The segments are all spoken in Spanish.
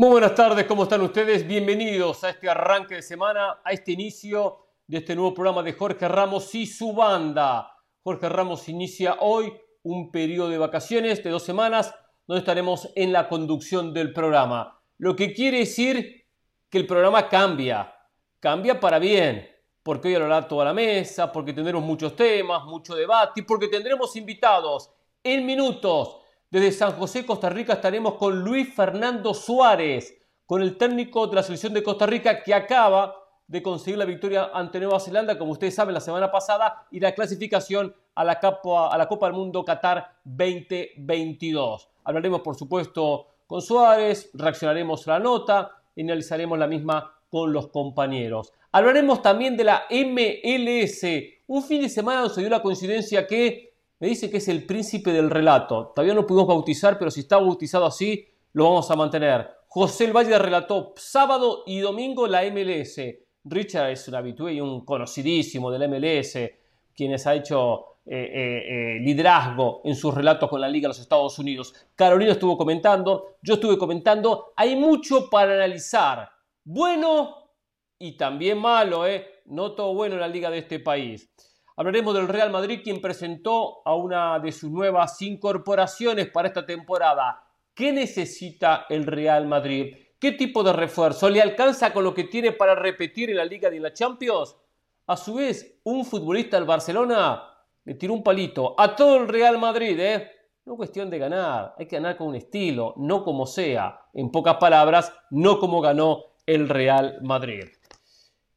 Muy buenas tardes, ¿cómo están ustedes? Bienvenidos a este arranque de semana, a este inicio de este nuevo programa de Jorge Ramos y su banda. Jorge Ramos inicia hoy un periodo de vacaciones de dos semanas donde estaremos en la conducción del programa. Lo que quiere decir que el programa cambia, cambia para bien, porque hoy hablará toda la mesa, porque tendremos muchos temas, mucho debate y porque tendremos invitados en minutos desde San José, Costa Rica, estaremos con Luis Fernando Suárez, con el técnico de la selección de Costa Rica que acaba de conseguir la victoria ante Nueva Zelanda, como ustedes saben, la semana pasada, y la clasificación a la Copa, del Mundo Qatar 2022. Hablaremos, por supuesto, con Suárez, reaccionaremos a la nota y analizaremos la misma con los compañeros. Hablaremos también de la MLS. Un fin de semana nos dio la coincidencia que me dice que es el príncipe del relato. Todavía no pudimos bautizar, pero si está bautizado así, lo vamos a mantener. José El Valle relató sábado y domingo la MLS. Richard es un habitué y un conocidísimo del MLS, quienes ha hecho eh, eh, eh, liderazgo en sus relatos con la Liga de los Estados Unidos. Carolina estuvo comentando, yo estuve comentando. Hay mucho para analizar. Bueno y también malo, ¿eh? No todo bueno en la Liga de este país. Hablaremos del Real Madrid, quien presentó a una de sus nuevas incorporaciones para esta temporada. ¿Qué necesita el Real Madrid? ¿Qué tipo de refuerzo? ¿Le alcanza con lo que tiene para repetir en la Liga y en la Champions? A su vez, un futbolista del Barcelona le tiró un palito a todo el Real Madrid, ¿eh? No cuestión de ganar, hay que ganar con un estilo, no como sea. En pocas palabras, no como ganó el Real Madrid.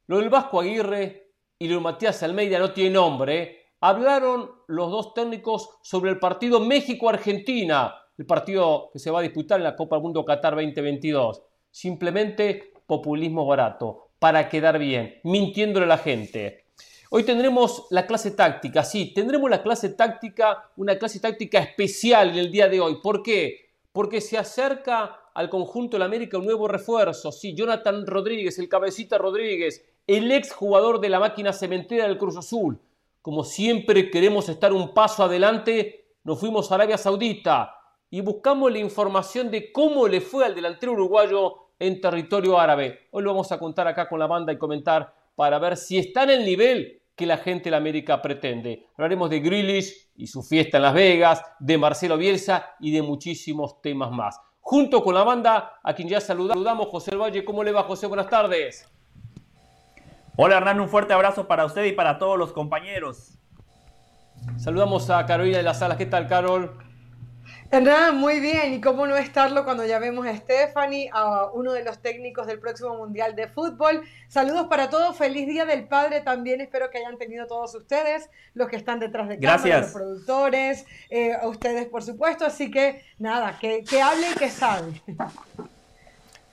Lo del Vasco Aguirre y Luis Matías Almeida no tiene nombre, hablaron los dos técnicos sobre el partido México-Argentina, el partido que se va a disputar en la Copa del Mundo Qatar 2022. Simplemente populismo barato, para quedar bien, mintiéndole a la gente. Hoy tendremos la clase táctica, sí, tendremos la clase táctica, una clase táctica especial en el día de hoy. ¿Por qué? Porque se acerca al conjunto de la América un nuevo refuerzo, sí, Jonathan Rodríguez, el cabecita Rodríguez, el ex jugador de la máquina cementera del Cruz Azul. Como siempre queremos estar un paso adelante, nos fuimos a Arabia Saudita y buscamos la información de cómo le fue al delantero uruguayo en territorio árabe. Hoy lo vamos a contar acá con la banda y comentar para ver si está en el nivel que la gente de la América pretende. Hablaremos de Grealish y su fiesta en Las Vegas, de Marcelo Bielsa y de muchísimos temas más. Junto con la banda, a quien ya saludamos, José Valle. ¿Cómo le va, José? Buenas tardes. Hola Hernán, un fuerte abrazo para usted y para todos los compañeros. Saludamos a Carolina de las Salas. ¿Qué tal, Carol? Hernán, muy bien. ¿Y cómo no estarlo cuando ya vemos a Stephanie, a uno de los técnicos del próximo Mundial de Fútbol? Saludos para todos. Feliz Día del Padre también. Espero que hayan tenido todos ustedes, los que están detrás de cámara, los productores, eh, a ustedes, por supuesto. Así que nada, que, que hable y que sabe.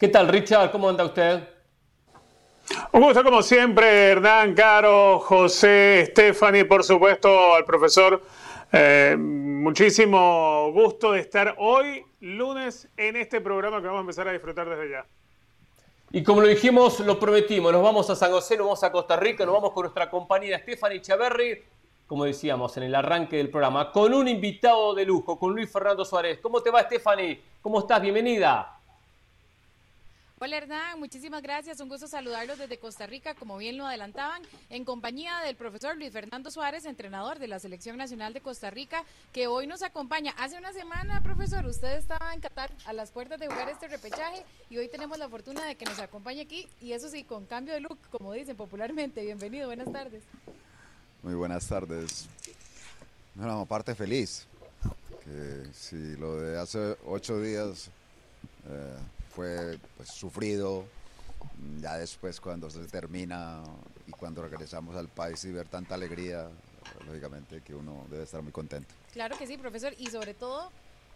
¿Qué tal, Richard? ¿Cómo anda usted? Un gusto como siempre, Hernán, Caro, José, Stephanie, por supuesto al profesor. Eh, muchísimo gusto de estar hoy, lunes, en este programa que vamos a empezar a disfrutar desde ya. Y como lo dijimos, lo prometimos, nos vamos a San José, nos vamos a Costa Rica, nos vamos con nuestra compañera Stephanie Chaverri, como decíamos en el arranque del programa, con un invitado de lujo, con Luis Fernando Suárez. ¿Cómo te va, Stephanie? ¿Cómo estás? Bienvenida. Hola Hernán, muchísimas gracias. Un gusto saludarlos desde Costa Rica, como bien lo adelantaban, en compañía del profesor Luis Fernando Suárez, entrenador de la Selección Nacional de Costa Rica, que hoy nos acompaña. Hace una semana, profesor, usted estaba en Qatar a las puertas de jugar este repechaje y hoy tenemos la fortuna de que nos acompañe aquí y eso sí, con cambio de look, como dicen popularmente. Bienvenido, buenas tardes. Muy buenas tardes. Bueno, aparte feliz, que si lo de hace ocho días... Eh, fue pues, sufrido. Ya después cuando se termina y cuando regresamos al país y ver tanta alegría, lógicamente que uno debe estar muy contento. Claro que sí, profesor, y sobre todo,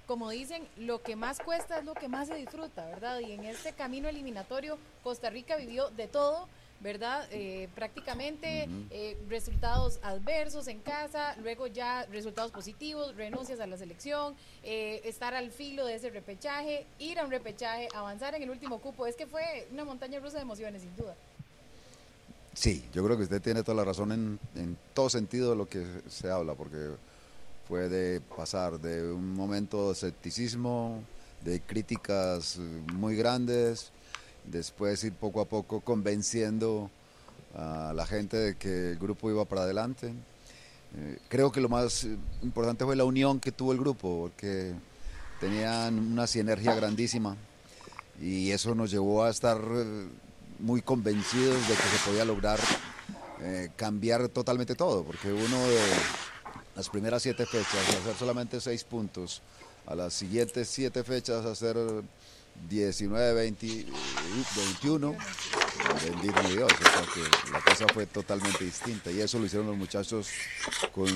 como dicen, lo que más cuesta es lo que más se disfruta, ¿verdad? Y en este camino eliminatorio, Costa Rica vivió de todo ¿verdad? Eh, prácticamente eh, resultados adversos en casa, luego ya resultados positivos, renuncias a la selección, eh, estar al filo de ese repechaje, ir a un repechaje, avanzar en el último cupo. Es que fue una montaña rusa de emociones, sin duda. Sí, yo creo que usted tiene toda la razón en, en todo sentido de lo que se habla, porque fue de pasar de un momento de escepticismo, de críticas muy grandes, después ir poco a poco convenciendo a la gente de que el grupo iba para adelante. Eh, creo que lo más importante fue la unión que tuvo el grupo, porque tenían una sinergia grandísima y eso nos llevó a estar eh, muy convencidos de que se podía lograr eh, cambiar totalmente todo, porque uno de las primeras siete fechas, hacer solamente seis puntos, a las siguientes siete fechas hacer 19, 20, 21, bendito Dios, la cosa fue totalmente distinta y eso lo hicieron los muchachos con,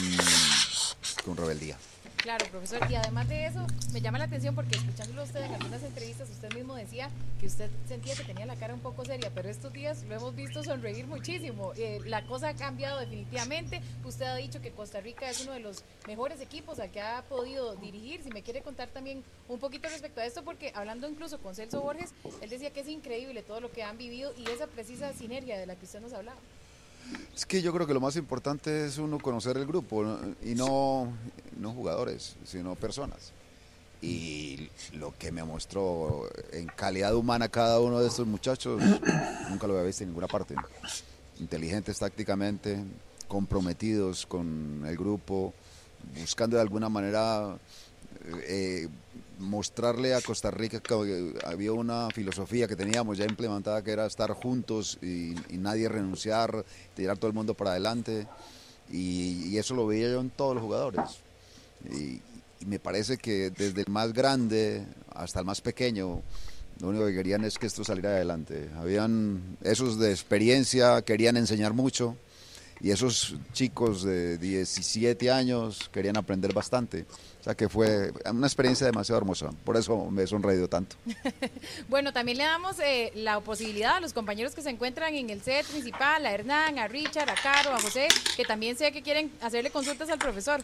con rebeldía. Claro, profesor. Y además de eso, me llama la atención porque escuchándolo usted en algunas entrevistas, usted mismo decía que usted sentía que tenía la cara un poco seria, pero estos días lo hemos visto sonreír muchísimo. Eh, la cosa ha cambiado definitivamente. Usted ha dicho que Costa Rica es uno de los mejores equipos a que ha podido dirigir. Si me quiere contar también un poquito respecto a esto, porque hablando incluso con Celso Borges, él decía que es increíble todo lo que han vivido y esa precisa sinergia de la que usted nos hablaba. Es que yo creo que lo más importante es uno conocer el grupo y no, no jugadores, sino personas. Y lo que me mostró en calidad humana cada uno de estos muchachos, nunca lo había visto en ninguna parte. Inteligentes tácticamente, comprometidos con el grupo, buscando de alguna manera eh, mostrarle a Costa Rica que había una filosofía que teníamos ya implementada que era estar juntos y, nadie renunciar, tirar todo el mundo para adelante. Y, eso lo veía yo en todos los jugadores. Y, me parece que desde el más grande hasta el más pequeño, lo único que querían es que esto saliera adelante. Habían esos de experiencia, querían enseñar mucho y esos chicos de 17 años querían aprender bastante. O sea que fue una experiencia demasiado hermosa, por eso me he sonreído tanto. bueno, también le damos eh, la posibilidad a los compañeros que se encuentran en el set principal, a Hernán, a Richard, a Caro, a José, que también sé que quieren hacerle consultas al profesor.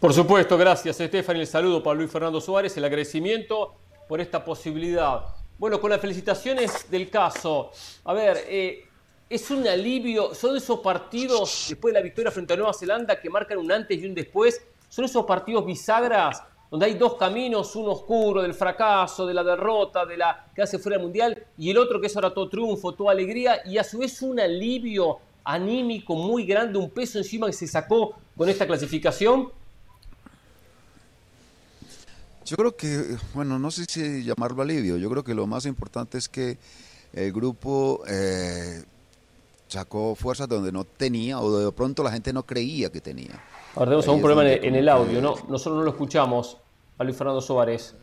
Por supuesto, gracias Estefan, el saludo para Luis Fernando Suárez, el agradecimiento por esta posibilidad. Bueno, con las felicitaciones del caso. A ver, eh, es un alivio, son esos partidos después de la victoria frente a Nueva Zelanda que marcan un antes y un después, son esos partidos bisagras donde hay dos caminos, uno oscuro del fracaso, de la derrota, de la que hace fuera del mundial, y el otro que es ahora todo triunfo, toda alegría, y a su vez un alivio anímico muy grande, un peso encima que se sacó con esta clasificación. Yo creo que, bueno, no sé si llamarlo alivio, yo creo que lo más importante es que el grupo eh, sacó fuerzas donde no tenía o de pronto la gente no creía que tenía. Ahora tenemos un problema en el, audio, ¿no? Nosotros no lo escuchamos a Luis Fernando Suárez.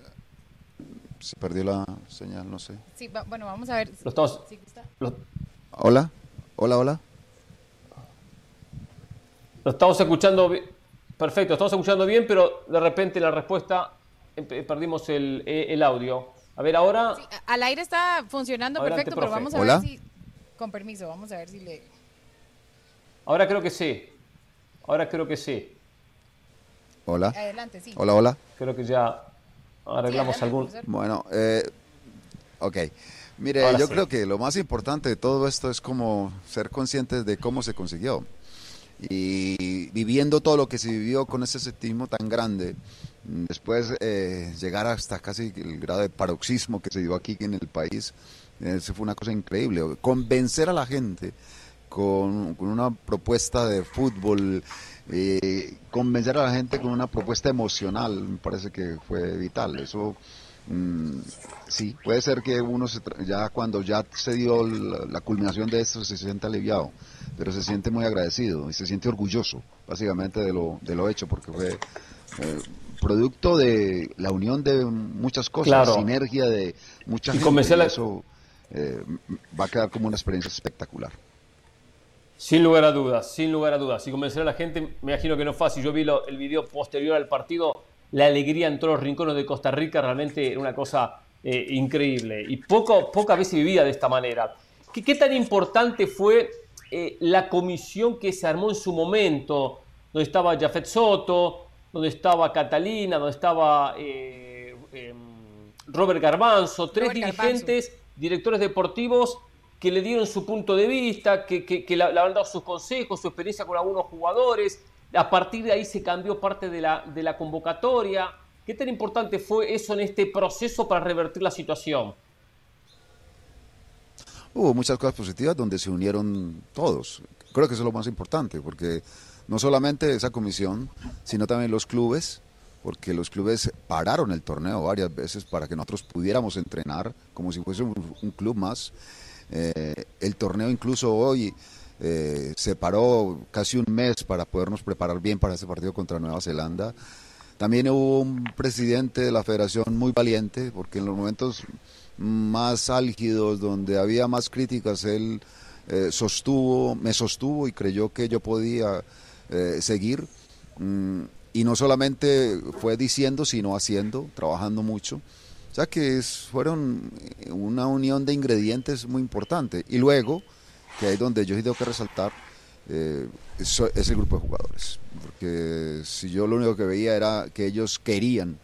Se perdió la señal, no sé. Sí, bueno, vamos a ver. Hola, hola, hola. Lo estamos escuchando, perfecto, estamos escuchando bien, pero de repente la respuesta perdimos el, el audio. A ver, ahora... al aire está funcionando perfecto, pero vamos a ver si... Con permiso, vamos a ver si le... Ahora creo que sí. Ahora creo que sí. Hola. Adelante, sí. Hola, hola. Creo que ya arreglamos algún... Bueno, eh, ok. Mire, yo creo que lo más importante de todo esto es como ser conscientes de cómo se consiguió. Y viviendo todo lo que se vivió con ese septismo tan grande, después eh, llegar hasta casi el grado de paroxismo que se dio aquí en el país, eso fue una cosa increíble. Convencer a la gente con, una propuesta de fútbol, eh, convencer a la gente con una propuesta emocional, me parece que fue vital. Eso mm, sí, puede ser que uno ya cuando ya se dio la, culminación de esto se siente aliviado, pero se siente muy agradecido y se siente orgulloso, básicamente, de lo, de lo hecho, porque fue... Eh, producto de la unión de muchas cosas, sinergia de muchas gente, eso eh, va a quedar como una experiencia espectacular. Sin lugar a dudas, sin lugar a dudas. Y convencer a la gente, me imagino que no es fácil. Yo vi el video posterior al partido, la alegría en todos los rincones de Costa Rica realmente era una cosa eh, increíble. Y poco, pocas veces vivía de esta manera. ¿Qué, qué tan importante fue eh, la comisión que se armó en su momento? Donde estaba Jafet Soto, donde estaba Catalina, donde estaba em, Robert Garbanzo, tres dirigentes directores deportivos que le dieron su punto de vista, que, que, le, han dado sus consejos, su experiencia con algunos jugadores. A partir de ahí se cambió parte de la, de la convocatoria. ¿Qué tan importante fue eso en este proceso para revertir la situación? Hubo muchas cosas positivas donde se unieron todos. Creo que eso es lo más importante, porque no solamente esa comisión, sino también los clubes, porque los clubes pararon el torneo varias veces para que nosotros pudiéramos entrenar como si fuese un, club más. Eh, el torneo incluso hoy eh, se paró casi un mes para podernos preparar bien para ese partido contra Nueva Zelanda. También hubo un presidente de la federación muy valiente, porque en los momentos más álgidos, donde había más críticas, él eh, sostuvo, me sostuvo y creyó que yo podía eh, seguir. Mm, y no solamente fue diciendo, sino haciendo, trabajando mucho. O sea que fueron una unión de ingredientes muy importante. Y luego, que ahí donde yo tengo que resaltar, eh, es, el grupo de jugadores. Porque si yo lo único que veía era que ellos querían,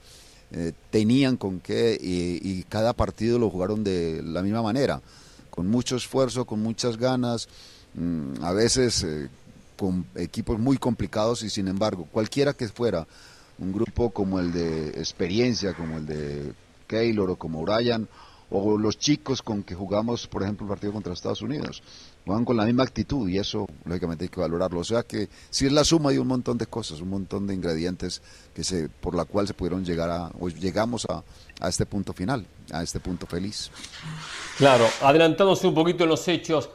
eh, tenían con qué, y, cada partido lo jugaron de la misma manera, con mucho esfuerzo, con muchas ganas, mm, a veces eh, con equipos muy complicados y sin embargo, cualquiera que fuera un grupo como el de experiencia, como el de Keylor o como Brian, o los chicos con que jugamos, por ejemplo, el partido contra Estados Unidos, juegan con la misma actitud y eso lógicamente hay que valorarlo. O sea que si es la suma de un montón de cosas, un montón de ingredientes que se, por la cual se pudieron llegar a, o llegamos a, a este punto final, a este punto feliz. Claro, adelantándose un poquito en los hechos,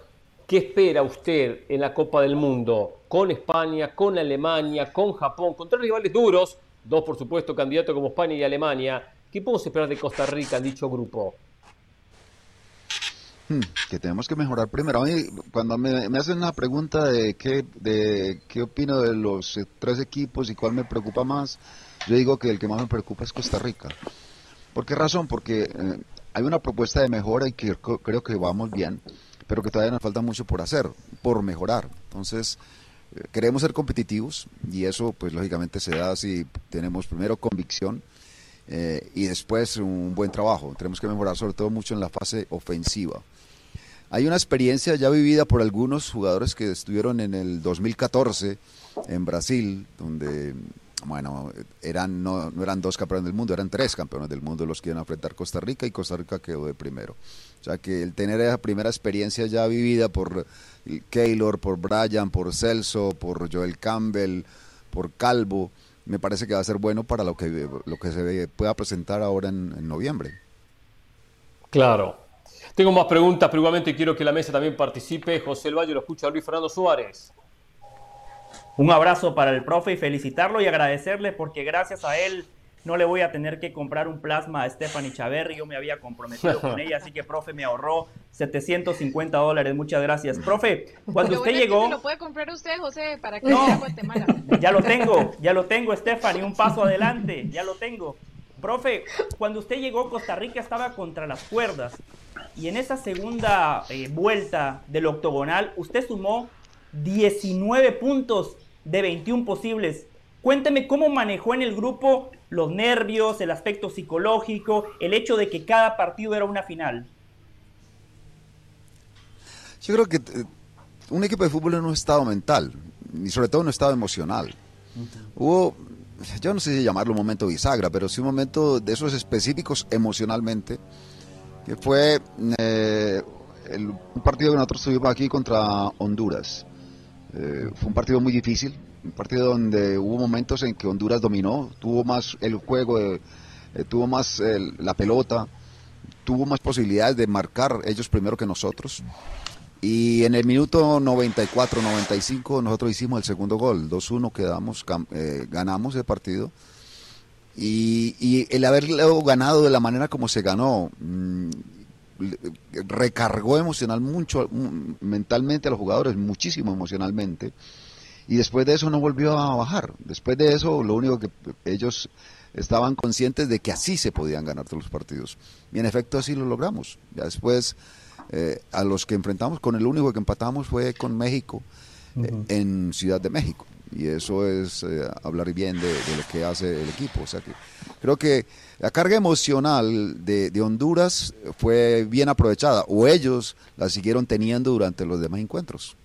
¿qué espera usted en la Copa del Mundo con España, con Alemania, con Japón, con tres rivales duros, dos por supuesto candidatos como España y Alemania? ¿Qué podemos esperar de Costa Rica en dicho grupo? Hmm, que tenemos que mejorar primero. A mí, cuando me, hacen una pregunta de qué, de qué opino de los eh, tres equipos y cuál me preocupa más, yo digo que el que más me preocupa es Costa Rica. ¿Por qué razón? Porque eh, hay una propuesta de mejora y que creo que vamos bien, pero que todavía nos falta mucho por hacer, por mejorar. Entonces, eh, queremos ser competitivos y eso, pues lógicamente se da si tenemos primero convicción y después un buen trabajo. Tenemos que mejorar sobre todo mucho en la fase ofensiva. Hay una experiencia ya vivida por algunos jugadores que estuvieron en el 2014 en Brasil, donde, bueno, eran, no, eran dos campeones del mundo, eran tres campeones del mundo los que iban a enfrentar Costa Rica y Costa Rica quedó de primero. O sea que el tener esa primera experiencia ya vivida por Keylor, por Brian, por Celso, por Joel Campbell, por Calvo, me parece que va a ser bueno para lo que, lo que se pueda presentar ahora en noviembre. Claro, tengo más preguntas, pero igualmente quiero que la mesa también participe. José El Valle lo escucha Luis Fernando Suárez. Un abrazo para el profe y felicitarlo y agradecerle porque gracias a él no le voy a tener que comprar un plasma a Stephanie Chaverri. Yo me había comprometido con ella, así que profe me ahorró 750 dólares. Muchas gracias. Profe, cuando usted llegó. lo puede comprar usted, José, para que no, Guatemala. Ya lo tengo, ya lo tengo, Stephanie. Un paso adelante, ya lo tengo. Profe, cuando usted llegó, Costa Rica estaba contra las cuerdas. Y en esa segunda eh, vuelta del octogonal, usted sumó 19 puntos de 21 posibles. Cuénteme cómo manejó en el grupo los nervios, el aspecto psicológico, el hecho de que cada partido era una final. Yo creo que eh, un equipo de fútbol en un estado mental, y sobre todo en un estado emocional. Hubo yo no sé si llamarlo un momento bisagra, pero sí un momento de esos específicos emocionalmente, que fue eh, un partido que nosotros tuvimos aquí contra Honduras. Eh, fue un partido muy difícil, un partido donde hubo momentos en que Honduras dominó, tuvo más el juego, eh, tuvo más la pelota, tuvo más posibilidades de marcar ellos primero que nosotros. Y en el minuto 94, 95 nosotros hicimos el segundo gol, 2-1 quedamos, eh, ganamos el partido. Y, el haberlo ganado de la manera como se ganó, mm, recargó emocional mucho, mm, mentalmente a los jugadores, muchísimo emocionalmente. Y después de eso no volvió a bajar. Después de eso, lo único que ellos estaban conscientes de que así se podían ganar todos los partidos. Y en efecto así lo logramos. Ya después eh, a los que enfrentamos, con el único que empatamos fue con México eh, en Ciudad de México. Y eso es eh, hablar bien de, lo que hace el equipo. O sea que creo que la carga emocional de, Honduras fue bien aprovechada, o ellos la siguieron teniendo durante los demás encuentros.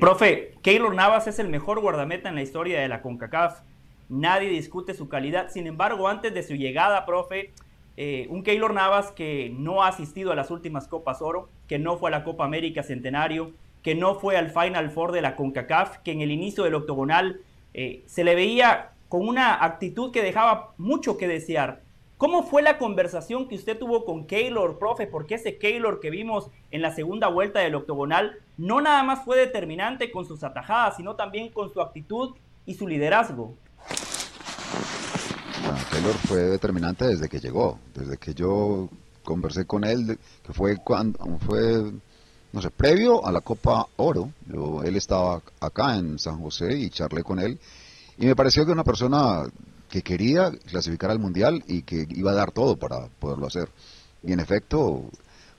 Profe, Keylor Navas es el mejor guardameta en la historia de la CONCACAF. nadie discute su calidad. Sin embargo, antes de su llegada, profe, eh, un Keylor Navas que no ha asistido a las últimas Copas Oro, que no fue a la Copa América Centenario, que no fue al Final Four de la CONCACAF, que en el inicio del octogonal eh, se le veía con una actitud que dejaba mucho que desear. ¿Cómo fue la conversación que usted tuvo con Keylor, profe? Porque ese Keylor que vimos en la segunda vuelta del octogonal no nada más fue determinante con sus atajadas, sino también con su actitud y su liderazgo. Keylor fue determinante desde que llegó, desde que yo conversé con él, que fue cuando fue no sé, previo a la Copa Oro, él estaba acá en San José y charlé con él y me pareció que una persona que quería clasificar al Mundial y que iba a dar todo para poderlo hacer. Y en efecto,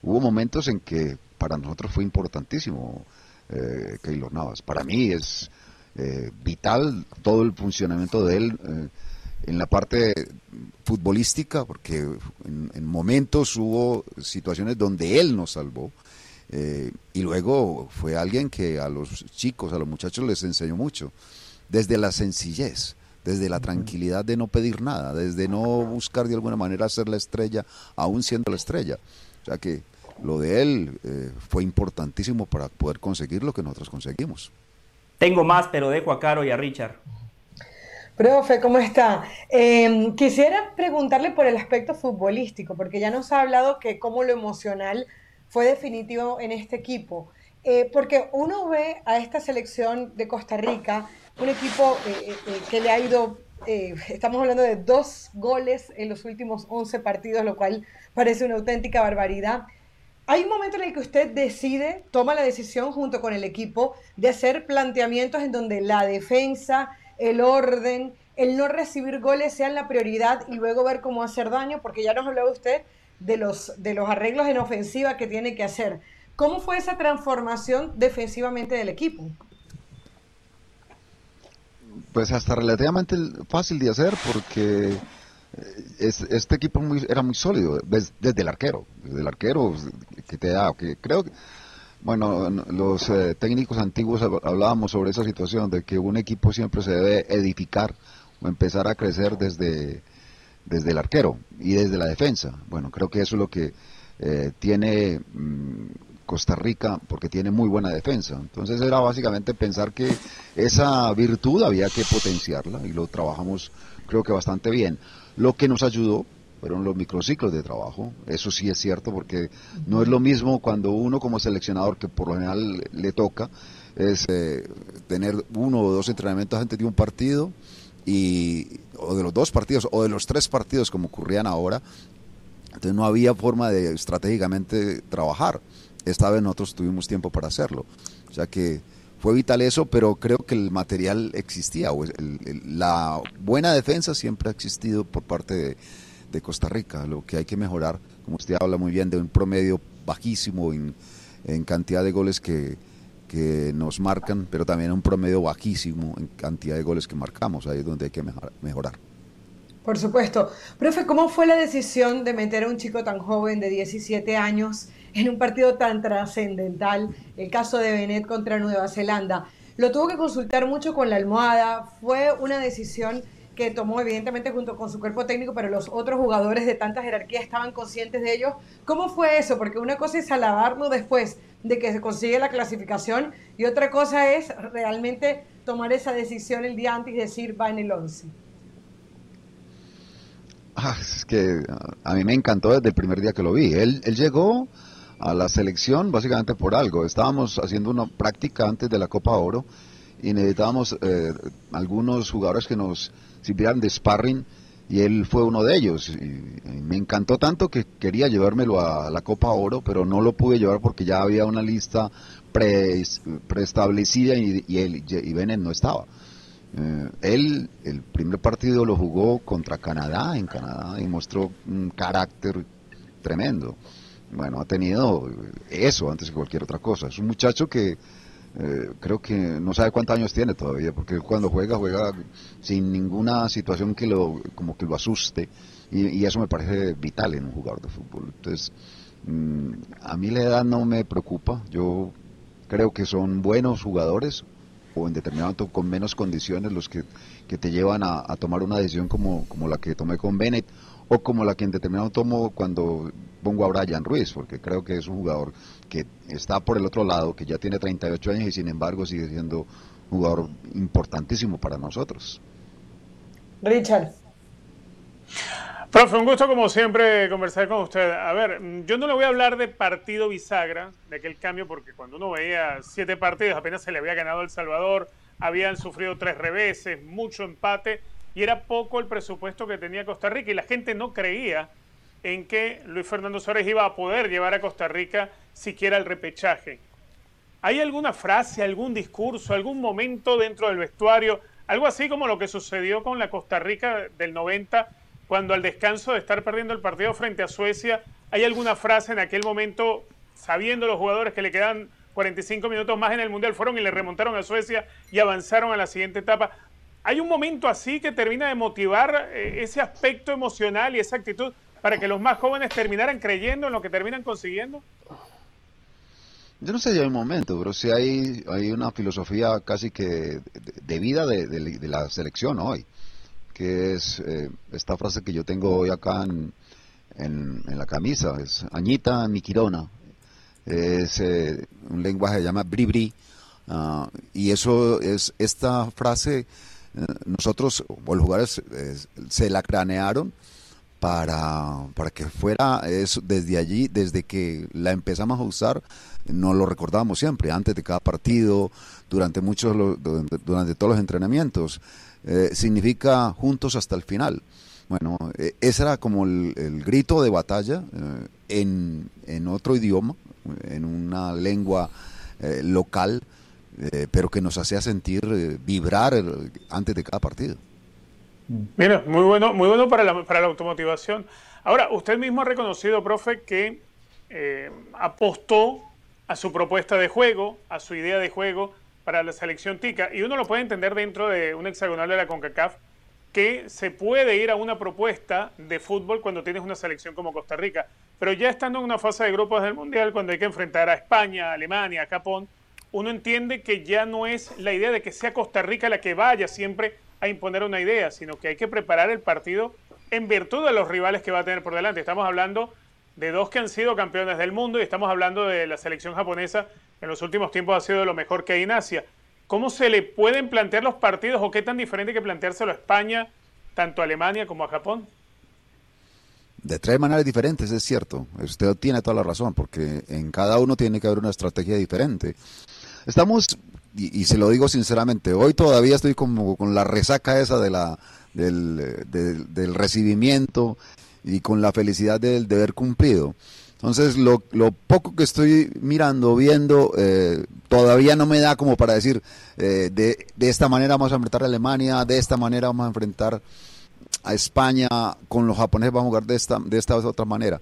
hubo momentos en que para nosotros fue importantísimo eh, Keylor Navas. Para mí es eh, vital todo el funcionamiento de él eh, en la parte futbolística, porque en, momentos hubo situaciones donde él nos salvó. Eh, y luego fue alguien que a los chicos, a los muchachos les enseñó mucho, desde la sencillez, desde la tranquilidad de no pedir nada, desde no buscar de alguna manera ser la estrella, aún siendo la estrella. O sea que lo de él eh, fue importantísimo para poder conseguir lo que nosotros conseguimos. Tengo más, pero dejo a Caro y a Richard. Profe, ¿cómo está? Em, quisiera preguntarle por el aspecto futbolístico, porque ya nos ha hablado que como lo emocional fue definitivo en este equipo. Eh, porque uno ve a esta selección de Costa Rica, un equipo eh, eh, que le ha ido, estamos hablando de dos goles en los últimos 11 partidos, lo cual parece una auténtica barbaridad. Hay un momento en el que usted decide, toma la decisión junto con el equipo de hacer planteamientos en donde la defensa el orden, el no recibir goles sean la prioridad y luego ver cómo hacer daño, porque ya nos hablaba usted de los, de los arreglos en ofensiva que tiene que hacer. ¿Cómo fue esa transformación defensivamente del equipo? Pues hasta relativamente fácil de hacer porque eh, este equipo era muy sólido desde el arquero, desde el arquero que te da, que creo que bueno, los eh, técnicos antiguos hablábamos sobre esa situación de que un equipo siempre se debe edificar o empezar a crecer desde, desde el arquero y desde la defensa. Bueno, creo que eso es lo que eh, tiene mm, Costa Rica porque tiene muy buena defensa. Entonces era básicamente pensar que esa virtud había que potenciarla y lo trabajamos creo que bastante bien. Lo que nos ayudó fueron los microciclos de trabajo. Eso sí es cierto porque no es lo mismo cuando uno como seleccionador, que por lo general le toca, es eh, tener uno o dos entrenamientos antes de un partido y o de los dos partidos o de los tres partidos como ocurrían ahora. Entonces no había forma de estratégicamente trabajar. Esta vez nosotros tuvimos tiempo para hacerlo. O sea que fue vital eso, pero creo que el material existía. O la buena defensa siempre ha existido por parte de, de Costa Rica. Lo que hay que mejorar, como usted habla muy bien, de un promedio bajísimo en, cantidad de goles que, que nos marcan, pero también un promedio bajísimo en cantidad de goles que marcamos. Ahí es donde hay que mejorar. Por supuesto. Profe, ¿cómo fue la decisión de meter a un chico tan joven de 17 años en un partido tan trascendental? El caso de Benet contra Nueva Zelanda. Lo tuvo que consultar mucho con la almohada. Fue una decisión que tomó evidentemente junto con su cuerpo técnico, pero los otros jugadores de tanta jerarquía estaban conscientes de ello. ¿Cómo fue eso? Porque una cosa es alabarlo después de que se consigue la clasificación y otra cosa es realmente tomar esa decisión el día antes y decir va en el 11. Ah, que a mí me encantó desde el primer día que lo vi. Él, él llegó a la selección básicamente por algo. Estábamos haciendo una práctica antes de la Copa Oro y necesitábamos eh, algunos jugadores que nos sirvieran de sparring y él fue uno de ellos. Me encantó tanto que quería llevármelo a la Copa Oro, pero no lo pude llevar porque ya había una lista preestablecida y, y, él, y no estaba. Eh, él el primer partido lo jugó contra Canadá en Canadá y mostró un carácter tremendo. Bueno, ha tenido eso antes que cualquier otra cosa. Es un muchacho que eh, creo que no sabe cuántos años tiene todavía, porque cuando juega, juega sin ninguna situación que lo, como que lo asuste, y, eso me parece vital en un jugador de fútbol. Entonces, mm, a mí la edad no me preocupa, yo creo que son buenos jugadores, o en determinado momento con menos condiciones los que, te llevan a, tomar una decisión como, como la que tomé con Bennett o como la que en determinado tomo cuando pongo a Brian Ruiz, porque creo que es un jugador que está por el otro lado, que ya tiene 38 años y sin embargo sigue siendo un jugador importantísimo para nosotros. Richard. Profe, un gusto como siempre conversar con usted. A ver, yo no le voy a hablar de partido bisagra, de aquel cambio, porque cuando uno veía siete partidos, apenas se le había ganado El Salvador, habían sufrido tres reveses, mucho empate, y era poco el presupuesto que tenía Costa Rica, y la gente no creía en que Luis Fernando Suárez iba a poder llevar a Costa Rica siquiera el repechaje. ¿Hay alguna frase, algún discurso, algún momento dentro del vestuario, algo así como lo que sucedió con la Costa Rica del 90? cuando al descanso de estar perdiendo el partido frente a Suecia, ¿hay alguna frase en aquel momento, sabiendo los jugadores que le quedan 45 minutos más en el Mundial, fueron y le remontaron a Suecia y avanzaron a la siguiente etapa? ¿Hay un momento así que termina de motivar eh, ese aspecto emocional y esa actitud para que los más jóvenes terminaran creyendo en lo que terminan consiguiendo? Yo no sé si hay un momento, pero sí hay, hay una filosofía casi que de, vida de la selección hoy que es eh, esta frase que yo tengo hoy acá en, en, la camisa, es Añita Miquirona. Es eh, un lenguaje que se llama bribri, ah, y eso es, esta frase, eh, nosotros, los jugadores, se la cranearon para, para que fuera eso, desde allí, desde que la empezamos a usar, no lo recordamos siempre, antes de cada partido, durante muchos, durante todos los entrenamientos. Eh, significa juntos hasta el final. Bueno, eh, ese era como el, grito de batalla eh, en, en, otro idioma, en una lengua local, pero que nos hacía sentir vibrar antes de cada partido. Mira, muy bueno, muy bueno para la, para la automotivación. Ahora, usted mismo ha reconocido, profe, que apostó a su propuesta de juego, a su idea de juego, para la selección tica. Y uno lo puede entender dentro de un hexagonal de la CONCACAF que se puede ir a una propuesta de fútbol cuando tienes una selección como Costa Rica. Pero ya estando en una fase de grupos del Mundial, cuando hay que enfrentar a España, Alemania, Japón, uno entiende que ya no es la idea de que sea Costa Rica la que vaya siempre a imponer una idea, sino que hay que preparar el partido en virtud de los rivales que va a tener por delante. Estamos hablando de dos que han sido campeones del mundo y estamos hablando de la selección japonesa en los últimos tiempos ha sido lo mejor que hay en Asia. ¿Cómo se le pueden plantear los partidos o qué tan diferente que planteárselo a España, tanto a Alemania como a Japón? De tres maneras diferentes, es cierto. Usted tiene toda la razón, porque en cada uno tiene que haber una estrategia diferente. Estamos, y, se lo digo sinceramente, hoy todavía estoy como con la resaca esa de la, del, del recibimiento y con la felicidad del deber cumplido. Entonces, lo, poco que estoy mirando, viendo, eh, todavía no me da como para decir, eh, de, de, esta manera vamos a enfrentar a Alemania, de esta manera vamos a enfrentar a España, con los japoneses vamos a jugar de esta, de esta otra manera.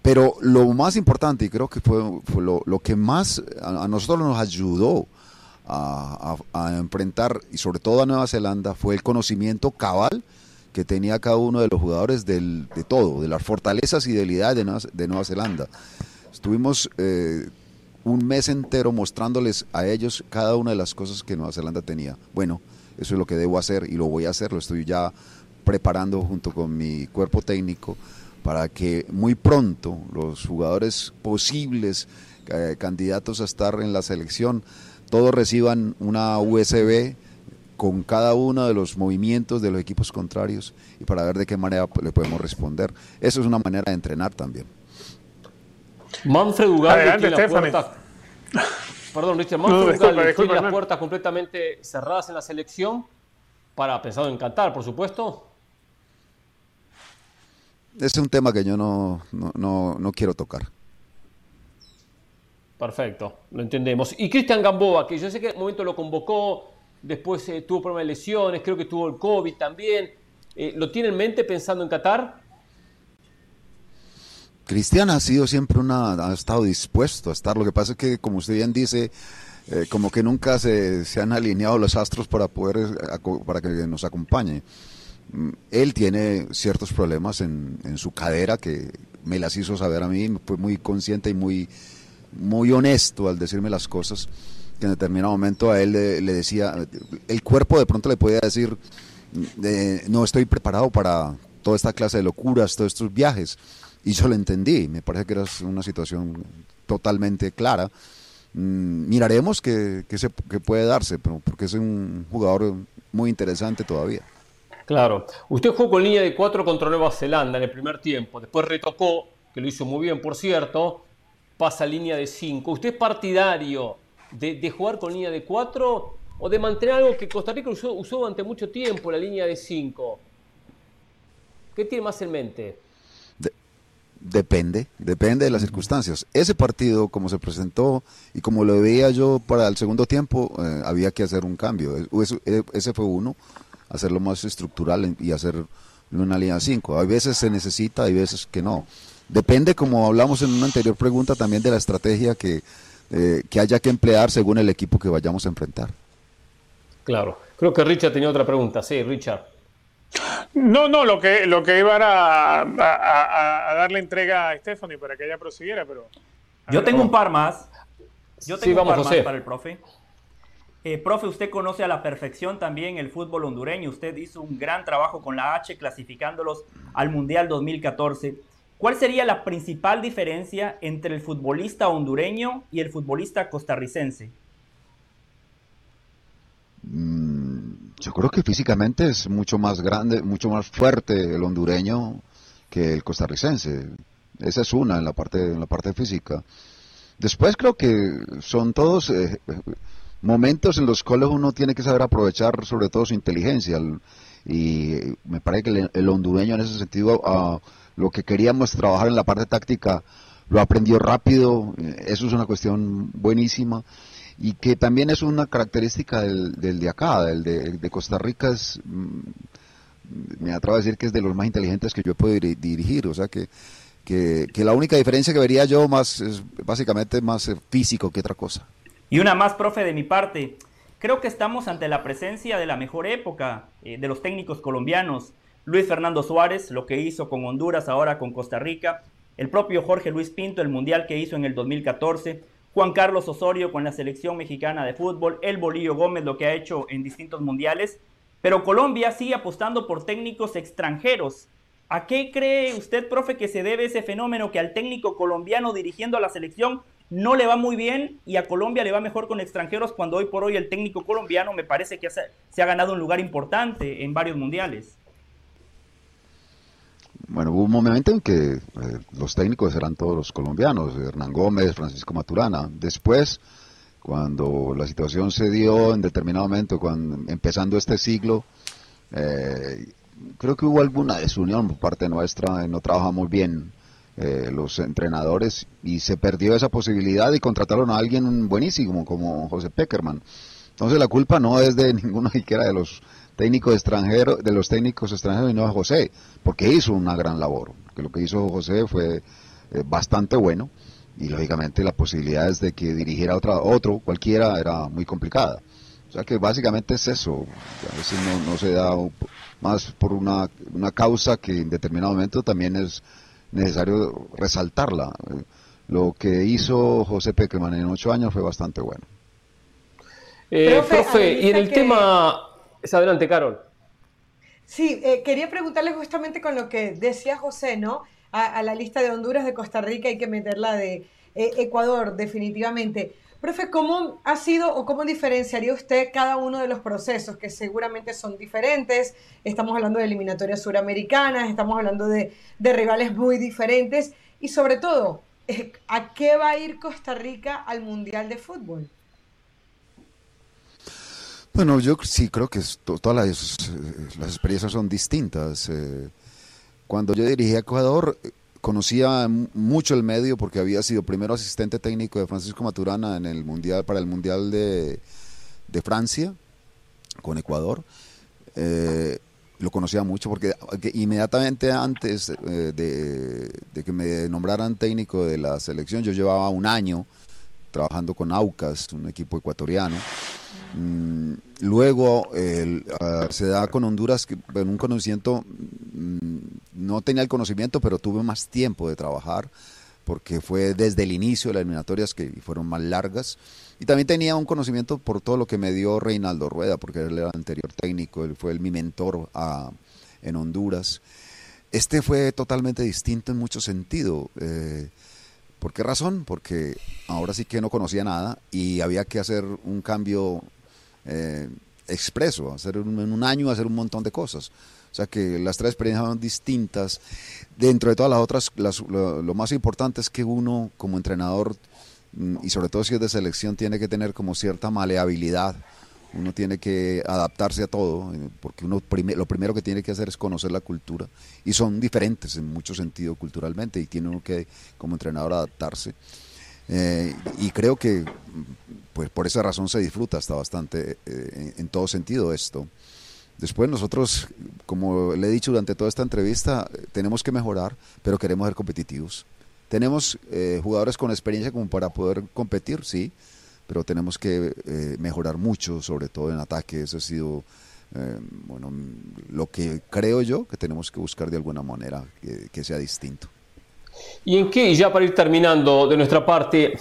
Pero lo más importante, y creo que fue, lo, que más a, nosotros nos ayudó a, enfrentar, y sobre todo a Nueva Zelanda, fue el conocimiento cabal que tenía cada uno de los jugadores de todo, de las fortalezas y debilidades de Nueva, de Nueva Zelanda. Estuvimos eh, un mes entero mostrándoles a ellos cada una de las cosas que Nueva Zelanda tenía. Bueno, eso es lo que debo hacer y lo voy a hacer, lo estoy ya preparando junto con mi cuerpo técnico para que muy pronto los jugadores posibles, eh, candidatos a estar en la selección, todos reciban una USB con cada uno de los movimientos de los equipos contrarios y para ver de qué manera le podemos responder. Eso es una manera de entrenar también. Manfred Ugalde tiene la puerta. Perdón, Richard. Manfred Ugalde tiene las puertas completamente cerradas en la selección para pensado en cantar, por supuesto. Es un tema que yo no, no, no quiero tocar. Perfecto, lo entendemos. Y Cristian Gamboa, que yo sé que en un momento lo convocó después eh, tuvo problemas de lesiones, creo que tuvo el COVID también. Eh, ¿Lo tiene en mente pensando en Qatar? Cristian ha sido siempre una, ha estado dispuesto a estar. Lo que pasa es que, como usted bien dice, eh, como que nunca se, se, han alineado los astros para poder, para que nos acompañe. Mm, él tiene ciertos problemas en, en, su cadera que me las hizo saber a mí, fue muy consciente y muy, muy honesto al decirme las cosas que en determinado momento a él le, decía, el cuerpo de pronto le podía decir, no estoy preparado para toda esta clase de locuras, todos estos viajes. Y yo lo entendí, me parece que era una situación totalmente clara. Mm, miraremos qué que, que puede darse, porque es un jugador muy interesante todavía. Claro. Usted jugó con línea de 4 contra Nueva Zelanda en el primer tiempo. Después retocó, que lo hizo muy bien, por cierto. Pasa línea de 5. ¿Usted es partidario de, jugar con línea de 4 o de mantener algo que Costa Rica usó, durante mucho tiempo, la línea de 5? ¿Qué tiene más en mente? depende, depende de las circunstancias. Ese partido, como se presentó y como lo veía yo para el segundo tiempo, eh, había que hacer un cambio. ese fue uno hacerlo más estructural y hacer una línea 5. Hay veces se necesita, hay veces que no. Depende, como hablamos en una anterior pregunta, también de la estrategia que, eh, que haya que emplear según el equipo que vayamos a enfrentar. Claro. Creo que Richard tenía otra pregunta. Sí, Richard. No, no, lo que, lo que iba era a, darle entrega a Stephanie para que ella prosiguiera, pero... Yo tengo un par más. Yo tengo un par más para el profe. Eh, profe, usted conoce a la perfección también el fútbol hondureño. Usted hizo un gran trabajo con la H clasificándolos al Mundial 2014. ¿Cuál sería la principal diferencia entre el futbolista hondureño y el futbolista costarricense? Mm, yo creo que físicamente es mucho más grande, mucho más fuerte el hondureño que el costarricense. Esa es una en la parte, en la parte física. Después creo que son todos eh, momentos en los cuales uno tiene que saber aprovechar sobre todo su inteligencia. Y me parece que el, hondureño en ese sentido, a lo que queríamos trabajar en la parte táctica, lo aprendió rápido. Eso es una cuestión buenísima. Y que también es una característica del, de acá, del de, Costa Rica, es, mm, me atrevo a decir que es de los más inteligentes que yo puedo dirigir. O sea que, que, que la única diferencia que vería yo más es básicamente más físico que otra cosa. Y una más, profe, de mi parte. Creo que estamos ante la presencia de la mejor época eh, de los técnicos colombianos. Luis Fernando Suárez, lo que hizo con Honduras, ahora con Costa Rica. El propio Jorge Luis Pinto, el mundial que hizo en el 2014. Juan Carlos Osorio con la selección mexicana de fútbol. El Bolillo Gómez, lo que ha hecho en distintos mundiales. Pero Colombia sigue apostando por técnicos extranjeros. ¿A qué cree usted, profe, que se debe ese fenómeno que al técnico colombiano dirigiendo a la selección no le va muy bien y a Colombia le va mejor con extranjeros cuando hoy por hoy el técnico colombiano me parece que se ha ganado un lugar importante en varios mundiales. Bueno, hubo un momento en que eh, los técnicos eran todos los colombianos, Hernán Gómez, Francisco Maturana. Después, cuando la situación se dio en determinado momento, cuando, empezando este siglo, eh, creo que hubo alguna desunión por parte nuestra, no trabajamos bien eh, los entrenadores y se perdió esa posibilidad y contrataron a alguien buenísimo como José Peckerman. Entonces la culpa no es de ninguno siquiera de los técnicos extranjeros, de los técnicos extranjeros, sino de José, porque hizo una gran labor. Que lo que hizo José fue eh, bastante bueno y lógicamente la posibilidad de que dirigiera otra, otro, cualquiera, era muy complicada. O sea que básicamente es eso. A veces no, no se da más por una, una causa que en determinado momento también es necesario resaltarla. Lo que hizo José Peckerman en ocho años fue bastante bueno. Eh, profe, y en el tema... Es adelante, Carol. Sí, eh, quería preguntarle justamente con lo que decía José, ¿no? A, la lista de Honduras, de Costa Rica, hay que meterla de eh, Ecuador, definitivamente. Profe, ¿cómo ha sido o cómo diferenciaría usted cada uno de los procesos que seguramente son diferentes? Estamos hablando de eliminatorias suramericanas, estamos hablando de, rivales muy diferentes y sobre todo, eh, ¿a qué va a ir Costa Rica al Mundial de Fútbol? Bueno, yo sí creo que todas las, las, experiencias son distintas. Eh, cuando yo dirigí a Ecuador, conocía mucho el medio porque había sido primero asistente técnico de Francisco Maturana en el mundial para el mundial de, Francia con Ecuador. Eh, lo conocía mucho porque inmediatamente antes eh, de, que me nombraran técnico de la selección, yo llevaba un año trabajando con Aucas, un equipo ecuatoriano. Mm, luego ah, se da con Honduras en un conocimiento, mm, no tenía el conocimiento, pero tuve más tiempo de trabajar, porque fue desde el inicio de las eliminatorias que fueron más largas. Y también tenía un conocimiento por todo lo que me dio Reinaldo Rueda, porque él era el anterior técnico, él fue mi mentor en Honduras. Este fue totalmente distinto en mucho sentido. Eh, ¿Por qué razón? Porque ahora sí que no conocía nada y había que hacer un cambio eh, expreso, hacer en un año hacer un montón de cosas. O sea que las tres experiencias son distintas. Dentro de todas las otras, lo, lo, más importante es que uno como entrenador, mm, y sobre todo si es de selección, tiene que tener como cierta maleabilidad. Uno tiene que adaptarse a todo, eh, porque uno lo primero que tiene que hacer es conocer la cultura. Y son diferentes en mucho sentido culturalmente, y tiene uno que, como entrenador, adaptarse. Eh, y creo que pues por esa razón se disfruta hasta bastante eh, en todo sentido esto. Después nosotros, como le he dicho durante toda esta entrevista, tenemos que mejorar, pero queremos ser competitivos. Tenemos eh, jugadores con experiencia como para poder competir, sí, pero tenemos que eh, mejorar mucho, sobre todo en ataque. Eso ha sido, eh, bueno, lo que creo yo que tenemos que buscar de alguna manera que, sea distinto. ¿Y en qué, ya para ir terminando de nuestra parte,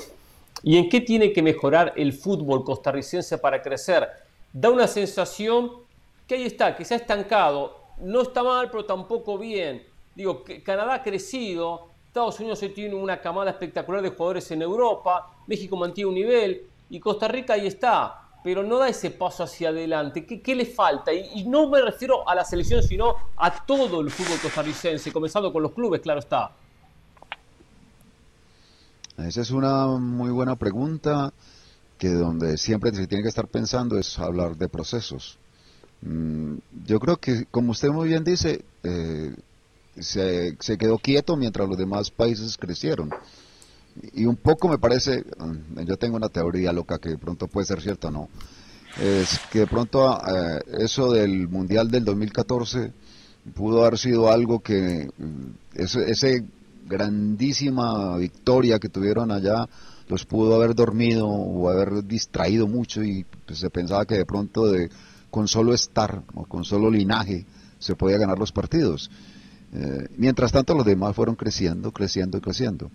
¿y en qué tiene que mejorar el fútbol costarricense para crecer? Da una sensación que ahí está, que se ha estancado. No está mal, pero tampoco bien. Digo, que Canadá ha crecido, Estados Unidos hoy tiene una camada espectacular de jugadores en Europa, México mantiene un nivel y Costa Rica ahí está, pero no da ese paso hacia adelante. ¿Qué, le falta? Y, no me refiero a la selección, sino a todo el fútbol costarricense, comenzando con los clubes, claro está. Esa es una muy buena pregunta, que donde siempre se tiene que estar pensando es hablar de procesos. Mm, yo creo que, como usted muy bien dice, eh, se, quedó quieto mientras los demás países crecieron. Y un poco me parece, mm, yo tengo una teoría loca que de pronto puede ser cierta o no, es que de pronto eh, eso del Mundial del 2014 pudo haber sido algo que, mm, ese, ese grandísima victoria que tuvieron allá, los pudo haber dormido o haber distraído mucho y pues, se pensaba que de pronto de con solo estar o con solo linaje se podía ganar los partidos. Eh, mientras tanto los demás fueron creciendo, creciendo y creciendo.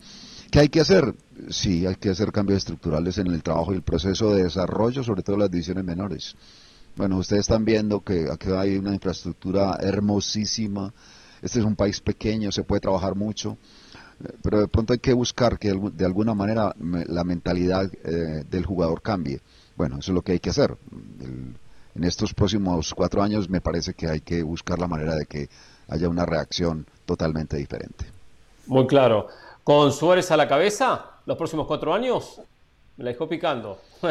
¿Qué hay que hacer? Sí, hay que hacer cambios estructurales en el trabajo y el proceso de desarrollo, sobre todo en las divisiones menores. Bueno, ustedes están viendo que aquí hay una infraestructura hermosísima. Este es un país pequeño, se puede trabajar mucho, pero de pronto hay que buscar que de alguna manera la mentalidad eh, del jugador cambie. Bueno, eso es lo que hay que hacer. El, en estos próximos cuatro años me parece que hay que buscar la manera de que haya una reacción totalmente diferente. Muy claro. ¿Con Suárez a la cabeza los próximos cuatro años? Me la dejó picando.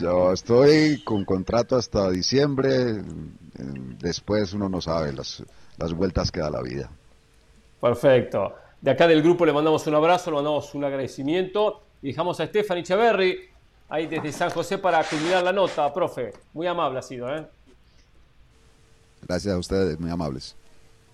Yo estoy con contrato hasta diciembre. Después uno no sabe las, las vueltas que da la vida. Perfecto. De acá del grupo le mandamos un abrazo, le mandamos un agradecimiento y dejamos a Stephanie Echeverry ahí desde San José para culminar la nota, profe. Muy amable ha sido, ¿eh? Gracias a ustedes, muy amables.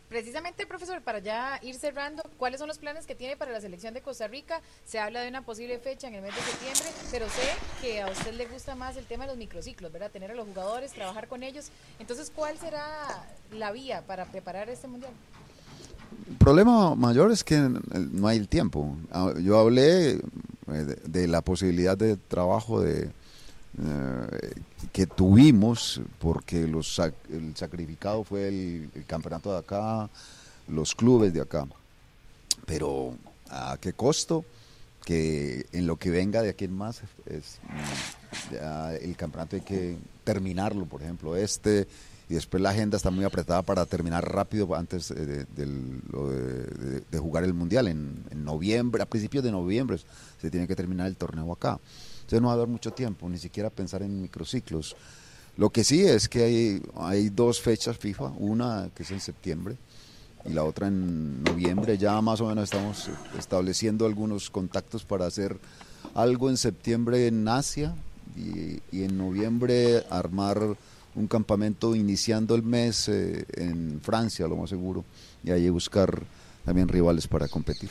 Precisamente, profesor, para ya ir cerrando, ¿cuáles son los planes que tiene para la selección de Costa Rica? Se habla de una posible fecha en el mes de septiembre, pero sé que a usted le gusta más el tema de los microciclos, ¿verdad? Tener a los jugadores, trabajar con ellos. Entonces, ¿cuál será la vía para preparar este mundial? El problema mayor es que no hay el tiempo. Ah, yo hablé eh, de, la posibilidad de trabajo de, eh, que tuvimos, porque los, el sacrificado fue el, campeonato de acá, los clubes de acá. Pero ¿a qué costo? Que en lo que venga de aquí en más, es, el campeonato hay que terminarlo, por ejemplo, este y después la agenda está muy apretada para terminar rápido antes de, de, jugar el Mundial en, noviembre, a principios de noviembre se tiene que terminar el torneo acá. Entonces no va a haber mucho tiempo, ni siquiera pensar en microciclos. Lo que sí es que hay, hay dos fechas FIFA, una que es en septiembre y la otra en noviembre. Ya más o menos estamos estableciendo algunos contactos para hacer algo en septiembre en Asia y, y en noviembre armar un campamento iniciando el mes eh, en Francia, lo más seguro, y ahí buscar también rivales para competir.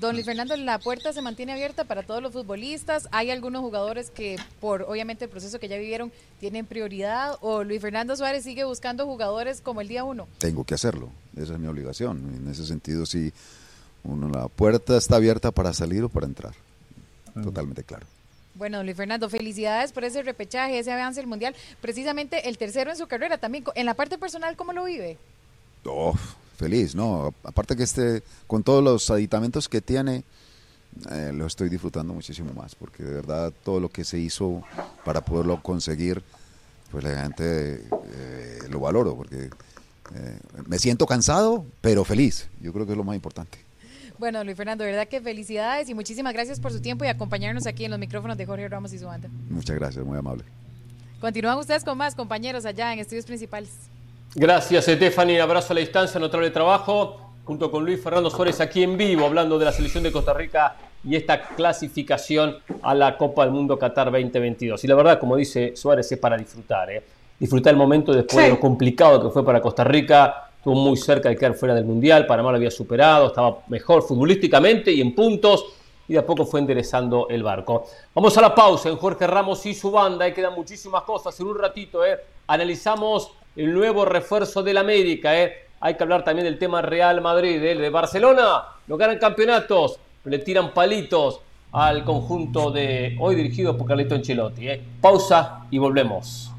Don Luis Fernando, la puerta se mantiene abierta para todos los futbolistas. Hay algunos jugadores que, por obviamente el proceso que ya vivieron, tienen prioridad. ¿O Luis Fernando Suárez sigue buscando jugadores como el día uno? Tengo que hacerlo. Esa es mi obligación. En ese sentido, sí, uno, la puerta está abierta para salir o para entrar. Totalmente claro. Bueno, Luis Fernando, felicidades por ese repechaje, ese avance del Mundial. Precisamente el tercero en su carrera también. En la parte personal, ¿cómo lo vive? Oh, feliz, ¿no? Aparte que este, con todos los aditamentos que tiene, eh, lo estoy disfrutando muchísimo más, porque de verdad todo lo que se hizo para poderlo conseguir, pues la gente eh, lo valoro, porque eh, me siento cansado, pero feliz. Yo creo que es lo más importante. Bueno, Luis Fernando, de verdad que felicidades y muchísimas gracias por su tiempo y acompañarnos aquí en los micrófonos de Jorge Ramos y su banda. Muchas gracias, muy amable. Continúan ustedes con más compañeros allá en estudios principales. Gracias, Stephanie. Abrazo a la distancia, notable trabajo. Junto con Luis Fernando Suárez aquí en vivo, hablando de la selección de Costa Rica y esta clasificación a la Copa del Mundo Qatar 2022. Y la verdad, como dice Suárez, es para disfrutar. ¿eh? Disfrutar el momento después de lo complicado que fue para Costa Rica. Estuvo muy cerca de quedar fuera del Mundial. Panamá lo había superado, estaba mejor futbolísticamente y en puntos. Y de a poco fue enderezando el barco. Vamos a la pausa en Jorge Ramos y su banda. Ahí quedan muchísimas cosas. En un ratito ¿eh? analizamos el nuevo refuerzo del América. ¿eh? Hay que hablar también del tema Real Madrid, ¿eh? de Barcelona. No ganan campeonatos, le tiran palitos al conjunto de hoy dirigido por Carlito Ancelotti. ¿eh? Pausa y volvemos.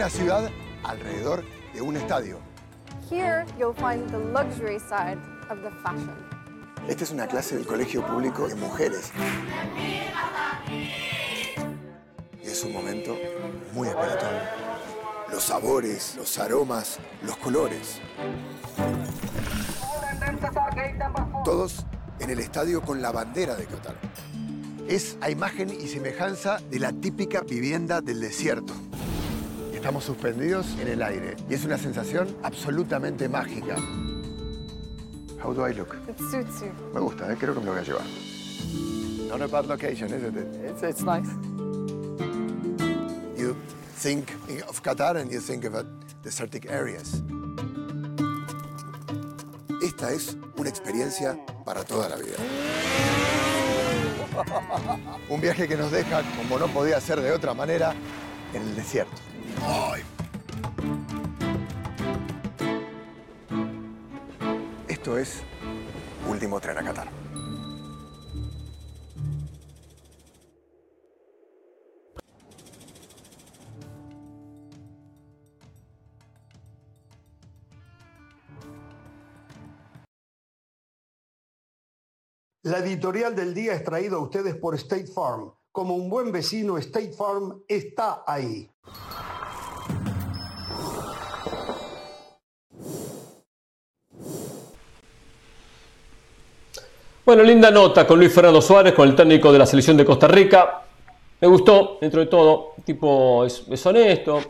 Una ciudad alrededor de un estadio. Here you'll find the luxury side of the fashion. Esta es una clase del colegio público de mujeres. Y es un momento muy espiritual. Los sabores, los aromas, los colores. Todos en el estadio con la bandera de Qatar. Es a imagen y semejanza de la típica vivienda del desierto. Estamos suspendidos en el aire y es una sensación absolutamente mágica. How do I look? It suits you. Me gusta, ¿eh? creo que me lo voy a llevar. Not a bad location, isn't it? It's, it's nice. You think of Qatar and you think about desertic areas. Esta es una experiencia para toda la vida. Un viaje que nos deja, como no podía ser de otra manera, en el desierto. Esto es Último Tren a Qatar. La editorial del día es traída a ustedes por State Farm. Como un buen vecino, State Farm está ahí. Bueno, linda nota con Luis Fernando Suárez, con el técnico de la selección de Costa Rica. Me gustó, dentro de todo, el tipo es, es honesto,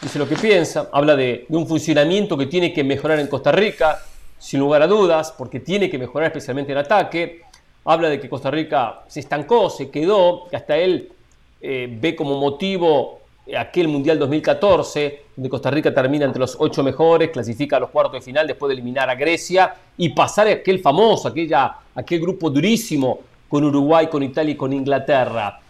dice lo que piensa, habla de, un funcionamiento que tiene que mejorar en Costa Rica, sin lugar a dudas, porque tiene que mejorar especialmente en ataque. Habla de que Costa Rica se estancó, se quedó, que hasta él eh, ve como motivo aquel Mundial 2014, donde Costa Rica termina entre los ocho mejores, clasifica a los cuartos de final después de eliminar a Grecia y pasar a aquel famoso, aquella, aquel grupo durísimo con Uruguay, con Italia y con Inglaterra.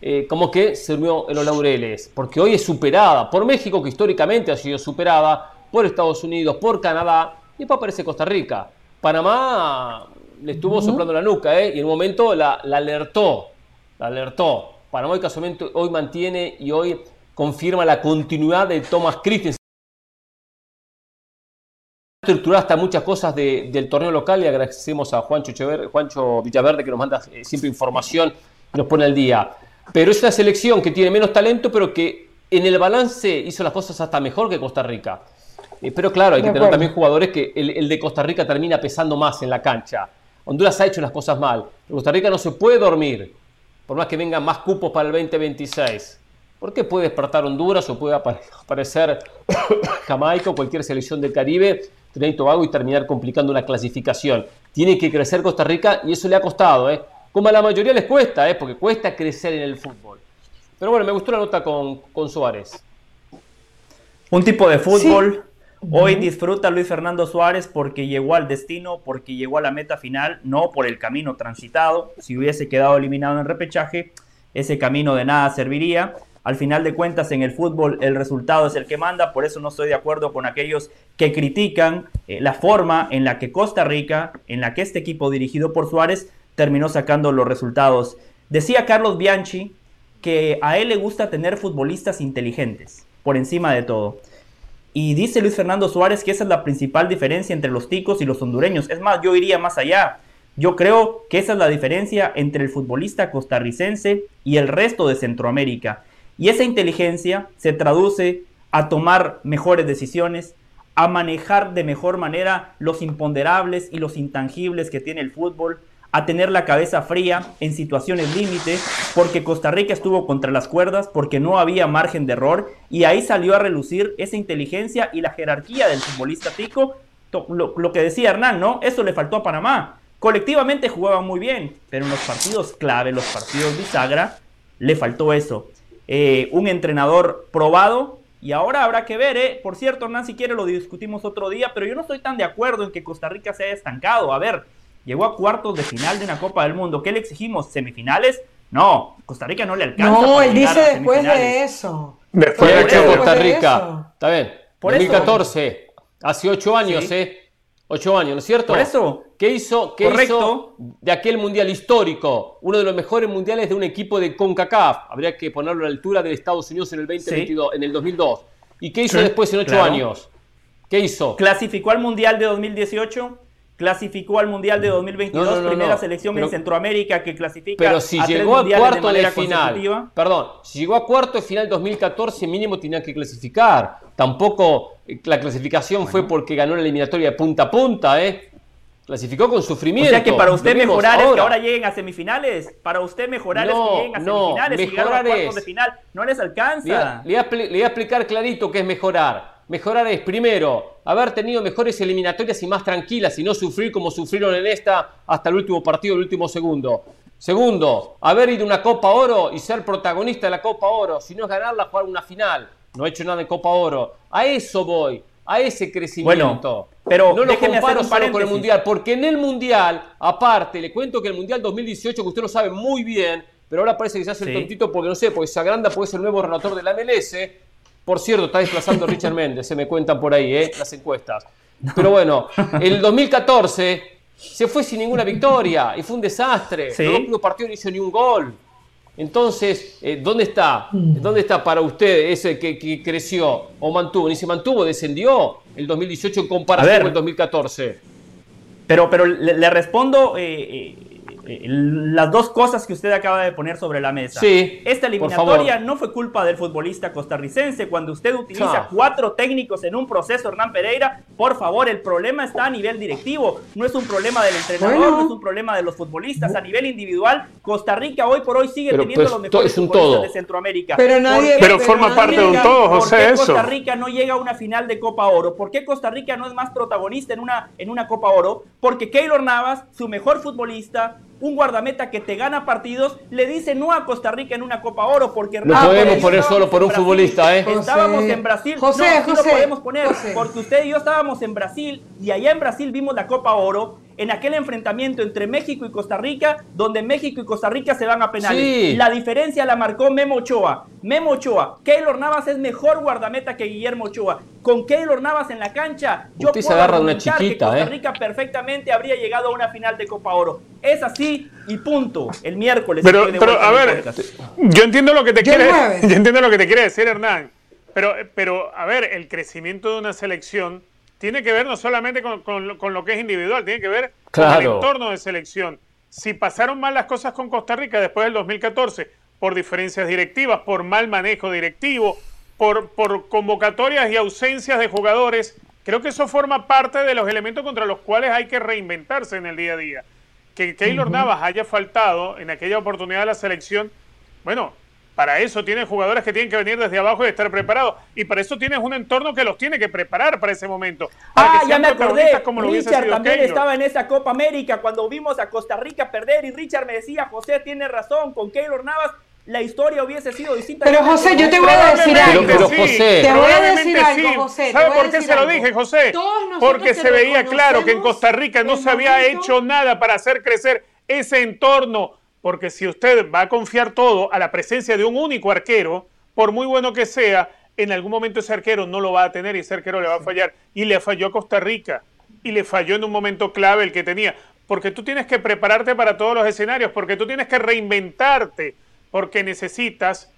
Eh, como que se durmió en los laureles, porque hoy es superada por México, que históricamente ha sido superada, por Estados Unidos, por Canadá, y después aparece Costa Rica. Panamá le estuvo soplando la nuca, ¿eh? y en un momento la, la alertó, la alertó. Panamá casualmente hoy mantiene y hoy confirma la continuidad de Thomas Christensen. estructurado hasta muchas cosas de, del torneo local y agradecemos a Juancho, Villaverde que nos manda eh, siempre información y nos pone al día. Pero es una selección que tiene menos talento, pero que en el balance hizo las cosas hasta mejor que Costa Rica. Eh, pero claro, hay que tener también jugadores que el, el, de Costa Rica termina pesando más en la cancha. Honduras ha hecho las cosas mal. Costa Rica no se puede dormir. por más que vengan más cupos para el 2026. ¿Por qué puede despertar Honduras o puede aparecer Jamaica o cualquier selección del Caribe, Trinidad y Tobago y terminar complicando una clasificación? Tiene que crecer Costa Rica y eso le ha costado, ¿eh? Como a la mayoría les cuesta, ¿eh? Porque cuesta crecer en el fútbol. Pero bueno, me gustó la nota con, con Suárez. Un tipo de fútbol. Hoy disfruta Luis Fernando Suárez porque llegó al destino, porque llegó a la meta final, no por el camino transitado. Si hubiese quedado eliminado en el repechaje, ese camino de nada serviría. Al final de cuentas, en el fútbol el resultado es el que manda, por eso no estoy de acuerdo con aquellos que critican eh, la forma en la que Costa Rica, en la que este equipo dirigido por Suárez, terminó sacando los resultados. Decía Carlos Bianchi que a él le gusta tener futbolistas inteligentes, por encima de todo. Y dice Luis Fernando Suárez que esa es la principal diferencia entre los ticos y los hondureños. Es más, yo iría más allá. Yo creo que esa es la diferencia entre el futbolista costarricense y el resto de Centroamérica. Y esa inteligencia se traduce a tomar mejores decisiones, a manejar de mejor manera los imponderables y los intangibles que tiene el fútbol, a tener la cabeza fría en situaciones límite, porque Costa Rica estuvo contra las cuerdas, porque no había margen de error, y ahí salió a relucir esa inteligencia y la jerarquía del futbolista tico, lo, que decía Hernán, ¿no? Eso le faltó a Panamá. Colectivamente jugaban muy bien, pero en los partidos clave, los partidos bisagra, le faltó eso. Eh, un entrenador probado. Y ahora habrá que ver, ¿eh? Por cierto, Hernán, si quiere lo discutimos otro día, pero yo no estoy tan de acuerdo en que Costa Rica se haya estancado. A ver, llegó a cuartos de final de una Copa del Mundo. ¿Qué le exigimos? ¿Semifinales? No, Costa Rica no le alcanza. No, él dice después de eso. Después de Costa Rica. Está bien. Por 2014, hace ocho años, ¿eh? Ocho años, ¿no es cierto? Por eso. ¿Qué hizo, qué hizo de aquel mundial histórico? Uno de los mejores mundiales de un equipo de CONCACAF. Habría que ponerlo a la altura de Estados Unidos en el 2022, en el 2002. ¿Y qué hizo después en ocho años? ¿Qué hizo? Clasificó al mundial de 2018. Clasificó al Mundial de 2022, primera selección en Centroamérica que clasifica. Pero si llegó a cuarto de, final, perdón, si llegó a cuarto de final 2014, mínimo tenía que clasificar. Tampoco eh, la clasificación fue porque ganó la eliminatoria de punta a punta, ¿eh? Clasificó con sufrimiento. O sea que para usted mejorar es que ahora lleguen a semifinales. Para usted mejorar es que lleguen a semifinales y a cuartos de final. No les alcanza. Le voy, a, explicar clarito qué es mejorar. Mejorar es, primero, haber tenido mejores eliminatorias y más tranquilas y no sufrir como sufrieron en esta hasta el último partido, el último segundo. Segundo, haber ido a una Copa Oro y ser protagonista de la Copa Oro. Si no es ganarla, jugar una final. No he hecho nada en Copa Oro. A eso voy a ese crecimiento. pero no lo comparo solo con el Mundial, porque en el Mundial, aparte, le cuento que el Mundial 2018, que usted lo sabe muy bien, pero ahora parece que se hace el tontito porque no sé, porque se agranda, puede ser el nuevo relator de la MLS. Por cierto, está desplazando Richard Méndez, se me cuentan por ahí, ¿eh? las encuestas. Pero bueno, el 2014 se fue sin ninguna victoria y fue un desastre. ¿Sí? El partido no hizo ni un gol. Entonces, eh, ¿dónde está? ¿Dónde está para usted ese que, creció o mantuvo? Ni se mantuvo, descendió el 2018 en comparación con el 2014. Pero, pero le, respondo eh, eh, las dos cosas que usted acaba de poner sobre la mesa. Sí, Esta eliminatoria no fue culpa del futbolista costarricense. Cuando usted utiliza cuatro técnicos en un proceso, Hernán Pereira, por favor, el problema está a nivel directivo. No es un problema del entrenador, no es un problema de los futbolistas. A nivel individual, Costa Rica hoy por hoy sigue teniendo pues, los mejores futbolistas de Centroamérica. Pero, nadie, pero, forma parte de un todo, José. ¿Por qué Costa Rica no llega a una final de Copa Oro? ¿Por qué Costa Rica no es más protagonista en una, en una Copa Oro? Porque Keylor Navas, su mejor futbolista, un guardameta que te gana partidos, le dice no a Costa Rica en una Copa Oro porque no podemos poner solo por un futbolista, ¿eh? Estábamos en Brasil, José, no, lo podemos poner porque usted y yo estábamos en Brasil y allá en Brasil vimos la Copa Oro en aquel enfrentamiento entre México y Costa Rica, donde México y Costa Rica se van a penales. La diferencia la marcó Memo Ochoa. Memo Ochoa, Keylor Navas es mejor guardameta que Guillermo Ochoa. Con Keylor Navas en la cancha, yo puedo agarra una chiquita, que Costa ¿eh? Rica perfectamente habría llegado a una final de Copa Oro. Es así y punto. El miércoles. Pero, pero a ver, yo entiendo lo que te quiere, yo entiendo lo que te quiere decir Hernán. Pero, pero, a ver, el crecimiento de una selección tiene que ver no solamente con, lo que es individual, tiene que ver con el entorno de selección. Si pasaron mal las cosas con Costa Rica después del 2014, por diferencias directivas, por mal manejo directivo, por, por convocatorias y ausencias de jugadores, creo que eso forma parte de los elementos contra los cuales hay que reinventarse en el día a día. que Keylor Navas haya faltado en aquella oportunidad de la selección, bueno, para eso tienes jugadores que tienen que venir desde abajo y estar preparados. Y para eso tienes un entorno que los tiene que preparar para ese momento. ah, ya me acordé. Como Richard también estaba en esa Copa América cuando vimos a Costa Rica perder. Y Richard me decía, José tiene razón, con Keylor Navas la historia hubiese sido distinta. Pero José, yo te voy a decir algo. Pero, José, te voy a decir algo, José. ¿Sabe por qué se lo dije, José? Porque se veía claro que en Costa Rica no se había hecho nada para hacer crecer ese entorno porque si usted va a confiar todo a la presencia de un único arquero, por muy bueno que sea, en algún momento ese arquero no lo va a tener y ese arquero le va a fallar. Y le falló a Costa Rica. Y le falló en un momento clave el que tenía. Porque tú tienes que prepararte para todos los escenarios, porque tú tienes que reinventarte, porque necesitas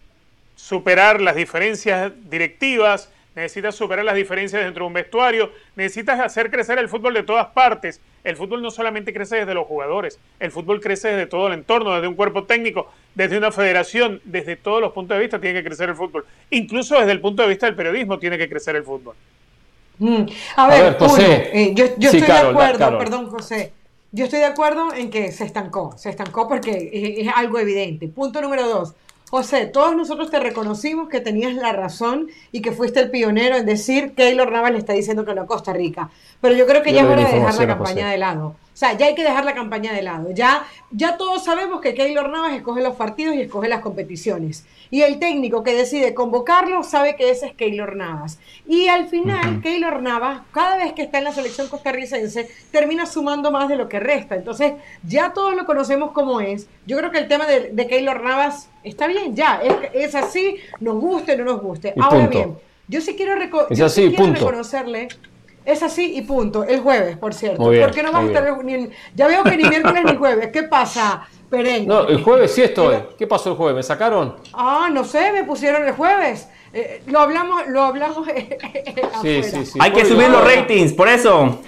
superar las diferencias directivas, necesitas superar las diferencias dentro de un vestuario, necesitas hacer crecer el fútbol de todas partes. El fútbol no solamente crece desde los jugadores, el fútbol crece desde todo el entorno, desde un cuerpo técnico, desde una federación, desde todos los puntos de vista tiene que crecer el fútbol. Incluso desde el punto de vista del periodismo tiene que crecer el fútbol. Mm. A, ver, José. Eh, yo, estoy de acuerdo, perdón José, yo estoy de acuerdo en que se estancó, se estancó porque es algo evidente. Punto número dos. José, todos nosotros te reconocimos que tenías la razón y que fuiste el pionero en decir que Keylor Navas le está diciendo que no a Costa Rica. Pero yo creo que ya es hora de dejar la campaña de lado. O sea, ya hay que dejar la campaña de lado. Ya, ya todos sabemos que Keylor Navas escoge los partidos y escoge las competiciones. Y el técnico que decide convocarlo sabe que ese es Keylor Navas. Y al final, Keylor Navas, cada vez que está en la selección costarricense, termina sumando más de lo que resta. Entonces, ya todos lo conocemos como es. Yo creo que el tema de, de Keylor Navas está bien, ya. Es, así, nos guste o no nos guste. Ahora bien, yo sí quiero, reconocerle es así y punto. El jueves, por cierto. ¿Por qué no vamos a estar ni, Ya veo que ni miércoles ni jueves. ¿Qué pasa, Perengue? No, el jueves sí estoy. ¿Qué pasó el jueves? ¿Me sacaron? Ah, no sé, me pusieron el jueves. Eh, lo hablamos, lo hablamos. sí, sí, sí. Hay que subir los ratings, por eso.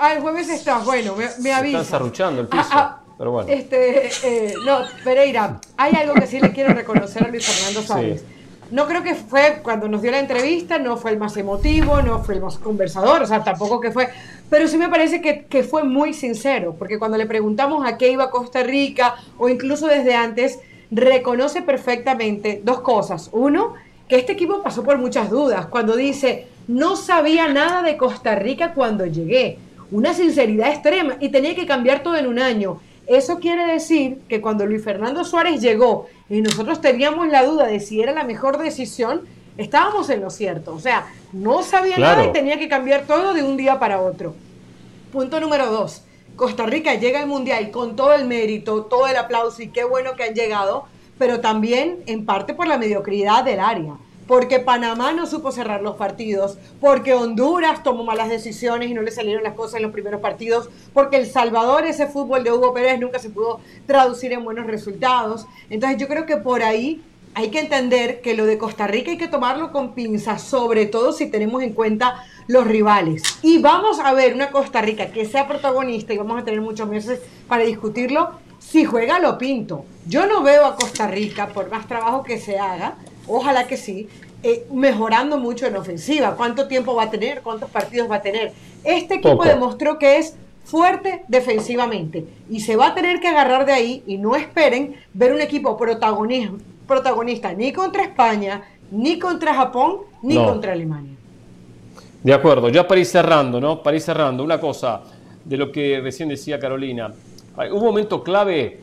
ah, el jueves está, bueno, me, me avisa. Está zarruchando el piso. Ah, ah, pero bueno. Este, eh, no, Pereira, hay algo que sí le quiero reconocer a Luis Fernando Sáenz. No creo que fue cuando nos dio la entrevista, no fue el más emotivo, no fue el más conversador, o sea, tampoco que fue, pero sí me parece que, que fue muy sincero, porque cuando le preguntamos a qué iba Costa Rica, o incluso desde antes, reconoce perfectamente dos cosas. Uno, que este equipo pasó por muchas dudas, cuando dice, no sabía nada de Costa Rica cuando llegué, una sinceridad extrema, y tenía que cambiar todo en un año. Eso quiere decir que cuando Luis Fernando Suárez llegó y nosotros teníamos la duda de si era la mejor decisión, estábamos en lo cierto. O sea, no sabía nada y tenía que cambiar todo de un día para otro. Punto número dos. Costa Rica llega al Mundial con todo el mérito, todo el aplauso y qué bueno que han llegado, pero también en parte por la mediocridad del área porque Panamá no supo cerrar los partidos, porque Honduras tomó malas decisiones y no le salieron las cosas en los primeros partidos, porque El Salvador, ese fútbol de Hugo Pérez, nunca se pudo traducir en buenos resultados. Entonces yo creo que por ahí hay que entender que lo de Costa Rica hay que tomarlo con pinzas, sobre todo si tenemos en cuenta los rivales. Y vamos a ver una Costa Rica que sea protagonista y vamos a tener muchos meses para discutirlo. Si juega lo pinto. Yo no veo a Costa Rica, por más trabajo que se haga, ojalá que sí, eh, mejorando mucho en ofensiva. ¿Cuánto tiempo va a tener? ¿Cuántos partidos va a tener? Este equipo demostró que es fuerte defensivamente y se va a tener que agarrar de ahí y no esperen ver un equipo protagonista, protagonista ni contra España, ni contra Japón, ni contra Alemania. De acuerdo, ya para ir cerrando, ¿no? Para ir cerrando, una cosa de lo que recién decía Carolina. Un momento clave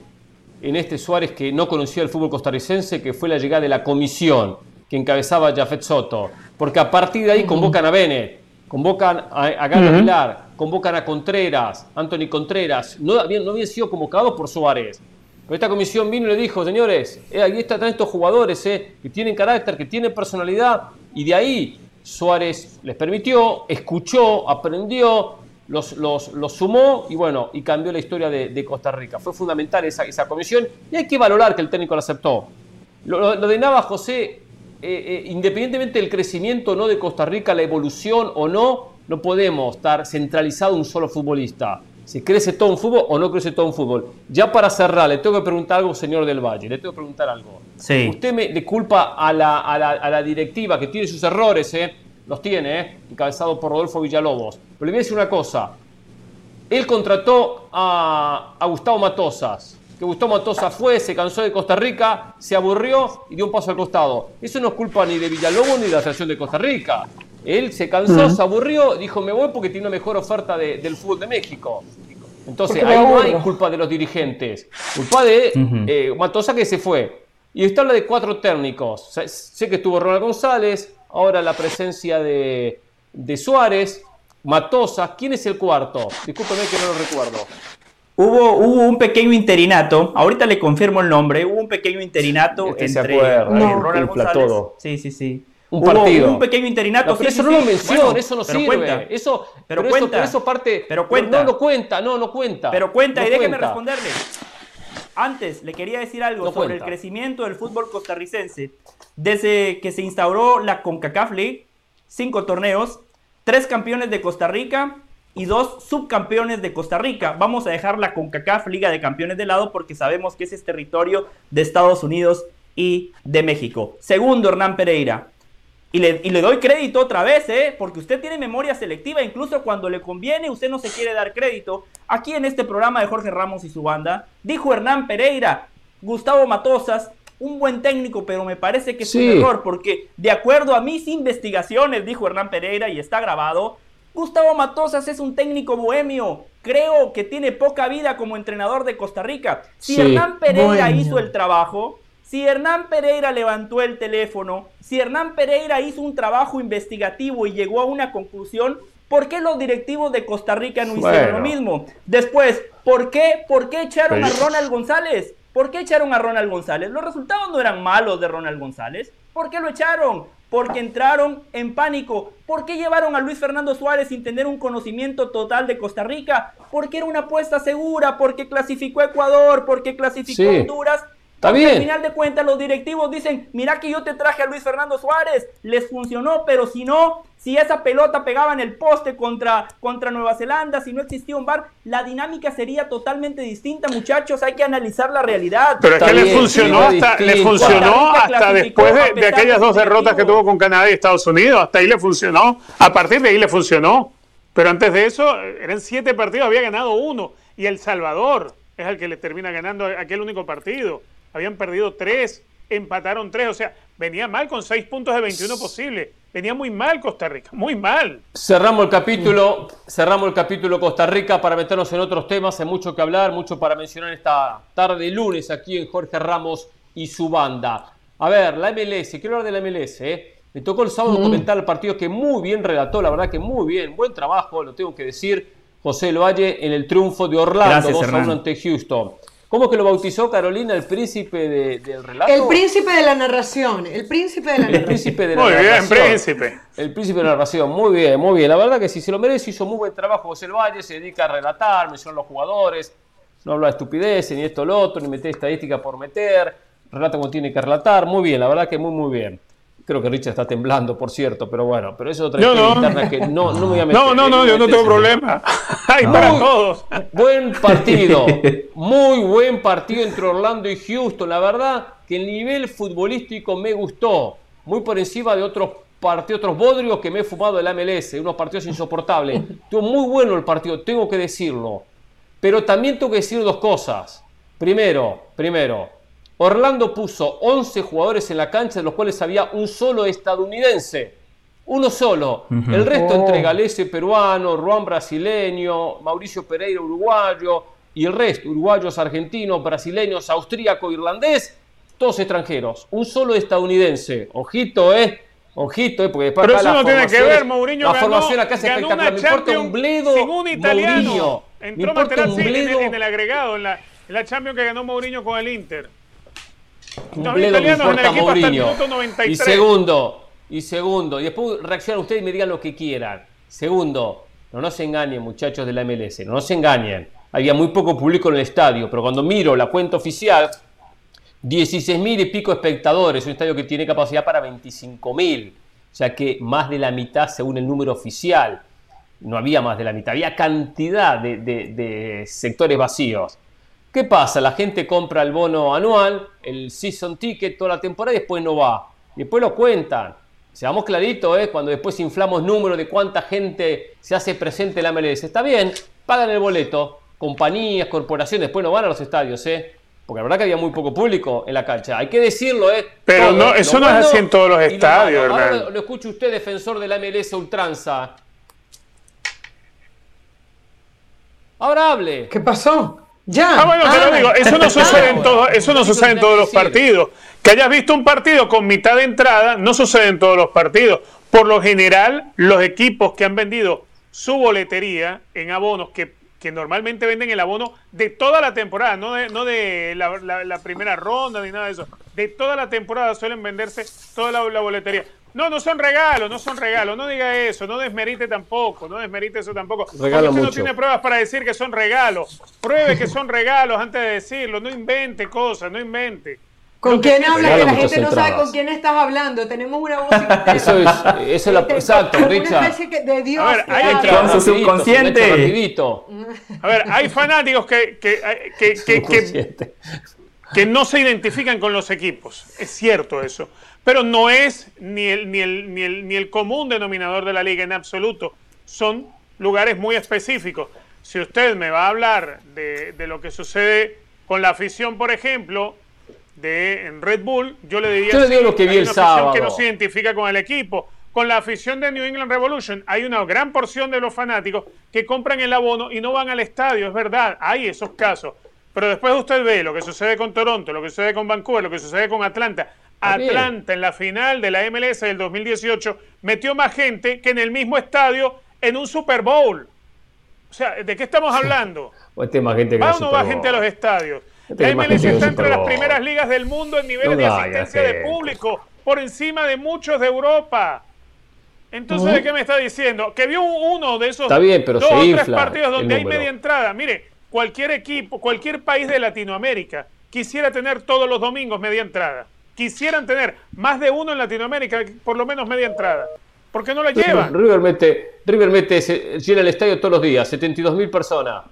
en este Suárez que no conocía el fútbol costarricense, que fue la llegada de la comisión que encabezaba Jafet Soto, porque a partir de ahí convocan a Bennett, convocan a, a convocan a Contreras, Anthony Contreras, no habían, no habían sido convocados por Suárez. Pero esta comisión vino y le dijo, señores, eh, aquí están estos jugadores eh, que tienen carácter, que tienen personalidad, y de ahí Suárez les permitió, escuchó, aprendió, los, los, los, sumó y bueno, y cambió la historia de, Costa Rica. Fue fundamental esa, esa, comisión y hay que valorar que el técnico la aceptó. Lo, de Navas, José, eh, eh, independientemente del crecimiento no de Costa Rica, la evolución o no, no podemos estar centralizado un solo futbolista. Si crece todo un fútbol o no crece todo un fútbol. Ya para cerrar, le tengo que preguntar algo, señor del Valle, le tengo que preguntar algo. Sí. Usted me le culpa a la, a la, a la directiva que tiene sus errores, ¿eh? Los tiene, ¿eh? encabezado por Rodolfo Villalobos. Pero le voy a decir una cosa. él contrató a, a Gustavo Matosas, que Gustavo Matosas fue, se cansó de Costa Rica, se aburrió y dio un paso al costado. Eso no es culpa ni de Villalobos ni de la selección de Costa Rica. Él se cansó, se aburrió, dijo me voy porque tiene una mejor oferta de- del fútbol de México. Entonces, ahí no hay culpa de los dirigentes, culpa de eh, Matosa que se fue. Y usted habla de cuatro técnicos. Sé, sé que estuvo Ronald González, ahora la presencia de, de Suárez, Matosa. ¿Quién es el cuarto? Discúlpeme que no lo recuerdo. Hubo, hubo un pequeño interinato, ahorita le confirmo el nombre, hubo un pequeño interinato Este se entre acuerda, Ronald infla González. todo. Sí, sí, sí. Un Hubo partido. un pequeño interinato. No, pero sí, eso sí, no lo sí. menciona, Bueno, eso no pero sirve. cuenta. Eso, Pero pero, cuenta. Eso, pero eso parte. Pero cuenta. No, no cuenta, no, no cuenta. Pero cuenta No y déjeme responderle. Antes, le quería decir algo No sobre cuenta. el crecimiento del fútbol costarricense. Desde que se instauró la CONCACAF League, cinco torneos, tres campeones de Costa Rica y dos subcampeones de Costa Rica. Vamos a dejar la CONCACAF Liga de Campeones de lado porque sabemos que ese es territorio de Estados Unidos y de México. Segundo, Hernán Pereira. Y le, y le doy crédito otra vez, ¿eh? Porque usted tiene memoria selectiva, incluso cuando le conviene, usted no se quiere dar crédito. Aquí en este programa de Jorge Ramos y su banda, dijo Hernán Pereira, Gustavo Matosas, un buen técnico, pero me parece que es Sí. un error, porque de acuerdo a mis investigaciones, dijo Hernán Pereira, y está grabado, Gustavo Matosas es un técnico bohemio. Creo que tiene poca vida como entrenador de Costa Rica. Si Sí. Hernán Pereira Bohemio. hizo el trabajo, si Hernán Pereira levantó el teléfono, si Hernán Pereira hizo un trabajo investigativo y llegó a una conclusión, ¿por qué los directivos de Costa Rica no hicieron lo mismo? Después, ¿por qué, ¿por qué echaron a Ronald González? ¿Por qué echaron a Ronald González? Los resultados no eran malos de Ronald González. ¿Por qué lo echaron? Porque entraron en pánico. ¿Por qué llevaron a Luis Fernando Suárez sin tener un conocimiento total de Costa Rica? Porque era una apuesta segura, porque clasificó a Ecuador, porque clasificó Sí. a Honduras. Está Porque bien. al final de cuentas los directivos dicen, mira que yo te traje a Luis Fernando Suárez, les funcionó, pero si no, si esa pelota pegaba en el poste contra, contra Nueva Zelanda, si no existía un bar, la dinámica sería totalmente distinta, muchachos, hay que analizar la realidad. Pero es que le funcionó sí, hasta, le funcionó hasta después de, de aquellas dos derrotas que tuvo con Canadá y Estados Unidos. Hasta ahí le funcionó. A partir de ahí le funcionó. Pero antes de eso, eran siete partidos, había ganado uno. Y El Salvador es el que le termina ganando aquel único partido. Habían perdido tres, empataron tres. O sea, venía mal con seis puntos de 21 posibles. Venía muy mal Costa Rica, muy mal. Cerramos el capítulo, cerramos el capítulo Costa Rica para meternos en otros temas, hay mucho que hablar, mucho para mencionar esta tarde lunes aquí en Jorge Ramos y su banda. A ver, la MLS, quiero hablar de la MLS, ¿eh? Me tocó el sábado comentar el partido que muy bien relató, la verdad que muy bien, buen trabajo, lo tengo que decir, José El Valle en el triunfo de Orlando, Gracias, 2 a 1 Hernán. ante Houston. ¿Cómo que lo bautizó Carolina el príncipe de- del relato? El príncipe de la narración, el príncipe de la El narración. príncipe de la Muy bien, príncipe. El príncipe de la narración, muy bien, muy bien. La verdad que si se lo merece, hizo muy buen trabajo José El Valle, se dedica a relatar, menciona a los jugadores, no habla de estupideces, ni esto, lo otro, ni meter estadística por meter, relata como tiene que relatar, muy bien, la verdad que muy, muy bien. Creo que Richard está temblando, por cierto, pero bueno, pero eso es otra Yo historia no. interna que no, no me voy a meter. No, no, no, yo no tengo problema. Hay para Muy todos. Buen partido, muy buen partido entre Orlando y Houston. La verdad que el nivel futbolístico me gustó, muy por encima de otros partidos, otros bodrios que me he fumado del MLS, unos partidos insoportables. Estuvo muy bueno el partido, tengo que decirlo. Pero también tengo que decir dos cosas. Primero, primero, Orlando puso 11 jugadores en la cancha, de los cuales había un solo estadounidense. Uno solo. El resto entre Galese peruano, Ruan brasileño, Mauricio Pereira uruguayo y el resto, uruguayos, argentinos, brasileños, austríaco, irlandés, todos extranjeros. Un solo estadounidense. Ojito, eh. Ojito, eh, porque después Pero acá eso no tiene que ver, Mourinho La ganó- formación acá es espectacular. una Me importa un Champions bledo sin un italiano. Mourinho. Me Entró importa Materazzi un en, en el agregado, en la, en la Champions que ganó Mourinho con el Inter. En el importa Mourinho. minuto 93. Y segundo, y segundo, y después reaccionan ustedes y me digan lo que quieran. Segundo, no nos engañen, muchachos de la MLS, no nos engañen. Había muy poco público en el estadio, pero cuando miro la cuenta oficial, 16 mil y pico espectadores, un estadio que tiene capacidad para 25 mil. O sea que más de la mitad según el número oficial. No había más de la mitad, había cantidad de, de- de sectores vacíos. ¿Qué pasa? La gente compra el bono anual, el season ticket toda la temporada y después no va. Y después lo cuentan. Seamos claritos, ¿eh? cuando después inflamos números de cuánta gente se hace presente en la MLS. Está bien, pagan el boleto, compañías, corporaciones, después no van a los estadios, ¿eh? Porque la verdad que había muy poco público en la cancha. Hay que decirlo, ¿eh? Pero no, eso no es así en todos los estadios, ¿verdad? Ahora lo, lo escucha usted, defensor de la MLS ultranza. Ahora hable. ¿Qué pasó? Ya. Ah, bueno, te lo Ah. digo, eso no sucede en, todo- eso no sucede en todos los partidos. Que hayas visto un partido con mitad de entrada, no sucede en todos los partidos. Por lo general, los equipos que han vendido su boletería en abonos, que, que normalmente venden el abono de toda la temporada, no de, no de la, la- la primera ronda ni nada de eso, de toda la temporada suelen venderse toda la, la boletería. No, no son regalos, no son regalos, no diga eso, no desmerite tampoco, no desmerite eso tampoco. Regala usted no tiene pruebas para decir que son regalos. Pruebe que son regalos antes de decirlo. No invente cosas, no invente. ¿Con quién hablas? Que la gente no sabe con quién estás hablando. Tenemos una voz interna. Eso es, eso es la, Te- exacto. Una especie de Dios. A ver, hay. Con su subconsciente. A ver, hay fanáticos que, que, que, que- que no se identifican con los equipos. Es cierto eso. Pero no es ni el, ni, el, ni, el, ni el común denominador de la liga en absoluto. Son lugares muy específicos. Si usted me va a hablar de, de lo que sucede con la afición, por ejemplo, de en Red Bull, yo le diría Yo le digo sí, lo que vi hay el una afición que no sábado. se identifica con el equipo. Con la afición de New England Revolution hay una gran porción de los fanáticos que compran el abono y no van al estadio, es verdad, hay esos casos. Pero después usted ve lo que sucede con Toronto, lo que sucede con Vancouver, lo que sucede con Atlanta. Atlanta en la final de la MLS del 2018 metió más gente que en el mismo estadio en un Super Bowl. O sea, ¿de qué estamos hablando? Este más gente que ¿Va o no va gente a los estadios? Este La MLS está entre las primeras ligas del mundo en niveles No de asistencia de público, por encima de muchos de Europa. Entonces, ¿de qué me está diciendo? Que vio uno de esos bien, pero dos o tres partidos donde hay media entrada. Mire, cualquier equipo, cualquier país de Latinoamérica quisiera tener todos los domingos media entrada. Quisieran tener más de uno en Latinoamérica, por lo menos media entrada. ¿Por qué no la llevan? River mete, River mete, se- llena el estadio todos los días, 72 mil personas.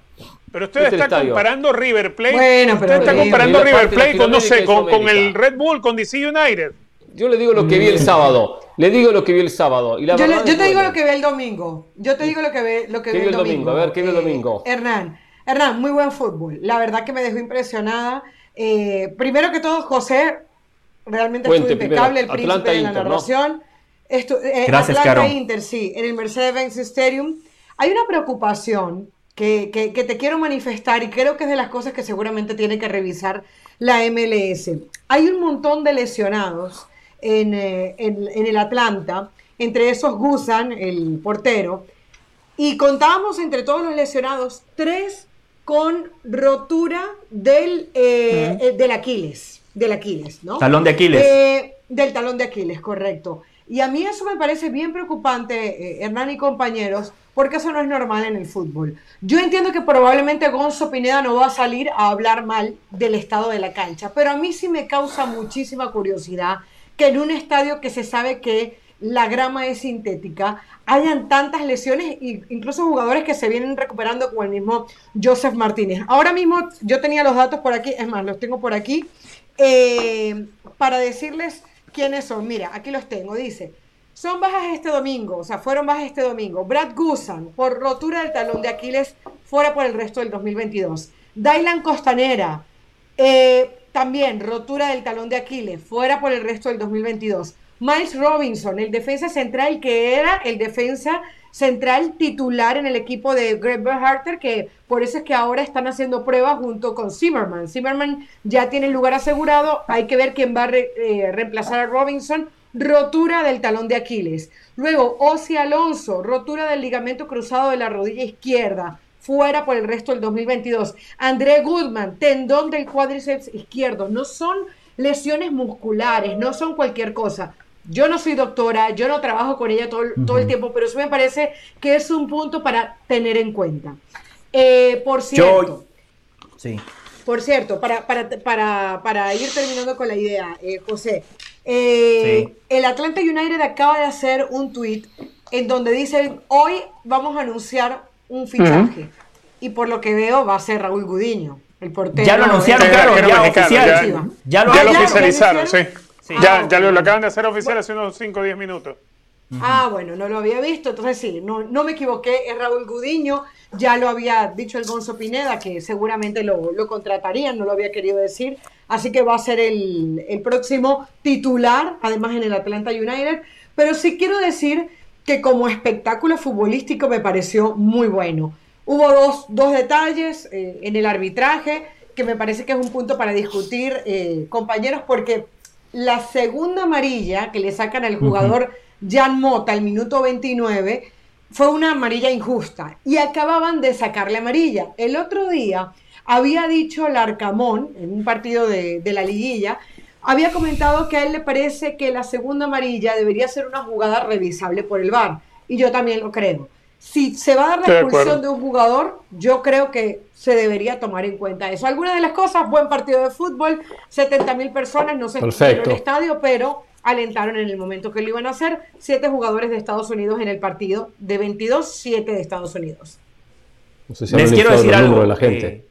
Pero usted Este está estadio. comparando River Plate. Bueno, usted pero está River- comparando River Plate con, no sé, con, con el. Red Bull, con DC United. Yo le digo lo que vi el sábado. Le digo lo que vi el sábado. Y la Yo, le- te digo lo que ve el domingo. Yo te digo lo que ve, lo que ¿Qué ve vio el el domingo? domingo. A ver, ¿qué vio el Eh, domingo? Hernán. Hernán, muy buen fútbol. La verdad que me dejó impresionada. Eh, primero que todo, José, realmente Cuente estuvo impecable, el príncipe Atlanta de la Inter, ¿no? narración. Estu- eh, Gracias, Atlanta Caro. Inter, sí, en el Mercedes-Benz Stadium. Hay una preocupación que, que- que te quiero manifestar y creo que es de las cosas que seguramente tiene que revisar la MLS. Hay un montón de lesionados en, eh, en- en el Atlanta, entre esos Gusan, el portero, y contábamos entre todos los lesionados tres con rotura del, eh, eh, del Aquiles, del Aquiles, ¿no? Talón de Aquiles. Eh, del talón de Aquiles, correcto. Y a mí eso me parece bien preocupante, eh, Hernán y compañeros, porque eso no es normal en el fútbol. Yo entiendo que probablemente Gonzo Pineda no va a salir a hablar mal del estado de la cancha, pero a mí sí me causa muchísima curiosidad que en un estadio que se sabe que la grama es sintética, hayan tantas lesiones e incluso jugadores que se vienen recuperando como el mismo Joseph Martínez. Ahora mismo yo tenía los datos por aquí, es más, los tengo por aquí, eh, para decirles quiénes son. Mira, aquí los tengo, dice, son bajas este domingo, o sea, fueron bajas este domingo. Brad Gusan, por rotura del talón de Aquiles, fuera por el resto del 2022. Dylan Costanera, eh, también rotura del talón de Aquiles, fuera por el resto del 2022. Miles Robinson, el defensa central que era el defensa central titular en el equipo de Greg Berhalter, que por eso es que ahora están haciendo pruebas junto con Zimmerman. Zimmerman ya tiene el lugar asegurado, hay que ver quién va a eh, reemplazar a Robinson. Rotura del talón de Aquiles. Luego, Ozzy Alonso, rotura del ligamento cruzado de la rodilla izquierda, fuera por el resto del 2022. André Goodman, tendón del cuádriceps izquierdo. No son lesiones musculares, no son cualquier cosa. Yo no soy doctora, yo no trabajo con ella todo, el- todo el tiempo, pero eso me parece que es un punto para tener en cuenta. Eh, por cierto, Sí. por cierto, para, para, para, para ir terminando con la idea, eh, José, eh, Sí. el Atlanta United acaba de hacer un tweet en donde dicen, hoy vamos a anunciar un fichaje. Y por lo que veo va a ser Raúl Gudiño, el portero. Ya lo anunciaron, claro, ya mexicano, oficial. ya- Ya lo Ya lo oficializaron, ¿ya sí. Sí. Ya, Ah, ya lo acaban de hacer oficial hace unos 5 o 10 minutos. Ah, bueno, no lo había visto, entonces sí, no, no me equivoqué, es Raúl Gudiño, ya lo había dicho el Gonzo Pineda, que seguramente lo, lo contratarían, no lo había querido decir, así que va a ser el, el próximo titular, además en el Atlanta United, pero sí quiero decir que como espectáculo futbolístico me pareció muy bueno. Hubo dos, dos detalles eh, en el arbitraje que me parece que es un punto para discutir, eh, compañeros, porque la segunda amarilla que le sacan al jugador Jan Mota al minuto 29 fue una amarilla injusta y acababan de sacarle amarilla. El otro día había dicho Larcamón en un partido de, de la liguilla había comentado que a él le parece que la segunda amarilla debería ser una jugada revisable por el VAR. Y yo también lo creo. Si se va a dar la expulsión de un jugador, yo creo que se debería tomar en cuenta eso. Algunas de las cosas, buen partido de fútbol, 70 mil personas, no se en el estadio, pero alentaron en el momento que lo iban a hacer. Siete jugadores de Estados Unidos en el partido, de 22, siete de Estados Unidos. Les quiero decir algo. De la gente. Eh,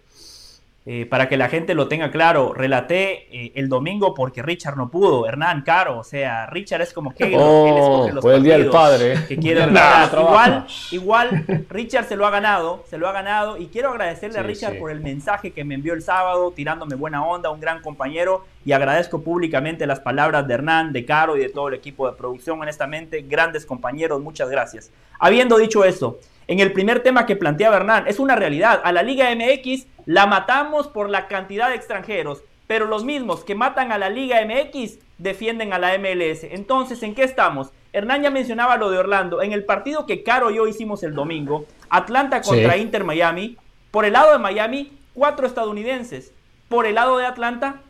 eh, para que la gente lo tenga claro, relaté eh, el domingo porque Richard no pudo, Hernán Caro, o sea, Richard es como que oh, fue el día del padre. Que quiere igual, igual, Richard se lo ha ganado, se lo ha ganado y quiero agradecerle a Richard por el mensaje que me envió el sábado, tirándome buena onda, un gran compañero y agradezco públicamente las palabras de Hernán, de Caro y de todo el equipo de producción, honestamente, grandes compañeros, muchas gracias. Habiendo dicho eso, en el primer tema que planteaba Hernán, es una realidad. A la Liga MX la matamos por la cantidad de extranjeros, pero los mismos que matan a la Liga MX defienden a la MLS. Entonces, ¿en qué estamos? Hernán ya mencionaba lo de Orlando. En el partido que Caro y yo hicimos el domingo, Atlanta contra Inter Miami, por el lado de Miami, cuatro estadounidenses. Por el lado de Atlanta,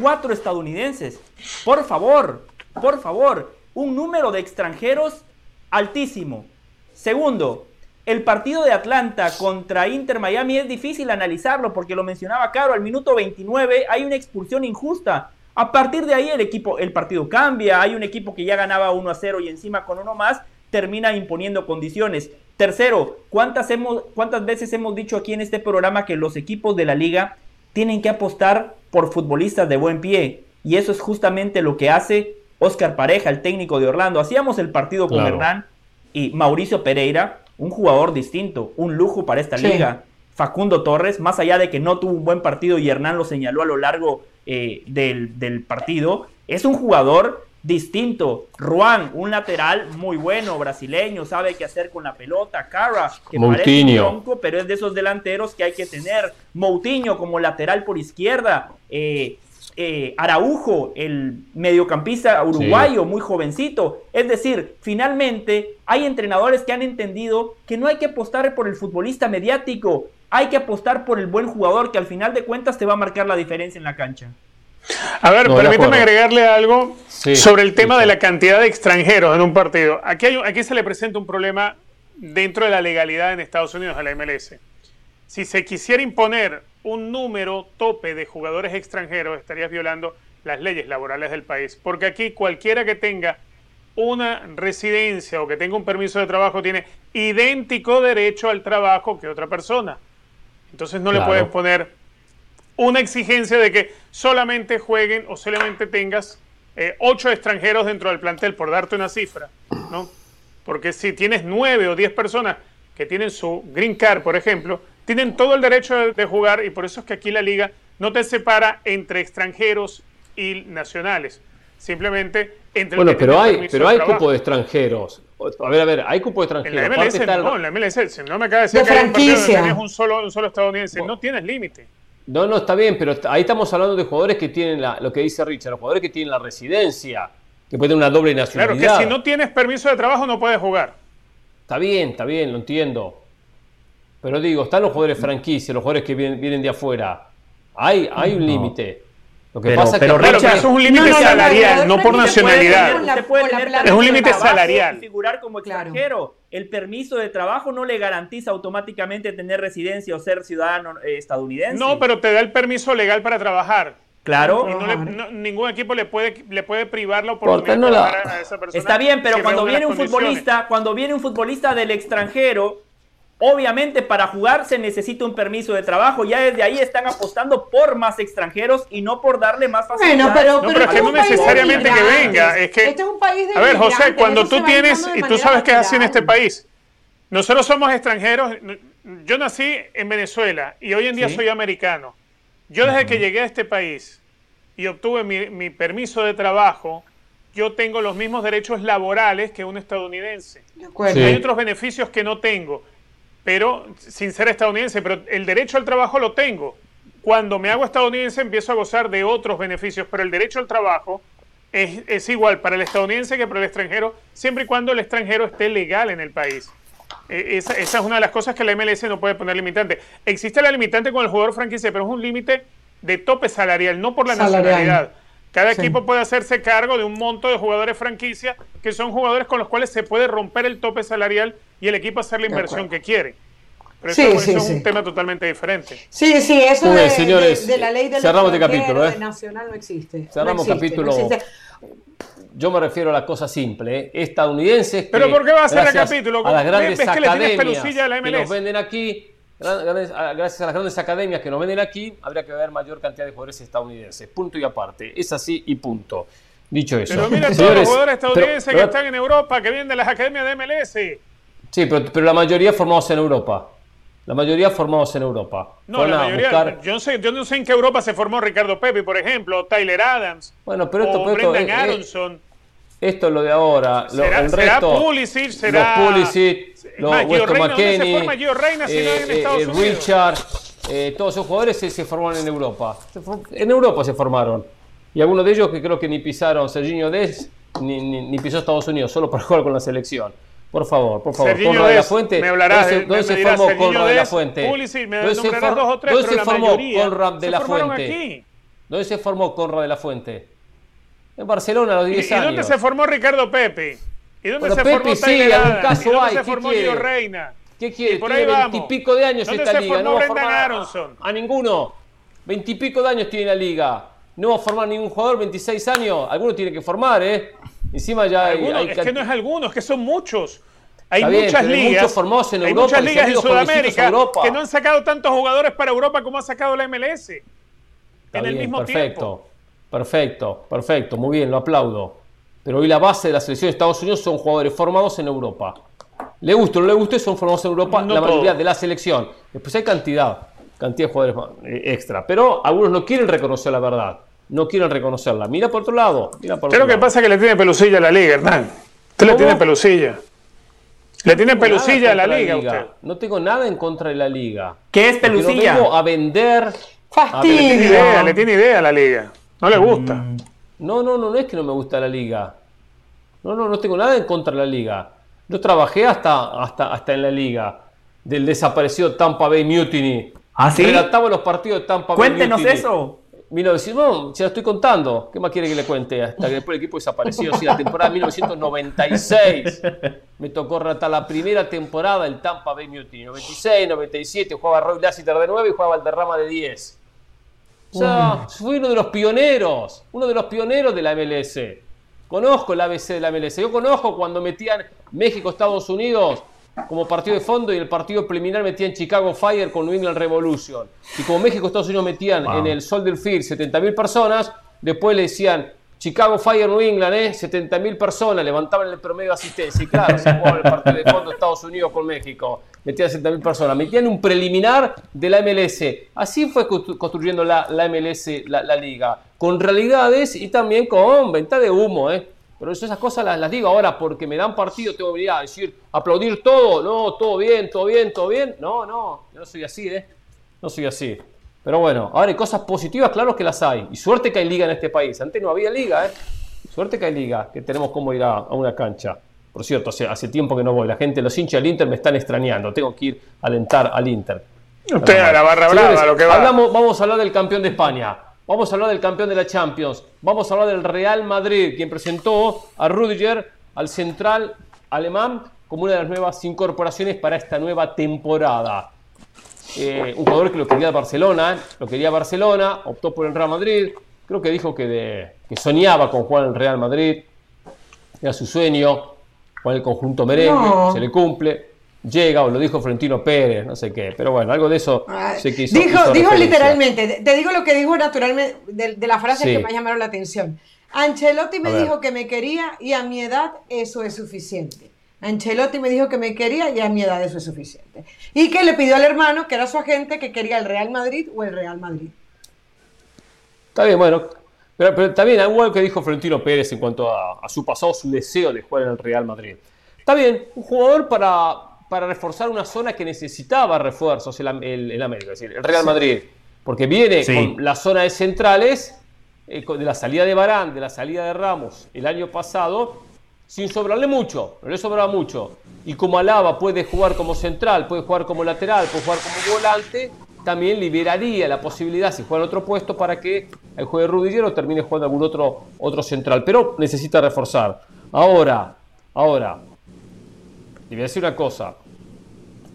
cuatro estadounidenses. Por favor, por favor, un número de extranjeros altísimo. Segundo, el partido de Atlanta contra Inter Miami es difícil analizarlo porque lo mencionaba Caro, al minuto 29 hay una expulsión injusta. A partir de ahí el equipo, el partido cambia, hay un equipo que ya ganaba 1 a 0 y encima con uno más termina imponiendo condiciones. Tercero, ¿cuántas, hemos, ¿cuántas veces hemos dicho aquí en este programa que los equipos de la liga tienen que apostar por futbolistas de buen pie? Y eso es justamente lo que hace Oscar Pareja, el técnico de Orlando. Hacíamos el partido con Hernán y Mauricio Pereira, un jugador distinto, un lujo para esta liga. Facundo Torres, más allá de que no tuvo un buen partido y Hernán lo señaló a lo largo eh, del, partido, es un jugador distinto. Juan, un lateral muy bueno, brasileño, sabe qué hacer con la pelota. Cara, que parece un tronco, pero es de esos delanteros que hay que tener. Moutinho como lateral por izquierda. Eh, eh, Araujo, el mediocampista uruguayo, muy jovencito. Es decir, finalmente hay entrenadores que han entendido que no hay que apostar por el futbolista mediático, hay que apostar por el buen jugador que al final de cuentas te va a marcar la diferencia en la cancha. A ver, permítame agregarle algo sobre el tema de la cantidad de extranjeros en un partido. Aquí, hay, aquí se le presenta un problema dentro de la legalidad en Estados Unidos a la MLS. Si se quisiera imponer un número tope de jugadores extranjeros, estarías violando las leyes laborales del país. Porque aquí cualquiera que tenga una residencia o que tenga un permiso de trabajo tiene idéntico derecho al trabajo que otra persona. Entonces no le puedes poner una exigencia de que solamente jueguen o solamente tengas eh, ocho extranjeros dentro del plantel, por darte una cifra, ¿no? Porque si tienes nueve o diez personas que tienen su green card, por ejemplo, tienen todo el derecho de, jugar y por eso es que aquí la liga no te separa entre extranjeros y nacionales. Simplemente entre Bueno, pero hay, pero hay cupo de extranjeros. A ver, a ver, hay cupo de extranjeros. En la MLS, no, en la MLS, no me acaba de decir que hay un tienes un solo, un solo estadounidense. No tienes límite. No, no, está bien, pero ahí estamos hablando de jugadores que tienen la, lo que dice Richard, los jugadores que tienen la residencia, que pueden tener una doble nacionalidad. Claro, que si no tienes permiso de trabajo no puedes jugar. Está bien, está bien, lo entiendo. Pero digo, están los jugadores franquicia, los jugadores que vienen, de afuera. Hay, hay un límite. Lo que pasa pero, es que eso es un límite salarial, no por nacionalidad. es un límite salarial. Figurar como extranjero. El permiso de trabajo no le garantiza automáticamente tener residencia o ser ciudadano eh, estadounidense. No, pero te da el permiso legal para trabajar. Claro. ningún equipo le puede, le puede privar la oportunidad de trabajar a esa persona. Está bien, pero cuando viene un futbolista, cuando viene un futbolista del extranjero Obviamente para jugar se necesita un permiso de trabajo. Ya desde ahí están apostando por más extranjeros y no por darle más facilidades. Bueno, pero, No, pero es este que no país de necesariamente que venga, es que- Este es un país de A ver, José, cuando tú tienes, y tú sabes que es así en este país, nosotros somos extranjeros, yo nací en Venezuela y hoy en día Sí. soy americano. Yo desde que llegué a este país y obtuve mi, mi permiso de trabajo, yo tengo los mismos derechos laborales que un estadounidense. De acuerdo. Sí. Hay otros beneficios que no tengo, pero sin ser estadounidense, pero el derecho al trabajo lo tengo. Cuando me hago estadounidense empiezo a gozar de otros beneficios, pero el derecho al trabajo es, es igual para el estadounidense que para el extranjero, siempre y cuando el extranjero esté legal en el país. Eh, Esa, esa es una de las cosas que la MLS no puede poner limitante. Existe la limitante con el jugador franquicia, pero es un límite de tope salarial, no por la Salarial. nacionalidad. Cada Sí. equipo puede hacerse cargo de un monto de jugadores franquicia que son jugadores con los cuales se puede romper el tope salarial y el equipo hacer la inversión que quiere. Pero Sí, eso, eso sí, es sí. un tema totalmente diferente. Sí, sí, eso de, señores, de- de la ley del cerramos este capítulo, ¿eh? de nacional no existe. Cerramos no existe, capítulo. no existe. Yo me refiero a la cosa simple, ¿eh? estadounidenses. que, Pero ¿por qué va a ser el capítulo? A las ¿Ves- grandes ves que le tienes academias pelusilla a la que MLS? nos venden aquí, gracias a las grandes academias que nos venden aquí, habría que ver mayor cantidad de jugadores estadounidenses. Punto y aparte. Es así y punto. Dicho eso. Pero mira todos Señores, los jugadores pero- estadounidenses pero- que están en Europa, que vienen de las academias de MLS. Sí, pero, pero la mayoría formados en Europa. La mayoría formados en Europa. No, Fueron la mayoría. buscar- Yo, no sé, yo no sé en qué Europa se formó Ricardo Pepe, por ejemplo, Tyler Adams, Bueno, pero esto, o pero esto, Brendan eh, eh, Aronson. Esto es lo de ahora. Lo, será el será resto, Pulisic, será. los Pulisic, los Reina, ¿dónde se McKennie, forma Gio Reina si no en Estados Unidos? Richard, eh, todos esos jugadores se, se formaron en Europa. En Europa se formaron. Y algunos de ellos que creo que ni pisaron, Serginho Dez, ni, ni, ni pisó Estados Unidos, solo para jugar con la selección. Por favor, por favor. Serginho Conrad de la Fuente. me hablarás ¿Dónde me se formó Serginho Conrad de la Fuente? Pulisic, me ¿Dónde se, nombrarás for- dos o tres, dónde pero se la formó mayoría Conrad de se la Fuente? aquí. ¿Dónde se formó Conrad de la Fuente? En Barcelona a los ¿Y, 10 y años. dónde se formó Ricardo Pepe? ¿Y dónde Bueno, se Pepe formó sí, algún caso ¿Y dónde hay, se ¿qué formó? Gio Reina? ¿Qué quiere? Y por tiene ahí veintipico de años ¿Dónde esta se liga. formó No va a formar Aronson? A, ninguno. Veintipico de años tiene la liga. No va a formar ningún jugador, 26 años. Alguno tiene que formar, ¿eh? Encima ya hay. Algunos, hay es que no es algunos, es que son muchos. Hay bien, muchas hay ligas. muchos formados en hay Europa muchas y ligas en Sudamérica Europa. que no han sacado tantos jugadores para Europa como ha sacado la MLS. Está en el mismo perfecto, tiempo. Perfecto, perfecto, muy bien, lo aplaudo. Pero hoy la base de la selección de Estados Unidos son jugadores formados en Europa. Le guste o no le guste, son formados en Europa No la mayoría de la selección. Después hay cantidad, cantidad de jugadores eh, extra. Pero algunos no quieren reconocer la verdad, no quieren reconocerla. Mira por otro lado, mira por Creo otro que lado. pasa que le tiene pelusilla a la liga, Hernán. Usted le tiene pelusilla. Le tiene No tengo nada pelusilla a la liga, usted. No tengo nada en contra de la liga. ¿Qué es Porque pelusilla? No vengo a vender. Le tiene Fastidio. idea, le tiene idea a la liga. No le gusta. No, no, no, no es que no me gusta la liga. No, no, no tengo nada en contra de la liga. Yo trabajé hasta, hasta, hasta en la liga del desaparecido Tampa Bay Mutiny. ¿Ah, sí? Relataba los partidos de Tampa Bay Cuéntenos Mutiny. eso. 1900, no, se lo estoy contando. ¿Qué más quiere que le cuente? Hasta que después el equipo desapareció. Sí, la temporada 1996. Me tocó relatar la primera temporada del Tampa Bay Mutiny. 96, 97, jugaba Roy Lassiter de 9 y jugaba Valderrama de 10. O sea, fui uno de los pioneros, uno de los pioneros de la MLS. Conozco el ABC de la MLS. Yo conozco cuando metían México-Estados Unidos como partido de fondo y el partido preliminar metían Chicago Fire con New England Revolution. Y como México-Estados Unidos metían en el Soldier Field 70.000 personas, después le decían Chicago Fire New England, ¿eh? 70.000 personas, levantaban el promedio de asistencia. Y claro, se jugaba el partido de fondo Estados Unidos con México. Metían 70.000 personas. Metían un preliminar de la MLS. Así fue constru- construyendo la, la MLS, la, liga. Con realidades y también con venta de humo, ¿eh? Pero esas cosas las, digo ahora porque me dan partido, tengo que venir a decir, aplaudir todo, no, todo bien, todo bien, todo bien. No, no, yo no soy así, ¿eh? No soy así. Pero bueno, ahora hay cosas positivas, claro que las hay. Y suerte que hay liga en este país. Antes no había liga, ¿eh? Suerte que hay liga, que tenemos cómo ir a, a una cancha. Por cierto, hace, hace tiempo que no voy. La gente, los hinchas del Inter me están extrañando. Tengo que ir a alentar al Inter. Usted a la barra Señores, brava, lo que va. hablamos- vamos a hablar del campeón de España. Vamos a hablar del campeón de la Champions. Vamos a hablar del Real Madrid, quien presentó a Rudiger, al central alemán, como una de las nuevas incorporaciones para esta nueva temporada. Eh, un jugador que lo quería Barcelona, lo quería Barcelona, optó por el Real Madrid. Creo que dijo que, de- que soñaba con jugar en el Real Madrid. Era su sueño, en el conjunto merengue, No. se le cumple. llega, o lo dijo Florentino Pérez, no sé qué, pero bueno, algo de eso sé que hizo, Dijo, dijo literalmente, te digo lo que dijo naturalmente de, la frase que me llamaron la atención. Ancelotti me dijo que me quería y a mi edad eso es suficiente. Ancelotti me dijo que me quería y a mi edad eso es suficiente. Y que le pidió al hermano, que era su agente, que quería el Real Madrid o el Real Madrid. Está bien, bueno. Pero, también algo que dijo Florentino Pérez en cuanto a, su pasado, su deseo de jugar en el Real Madrid. Está bien, un jugador para, para reforzar una zona que necesitaba refuerzos en, el, América, es decir, el Real Madrid. Porque viene con la zona de centrales, eh, de la salida de Barán, de la salida de Ramos el año pasado, sin sobrarle mucho, no le sobraba mucho. Y como Alaba puede jugar como central, puede jugar como lateral, puede jugar como volante, también liberaría la posibilidad, si juega en otro puesto, para que el juegue Rudiger o termine jugando algún otro, otro central. Pero necesita reforzar. Ahora, ahora, le voy a decir una cosa.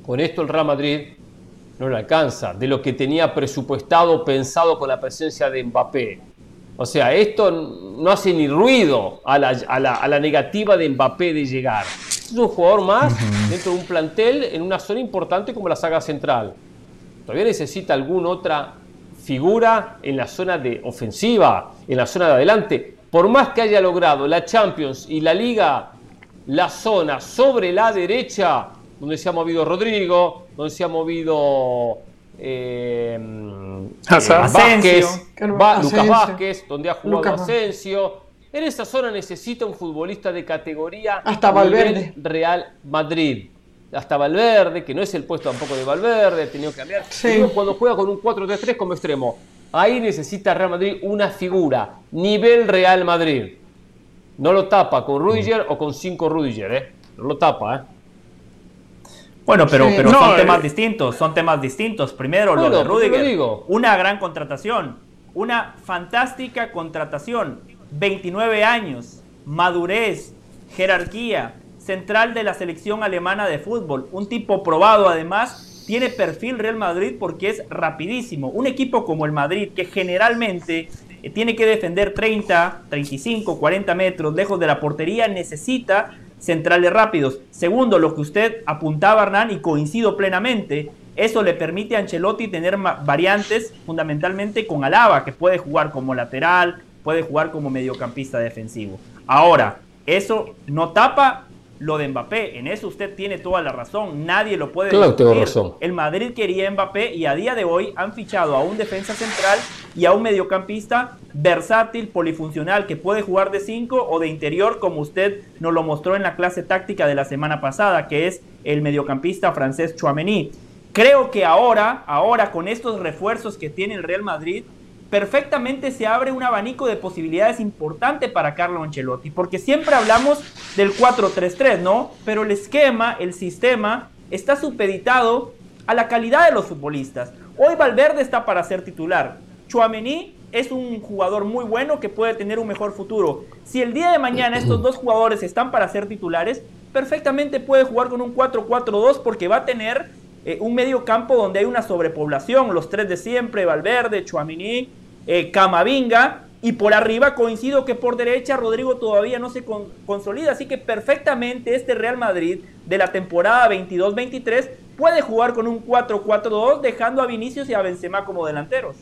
Con esto el Real Madrid no le alcanza de lo que tenía presupuestado, pensado con la presencia de Mbappé. O sea, esto no hace ni ruido a la, negativa de Mbappé de llegar. Es un jugador más dentro de un plantel en una zona importante como la saga central. Todavía necesita alguna otra figura en la zona de ofensiva, en la zona de adelante. Por más que haya logrado la Champions y la Liga, la zona sobre la derecha, donde se ha movido Rodrigo, donde se ha movido eh, Vázquez, Lucas Vázquez, donde ha jugado Asensio. En esa zona necesita un futbolista de categoría hasta Valverde. Real Madrid. Hasta Valverde, que no es el puesto tampoco de Valverde, ha tenido que cambiar. Cuando juega con un 4-3-3 como extremo, ahí necesita Real Madrid una figura, nivel Real Madrid. No lo tapa con Rudiger o con 5 Rudiger, ¿eh? No lo tapa, ¿eh? Bueno, pero, pero son temas eh, distintos, son temas distintos. Primero, lo de Rudiger, una gran contratación, una fantástica contratación, 29 años, madurez, jerarquía, central de la selección alemana de fútbol, un tipo probado además, tiene perfil Real Madrid porque es rapidísimo. Un equipo como el Madrid, que generalmente eh, tiene que defender 30, 35, 40 metros lejos de la portería, necesita centrales rápidos. Segundo, lo que usted apuntaba, Hernán, y coincido plenamente, eso le permite a Ancelotti tener variantes fundamentalmente con Alaba, que puede jugar como lateral, puede jugar como mediocampista defensivo. Ahora, eso no tapa lo de Mbappé, en eso usted tiene toda la razón, nadie lo puede claro, tengo razón. El Madrid quería Mbappé y a día de hoy han fichado a un defensa central y a un mediocampista versátil, polifuncional, que puede jugar de 5 o de interior, como usted nos lo mostró en la clase táctica de la semana pasada, que es el mediocampista francés Chouameni. Creo que ahora, ahora con estos refuerzos que tiene el Real Madrid, perfectamente se abre un abanico de posibilidades importante para Carlo Ancelotti, porque siempre hablamos del 4-3-3, ¿no? Pero el esquema, el sistema, está supeditado a la calidad de los futbolistas. Hoy Valverde está para ser titular. Chouameni es un jugador muy bueno que puede tener un mejor futuro. Si el día de mañana estos dos jugadores están para ser titulares, perfectamente puede jugar con un 4-4-2 porque va a tener eh, un medio campo donde hay una sobrepoblación, los tres de siempre, Valverde, Chouamini, eh, Camavinga. Y por arriba coincido que por derecha Rodrigo todavía no se consolida. Así que perfectamente este Real Madrid de la temporada 22-23 puede jugar con un 4-4-2 dejando a Vinicius y a Benzema como delanteros.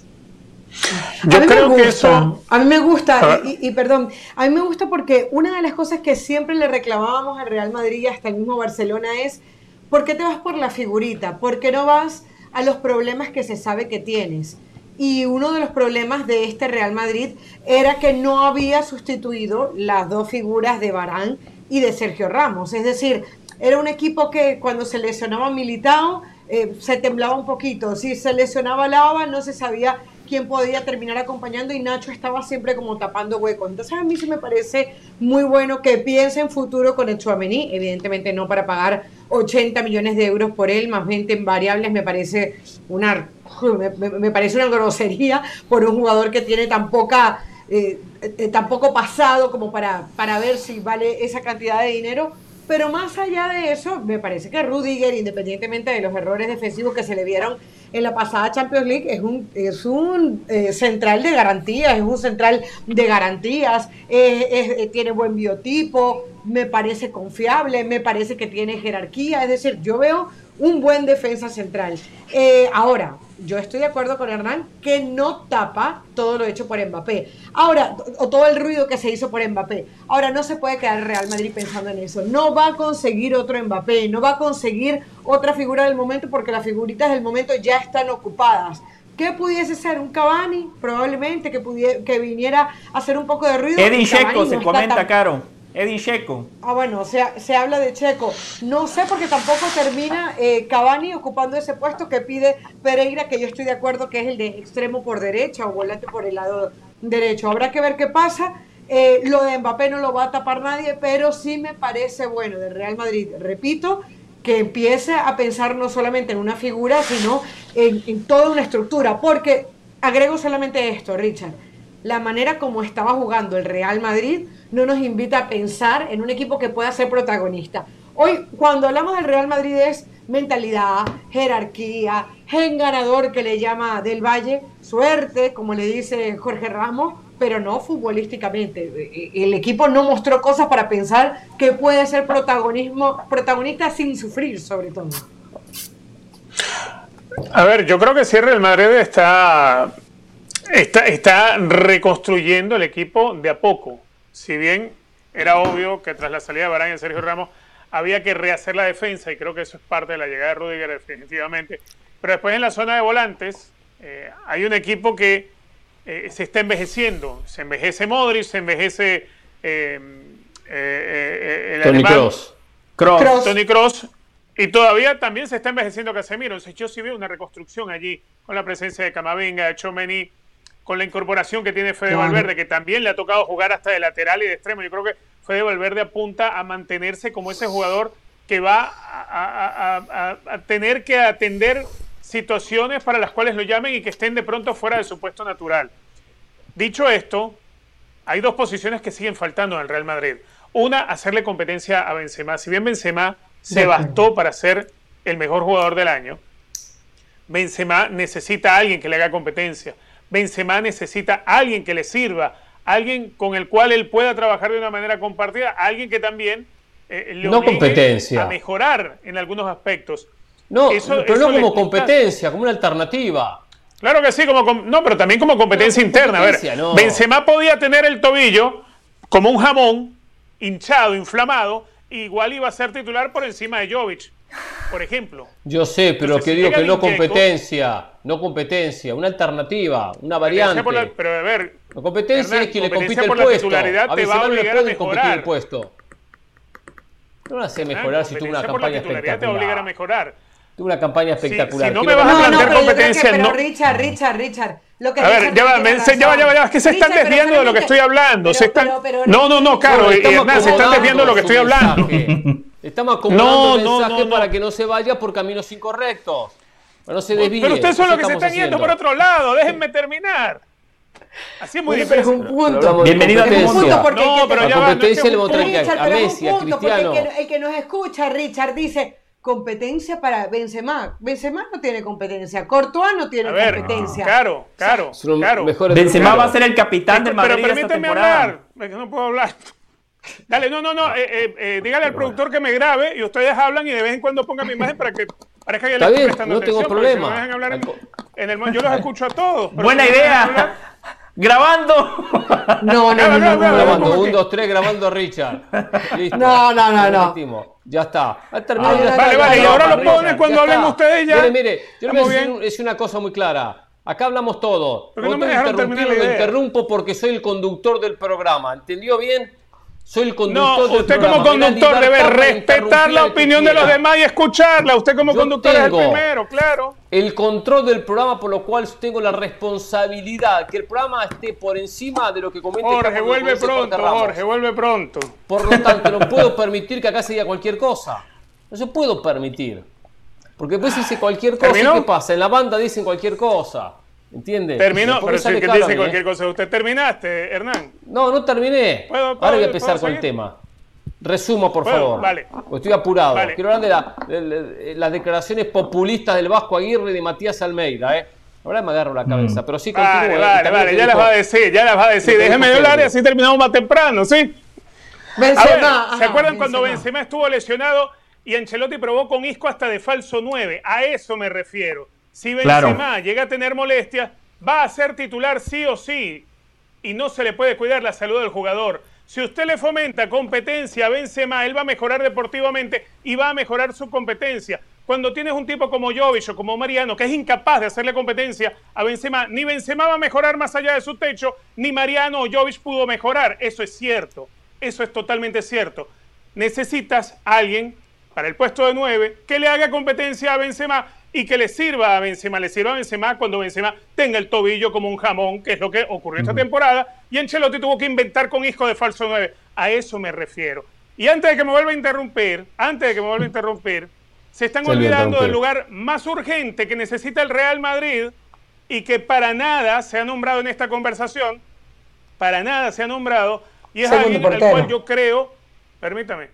Yo creo que eso. A mí me gusta, y, y, perdón, a mí me gusta porque una de las cosas que siempre le reclamábamos al Real Madrid y hasta el mismo Barcelona es: ¿por qué te vas por la figurita? ¿Por qué no vas a los problemas que se sabe que tienes? Y uno de los problemas de este Real Madrid era que no había sustituido las dos figuras de Barán y de Sergio Ramos. Es decir, era un equipo que cuando se lesionaba Militao eh, se temblaba un poquito. Si se lesionaba Lava no se sabía quién podía terminar acompañando y Nacho estaba siempre como tapando huecos. Entonces a mí sí me parece muy bueno que piense en futuro con el Chouameni, evidentemente no para pagar 80 millones de euros por él, más 20 en variables, me parece una me, parece una grosería por un jugador que tiene tan poca, eh, eh, pasado como para, para ver si vale esa cantidad de dinero. Pero más allá de eso, me parece que Rudiger, independientemente de los errores defensivos que se le vieron en la pasada Champions League, es un, es un eh, central de garantías, es un central de garantías, eh, eh, tiene buen biotipo, me parece confiable, me parece que tiene jerarquía, es decir, yo veo un buen defensa central. ahora, yo estoy de acuerdo con Hernán que no tapa todo lo hecho por Mbappé. Ahora, o todo el ruido que se hizo por Mbappé. Ahora, no se puede quedar el Real Madrid pensando en eso. No va a conseguir otro Mbappé, no va a conseguir otra figura del momento porque las figuritas del momento ya están ocupadas. ¿Qué pudiese ser? ¿Un Cavani? Probablemente que, que viniera a hacer un poco de ruido. Edin Checo se comenta, Caro. Edin Checo. Ah, bueno, o sea, se habla de Checo. No sé porque tampoco termina eh, Cavani ocupando ese puesto que pide Pereira, que yo estoy de acuerdo que es el de extremo por derecha o volante por el lado derecho. Habrá que ver qué pasa. Eh, lo de Mbappé no lo va a tapar nadie, pero sí me parece bueno de Real Madrid. Repito, que empiece a pensar no solamente en una figura, sino en, en toda una estructura. Porque agrego solamente esto, Richard. La manera como estaba jugando el Real Madrid no nos invita a pensar en un equipo que pueda ser protagonista. Hoy, cuando hablamos del Real Madrid es mentalidad, jerarquía, gen ganador que le llama Del Valle, suerte, como le dice Jorge Ramos, pero no futbolísticamente. El equipo no mostró cosas para pensar que puede ser protagonismo, protagonista sin sufrir, sobre todo. A ver, yo creo que si el Madrid está, está, está reconstruyendo el equipo de a poco. Si bien era obvio que tras la salida de Barán y Sergio Ramos había que rehacer la defensa, y creo que eso es parte de la llegada de Rudiger definitivamente, pero después en la zona de volantes eh, hay un equipo que eh, se está envejeciendo, se envejece Modric, se envejece eh, el Tony Cross. Tony Cross, y todavía también se está envejeciendo Casemiro. Entonces yo sí veo una reconstrucción allí con la presencia de Camavinga, de Chomeni, con la incorporación que tiene Fede Valverde, que también le ha tocado jugar hasta de lateral y de extremo. Yo creo que Fede Valverde apunta a mantenerse como ese jugador que va a, tener que atender situaciones para las cuales lo llamen y que estén de pronto fuera de su puesto natural. Dicho esto, hay dos posiciones que siguen faltando en el Real Madrid. Una, hacerle competencia a Benzema. Si bien Benzema se bastó para ser el mejor jugador del año, Benzema necesita a alguien que le haga competencia. Benzema necesita alguien que le sirva, alguien con el cual él pueda trabajar de una manera compartida, alguien que también eh, le no competencia. a mejorar en algunos aspectos. No, pero no como competencia, como una alternativa. Claro que sí, como no, pero también como competencia interna. A ver, Benzema podía tener el tobillo como un jamón hinchado, inflamado, igual iba a ser titular por encima de Jovic por ejemplo. Yo sé, pero que digo que no competencia, no competencia, una alternativa, una variante. pero a ver, la competencia es quien le compite el puesto. A te va a obligar a mejorar. el puesto. No lo hace mejorar si tuvo una campaña espectacular. te va a obligar a mejorar. Tuvo una campaña espectacular. Si, no me vas a plantear competencia, no. Richard, Richard, Richard. Lo que a ver, ya va, ya va, ya va, es que se están desviando de lo que estoy hablando. se están... no, no, no, Caro, y Hernán, se están desviando de lo que estoy hablando. Estamos acomodando no, mensaje para que no se vaya por caminos incorrectos. No se desvíe. Pero ustedes son los que se están yendo por otro lado. Déjenme terminar. Así es muy difícil. Pero es un punto. Bienvenido a punto porque no, pero la competencia le a, a Messi, a Cristiano. El que, el que nos escucha, Richard, dice competencia para Benzema. Benzema no tiene competencia. Courtois no tiene competencia. claro, claro, claro. Benzema va a ser el capitán del Madrid Pero permíteme hablar. No puedo hablar. Dale, no, no, no. Eh, eh, eh, dígale al productor que me grabe y ustedes hablan y de vez en cuando pongan mi imagen para que que le estoy prestando no tengo problema. en, el, yo los escucho a todos. Buena idea. Grabando. No, no, no, no, grabando. Un, dos, tres, grabando Richard. Listo. No, no, no, no. Ya está. vale, vale, y ahora lo ponen cuando hablen ustedes ya. Mire, mire, yo le voy a decir una cosa muy clara. Acá hablamos todo. No me lo interrumpo porque soy el conductor del programa. ¿Entendió bien? Soy el conductor no, usted como conductor debe respetar la opinión de los demás y escucharla. Usted como conductor es el primero, claro. El control del programa, por lo cual tengo la responsabilidad que el programa esté por encima de lo que comenta Jorge, vuelve pronto, Jorge, vuelve pronto. Por lo tanto, no puedo permitir que acá se diga cualquier cosa. No se puedo permitir. Porque después dice cualquier cosa, ¿qué pasa? En la banda dicen cualquier cosa. ¿Entiende? Terminó, pero si que dice cualquier cosa. ¿Usted terminaste, Hernán? No, no terminé. Ahora voy a empezar con el tema. Resuma, por favor. vale. Porque Estoy apurado. Vale. Quiero hablar de, la- de- de- las declaraciones populistas del Vasco Aguirre y de Matías Almeida. ¿eh? Ahora me agarro la cabeza, pero sí. Vale, ¿eh? vale, vale, ya las va a decir, ya las va a decir. Déjeme hablar y así terminamos más temprano, ¿sí? A ver, Benzema, ¿se acuerdan cuando Benzema. Benzema estuvo lesionado y Ancelotti probó con Isco hasta de falso 9? A eso me refiero. Si Claro. Benzema llega a tener molestias, va a ser titular sí o sí y no se le puede cuidar la salud del jugador. Si usted le fomenta competencia a Benzema, él va a mejorar deportivamente y va a mejorar su competencia. Cuando tienes un tipo como Jovic o como Mariano, que es incapaz de hacerle competencia a Benzema, ni Benzema va a mejorar más allá de su techo, ni Mariano o Jovic pudo mejorar. Eso es cierto. Eso es totalmente cierto. Necesitas a alguien para el puesto de 9 que le haga competencia a Benzema y que le sirva a Benzema, le sirva a Benzema cuando Benzema tenga el tobillo como un jamón, que es lo que ocurrió esta temporada, y Ancelotti tuvo que inventar con hijo de falso 9. A eso me refiero. Y antes de que me vuelva a interrumpir, antes de que me vuelva a interrumpir, se están Se olvidando del lugar más urgente que necesita el Real Madrid y que para nada se ha nombrado en esta conversación, para nada se ha nombrado, y es Segundo alguien al cual yo creo, permítame,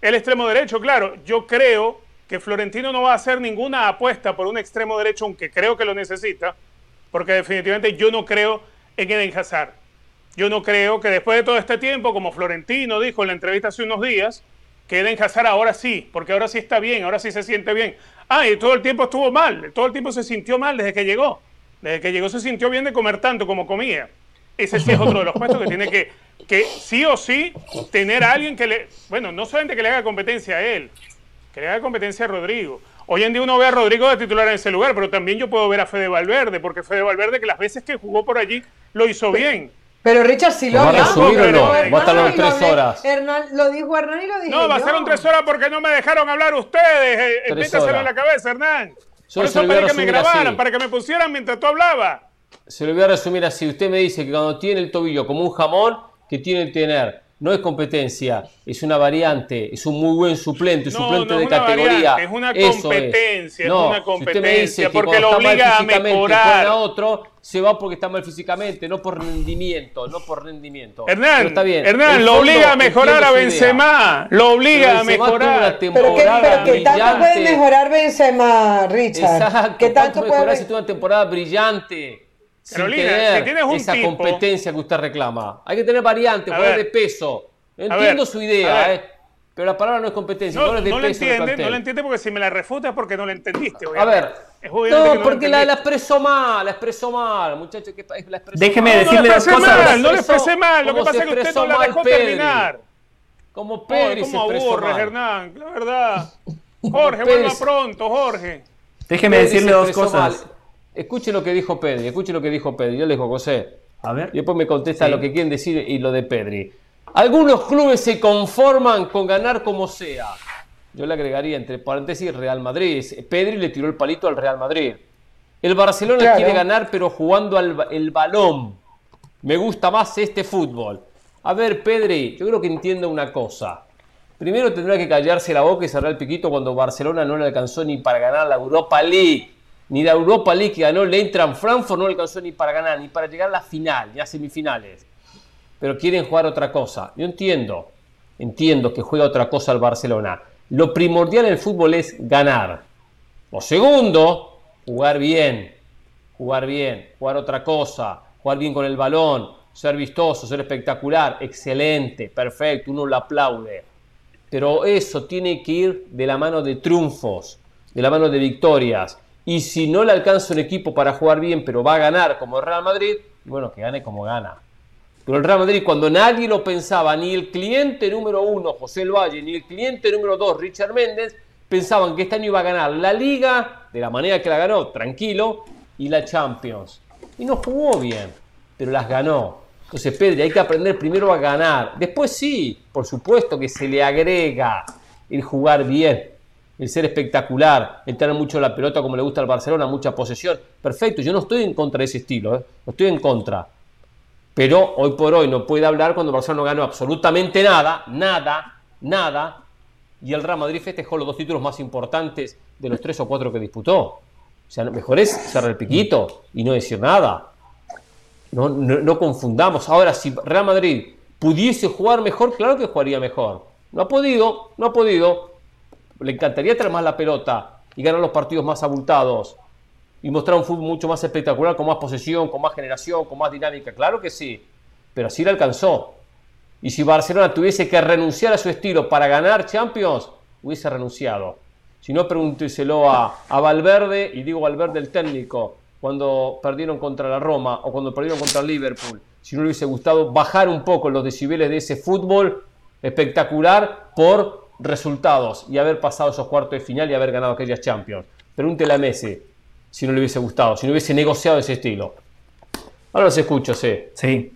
el extremo derecho, claro, yo creo que Florentino no va a hacer ninguna apuesta por un extremo derecho, aunque creo que lo necesita, porque definitivamente yo no creo en Eden Hazard. Yo no creo que después de todo este tiempo, como Florentino dijo en la entrevista hace unos días, que Eden Hazard ahora sí, porque ahora sí está bien, ahora sí se siente bien. Ah, y todo el tiempo estuvo mal, todo el tiempo se sintió mal desde que llegó. Desde que llegó se sintió bien de comer tanto como comía. Ese sí es otro de los puestos que tiene que, que sí o sí tener a alguien que le, bueno, no solamente que le haga competencia a él, que le haga competencia a Rodrigo. Hoy en día uno ve a Rodrigo de titular en ese lugar, pero también yo puedo ver a Fede Valverde, porque Fede Valverde que las veces que jugó por allí lo hizo bien. Pero Richard, si lo ¿Lo va a o no? Va a estar las tres horas. Hernán, lo dijo Hernán y lo dije No, pasaron yo. tres horas porque no me dejaron hablar ustedes. Eh, Tres Métaselo horas. en la cabeza, Hernán. Yo Por eso a para que me grabaran, así. para que me pusieran mientras tú hablabas. Se lo voy a resumir así. Usted me dice que cuando tiene el tobillo como un jamón, que tiene que tener. No es competencia, es una variante, es un muy buen suplente, No, suplente no de es una categoría. variante, es una Eso competencia, es No, una si usted me competencia, dice que porque lo está obliga a físicamente mejorar. a otro, se va porque está mal físicamente, no por rendimiento, no por rendimiento. Pero Hernán, está bien. Hernán, lo obliga a mejorar a. Benzema. Lo obliga a mejorar. una Pero que, temporada pero que tanto puede mejorar Benzema, Richard. Exacto, que tanto puede mejorar si tuvo una temporada brillante. Sin Carolina, tener si tienes un esa tipo- competencia que usted reclama. Hay que tener variantes, A jugadores ver. de peso. Entiendo ver, su idea, ver. eh, pero la palabra no es competencia, No, jugadores de no peso del entiende, no lo entiende porque si me la refuta es porque no la entendiste. A ver, Es que no, porque la, la expresó mal, la expresó mal, muchacho, que la expresó Déjeme mal. decirle no dos expresé cosas. mal, no le Expresó expresé mal. Lo que como pasa es que usted no la dejó Pedri. terminar. Como Pedri se ¿Cómo expresó aburres, mal. Hernán? La verdad. Jorge, vuelva pronto, Jorge. Déjeme decirle dos cosas. mal. Escuche lo que dijo Pedri, escuche lo que dijo Pedri. Yo le digo, José, A ver. Y después me contesta Sí. lo que quieren decir y lo de Pedri. Algunos clubes se conforman con ganar como sea. Yo le agregaría entre paréntesis Real Madrid. Pedri le tiró el palito al Real Madrid. El Barcelona Claro. quiere ganar pero jugando al el balón. Me gusta más este fútbol. A ver, Pedri, yo creo que entiendo una cosa. Primero tendrá que callarse la boca y cerrar el piquito cuando Barcelona no le alcanzó ni para ganar la Europa League. Ni la Europa League que ganó el Eintracht Frankfurt no le alcanzó ni para ganar, ni para llegar a la final, ni a semifinales. Pero quieren jugar otra cosa. Yo entiendo, entiendo que juega otra cosa el Barcelona. Lo primordial en el fútbol es ganar. Lo segundo, jugar bien. Jugar bien, jugar otra cosa, jugar bien con el balón, ser vistoso, ser espectacular, excelente, perfecto, uno lo aplaude. Pero eso tiene que ir de la mano de triunfos, de la mano de victorias. Y si no le alcanza un equipo para jugar bien, pero va a ganar como el Real Madrid, bueno, que gane como gana. Pero el Real Madrid, cuando nadie lo pensaba, ni el cliente número uno, José El Valle, ni el cliente número dos, Richard Méndez, pensaban que este año iba a ganar la Liga, de la manera que la ganó, tranquilo, y la Champions. Y no jugó bien, pero las ganó. Entonces, Pedri, hay que aprender primero a ganar. Después sí, por supuesto que se le agrega el jugar bien, el ser espectacular, el tener mucho la pelota como le gusta al Barcelona, mucha posesión. Perfecto, yo no estoy en contra de ese estilo, ¿eh? no estoy en contra. Pero hoy por hoy no puede hablar cuando Barcelona no ganó absolutamente nada, nada, nada. Y el Real Madrid festejó los dos títulos más importantes de los tres o cuatro que disputó. O sea, mejor es cerrar el piquito y no decir nada. No, no, no confundamos. Ahora, si Real Madrid pudiese jugar mejor, claro que jugaría mejor. No ha podido, no ha podido. Le encantaría traer más la pelota y ganar los partidos más abultados y mostrar un fútbol mucho más espectacular, con más posesión, con más generación, con más dinámica. Claro que sí, pero así le alcanzó. Y si Barcelona tuviese que renunciar a su estilo para ganar Champions, hubiese renunciado. Si no, pregúnteselo a, a Valverde, y digo Valverde el técnico, cuando perdieron contra la Roma o cuando perdieron contra Liverpool. Si no le hubiese gustado bajar un poco los decibeles de ese fútbol espectacular por resultados y haber pasado esos cuartos de final y haber ganado aquellas Champions. Pregúntele a Messi si no le hubiese gustado, si no hubiese negociado ese estilo. Ahora los escucho, sí. Sí.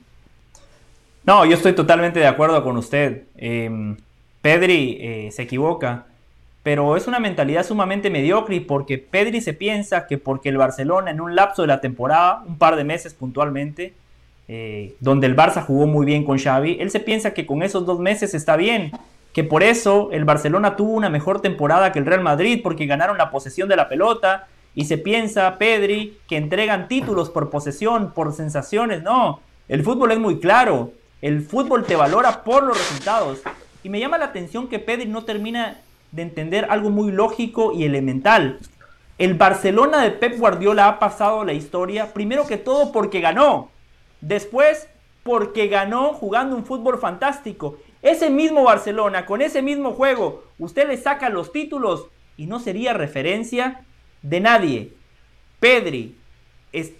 No, yo estoy totalmente de acuerdo con usted. Em, Pedri eh, se equivoca, pero es una mentalidad sumamente mediocre porque Pedri se piensa que porque el Barcelona en un lapso de la temporada, un par de meses puntualmente, eh, donde el Barça jugó muy bien con Xavi, él se piensa que con esos dos meses está bien, que por eso el Barcelona tuvo una mejor temporada que el Real Madrid porque ganaron la posesión de la pelota y se piensa, Pedri, que entregan títulos por posesión, por sensaciones, no, el fútbol es muy claro, el fútbol te valora por los resultados y me llama la atención que Pedri no termina de entender algo muy lógico y elemental. El Barcelona de Pep Guardiola ha pasado la historia, primero que todo porque ganó, Después, porque ganó jugando un fútbol fantástico. Ese mismo Barcelona, con ese mismo juego, usted le saca los títulos y no sería referencia de nadie. Pedri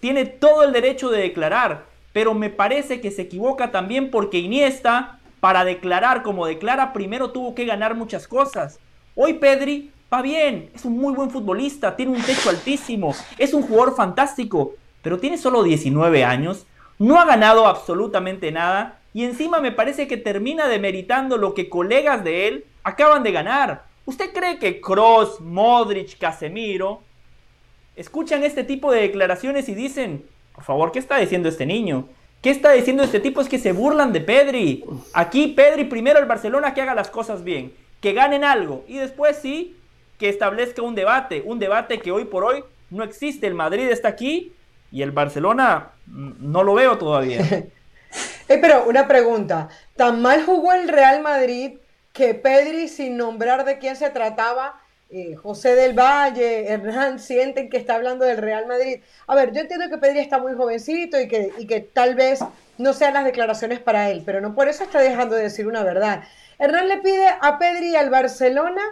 tiene todo el derecho de declarar, pero me parece que se equivoca también porque Iniesta, para declarar como declara, primero tuvo que ganar muchas cosas. Hoy Pedri va bien, es un muy buen futbolista, tiene un techo altísimo, es un jugador fantástico, pero tiene solo 19 años no ha ganado absolutamente nada y encima me parece que termina demeritando lo que colegas de él acaban de ganar. ¿Usted cree que Cross, Modric, Casemiro escuchan este tipo de declaraciones y dicen, por favor, ¿qué está diciendo este niño? ¿Qué está diciendo este tipo? Es que se burlan de Pedri. Aquí Pedri primero el Barcelona que haga las cosas bien, que ganen algo y después sí que establezca un debate, un debate que hoy por hoy no existe. El Madrid está aquí y el Barcelona no lo veo todavía. eh, pero una pregunta, ¿tan mal jugó el Real Madrid que Pedri, sin nombrar de quién se trataba, eh, José del Valle, Hernán, sienten que está hablando del Real Madrid? A ver, yo entiendo que Pedri está muy jovencito y que, y que tal vez no sean las declaraciones para él, pero no por eso está dejando de decir una verdad. Hernán le pide a Pedri y al Barcelona